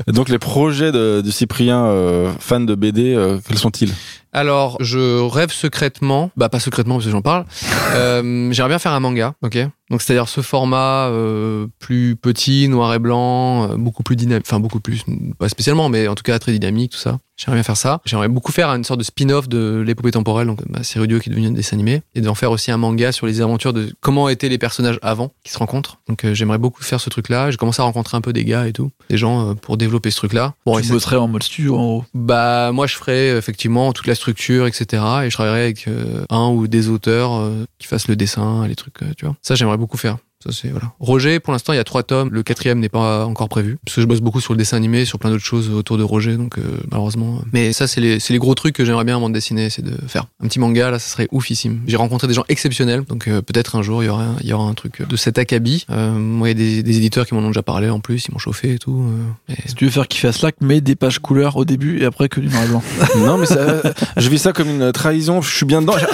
Et donc les projets de, de Cyprien, euh, fan de BD, euh, quels sont-ils? Alors, je rêve secrètement, bah pas secrètement parce que j'en parle. Euh, J'aimerais bien faire un manga, ok? Donc c'est-à-dire ce format euh, plus petit, noir et blanc, euh, beaucoup plus dynamique, enfin beaucoup plus, pas spécialement, mais en tout cas très dynamique, tout ça. J'aimerais bien faire ça. J'aimerais beaucoup faire une sorte de spin-off de l'épopée temporelle, donc ma série audio qui est devenue un dessin animé, et d'en faire aussi un manga sur les aventures de comment étaient les personnages avant qui se rencontrent. Donc j'aimerais beaucoup faire ce truc-là. J'ai commencé à rencontrer un peu des gars et tout, des gens pour développer ce truc-là. Bon, tu bosserais en mode studio en gros. bah moi je ferais effectivement toute la structure etc et je travaillerais avec euh, un ou des auteurs euh, qui fassent le dessin les trucs euh, tu vois. Ça j'aimerais beaucoup faire ça c'est voilà Roger pour l'instant il y a trois tomes le quatrième n'est pas encore prévu parce que je bosse beaucoup sur le dessin animé sur plein d'autres choses autour de Roger donc euh, malheureusement mais ça c'est les c'est les gros trucs que j'aimerais bien avant de dessiner c'est de faire un petit manga là ça serait oufissime j'ai rencontré des gens exceptionnels donc euh, peut-être un jour il y aura il y aura un truc de cet acabit euh, moi il y a des, des éditeurs qui m'en ont déjà parlé en plus ils m'ont chauffé et tout euh, Si tu veux faire kiffer à Slack, mets des pages couleurs au début et après que du noir et blanc. non, mais ça, je vis ça comme une trahison. Je suis bien dedans. Je-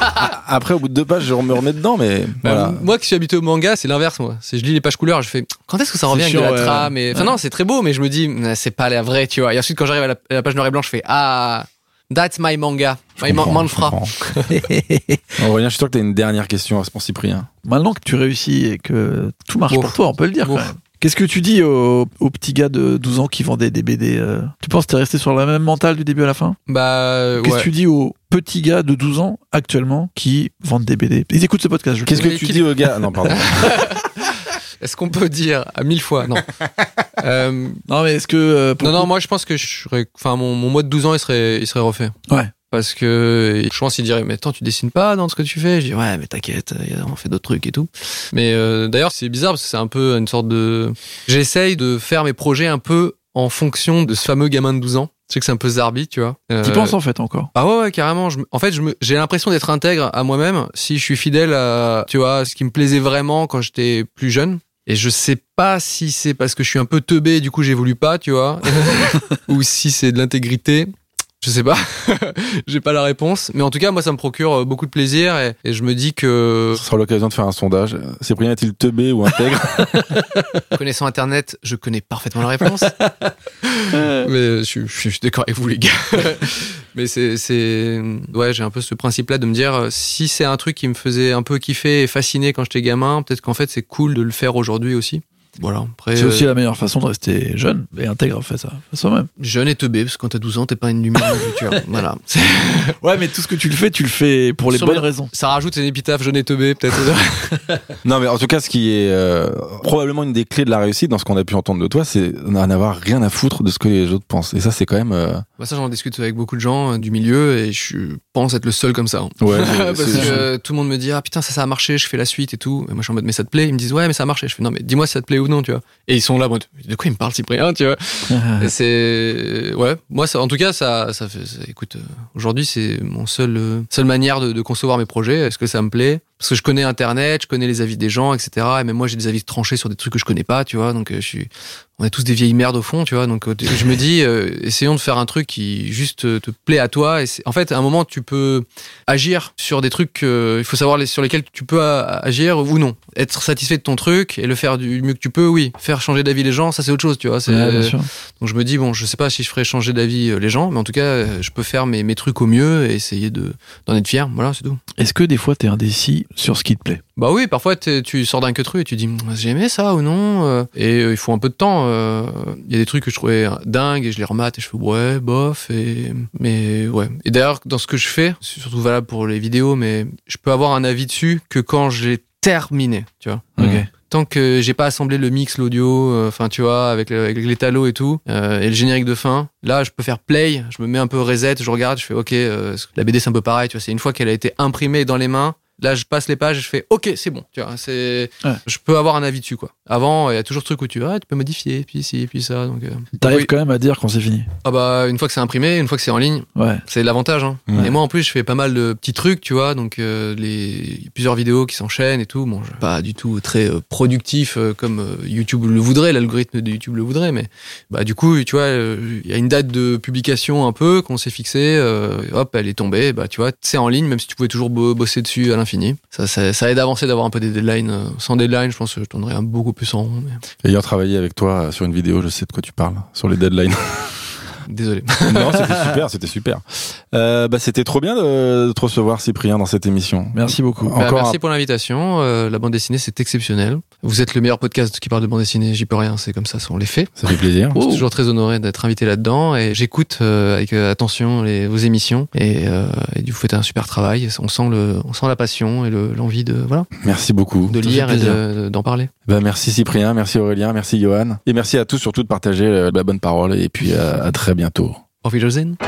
Ah. Après, au bout de deux pages, je me remets dedans, mais Bah, voilà. Moi qui suis habitué au manga, c'est l'inverse moi. C'est je lis les pages couleurs, je fais quand est-ce que ça revient avec de la ouais. trame et enfin Ouais. non, c'est très beau mais je me dis c'est pas la vraie, tu vois. Et ensuite quand j'arrive à, la, à la page noir et blanc, je fais ah that's my manga. My man- comprends, manfra. je comprends. Aurélien, je suis sûr que tu as une dernière question pour Cyprien. Maintenant que tu réussis et que tout marche Ouf. pour toi, on peut le dire Ouf. quand même. Qu'est-ce que tu dis au, au petit gars de 12 ans qui vendait des BD euh, Tu penses que t'es resté sur la même mentale du début à la fin? Bah Qu'est-ce ouais. que tu dis aux petits gars de 12 ans actuellement qui vendent des BD Ils écoutent ce podcast, Qu'est-ce que tu dis au gars? Non, pardon. Est-ce qu'on peut dire à mille fois? Non. Euh, Non mais est-ce que... euh, non non, moi je pense que je serais enfin mon, mon mois de 12 ans, il serait il serait refait. Ouais. Parce que je pense qu'il dirait mais attends tu dessines pas dans ce que tu fais? Je dis ouais mais t'inquiète on fait d'autres trucs et tout mais euh, d'ailleurs c'est bizarre parce que c'est un peu une sorte de j'essaye de faire mes projets un peu en fonction de ce fameux gamin de 12 ans je sais que c'est un peu zarbi tu vois. Euh, T'y penses en fait encore? Ah ouais, ouais carrément. Je en fait je me- j'ai l'impression d'être intègre à moi-même si je suis fidèle à tu vois ce qui me plaisait vraiment quand j'étais plus jeune. Et je sais pas si c'est parce que je suis un peu teubé et du coup j'évolue pas, tu vois, ou si c'est de l'intégrité. Je sais pas, j'ai pas la réponse, mais en tout cas moi ça me procure euh, beaucoup de plaisir et, et je me dis que Ce sera l'occasion de faire un sondage. Cyprien est-il teubé ou intègre connaissant Internet, je connais parfaitement la réponse. mais je, suis- je suis d'accord avec vous les gars. mais c'est c'est ouais j'ai un peu ce principe là de me dire euh, si c'est un truc qui me faisait un peu kiffer et fasciner quand j'étais gamin, peut-être qu'en fait c'est cool de le faire aujourd'hui aussi. Voilà. C'est euh, aussi la meilleure façon de rester jeune et intègre, fait ça, fait soi-même. jeune et teubé parce que quand t'as 12 ans t'es pas une lumière dans le futur. Voilà. Ouais, mais tout ce que tu le fais, tu le fais pour les Sur bonnes le- raisons. Ça rajoute une épitaphe jeune et teubé peut-être. Non, mais en tout cas, ce qui est euh, probablement une des clés de la réussite dans ce qu'on a pu entendre de toi, c'est n'en avoir rien à foutre de ce que les autres pensent. Et ça, c'est quand même. euh, Bah, ça j'en discute avec beaucoup de gens euh, du milieu et je pense être le seul comme ça. hein. Ouais, Parce que tout le monde me dit ah putain ça ça a marché je fais la suite et tout et moi je suis en mode mais ça te plaît ils me disent ouais mais ça a marché je fais non mais dis-moi si ça te plaît ou tu vois. Et ils sont là de quoi ils me parlent Cyprien tu vois c'est ouais moi ça en tout cas ça ça fait ça- écoute euh, aujourd'hui c'est mon seul euh, seule manière de, de concevoir mes projets. Est-ce que ça me plaît? Parce que je connais internet je connais les avis des gens etc et même moi j'ai des avis tranchés sur des trucs que je connais pas tu vois. Donc euh, je suis on est tous des vieilles merdes au fond tu vois. Donc euh, je me dis euh, essayons de faire un truc qui juste euh, te plaît à toi. Et en fait à un moment tu peux agir sur des trucs euh, il faut savoir les, sur lesquels tu peux agir ou non. Être satisfait de ton truc et le faire du mieux que tu peux oui. Faire changer d'avis les gens ça c'est autre chose tu vois. C'est Ouais, bien sûr. Donc je me dis bon je sais pas si je ferai changer d'avis euh, les gens mais en tout cas euh, je peux faire mes, mes trucs au mieux et essayer de d'en être fier voilà c'est tout Est-ce que des fois t'es indécis sur ce qui te plaît? Bah oui, parfois t'es- tu sors d'un queutru et tu dis j'ai aimé ça ou non euh, et euh, il faut un peu de temps. euh, Il y a des trucs que je trouvais dingues et je les remate et je fais ouais bof et mais ouais. Et d'ailleurs dans ce que je fais, c'est surtout valable pour les vidéos, mais je peux avoir un avis dessus que quand j'ai terminé, tu vois. Ok. Tant que j'ai pas assemblé le mix, l'audio, euh, enfin tu vois, avec, avec les talos et tout, euh, et le générique de fin, là je peux faire play, je me mets un peu reset, je regarde, je fais ok, euh, la BD c'est un peu pareil, tu vois, c'est une fois qu'elle a été imprimée dans les mains, Là, je passe les pages et je fais OK, c'est bon. Tu vois, c'est, Ouais. je peux avoir un avis dessus quoi. Avant, il y a toujours ce truc où tu, ah, tu peux modifier, puis ci, puis ça. Donc, euh. T'arrives Oui. quand même à dire quand c'est fini. ah bah, une fois que c'est imprimé, une fois que c'est en ligne, Ouais. c'est l'avantage. Hein. Ouais. Et moi, en plus, je fais pas mal de petits trucs, tu vois. Donc, euh, les plusieurs vidéos qui s'enchaînent et tout. Bon, je pas du tout très euh, productif euh, comme euh, YouTube le voudrait, l'algorithme de YouTube le voudrait, mais bah du coup, tu vois, euh, il y a une date de publication un peu qu'on s'est fixé. euh, hop, elle est tombée. Bah, tu vois, c'est en ligne, même si tu pouvais toujours bo- bosser dessus à Ça, aide à avancer d'avoir un peu des deadlines. Sans deadline, je pense que je tournerais beaucoup plus en rond. mais- Ayant travaillé avec toi sur une vidéo, je sais de quoi tu parles, sur les deadlines. Désolé. Non, c'était super, c'était super. Euh, bah, c'était trop bien de, de te recevoir, Cyprien, dans cette émission. Merci beaucoup. Bah, Encore merci un- pour l'invitation. Euh, la bande dessinée, c'est exceptionnel. Vous êtes le meilleur podcast qui parle de bande dessinée. J'y peux rien. C'est comme ça, on les fait. Ça fait plaisir. Je suis toujours très honoré d'être invité là-dedans et j'écoute euh, avec attention les, vos émissions et, euh, et vous faites un super travail. On sent le, on sent la passion et le- l'envie de voilà Merci beaucoup. de lire et de- d'en parler. Bah, merci Cyprien, merci Aurélien, merci Johan. Et merci à tous surtout de partager la bonne parole. Et puis euh, à très bientôt. Auf Wiedersehen.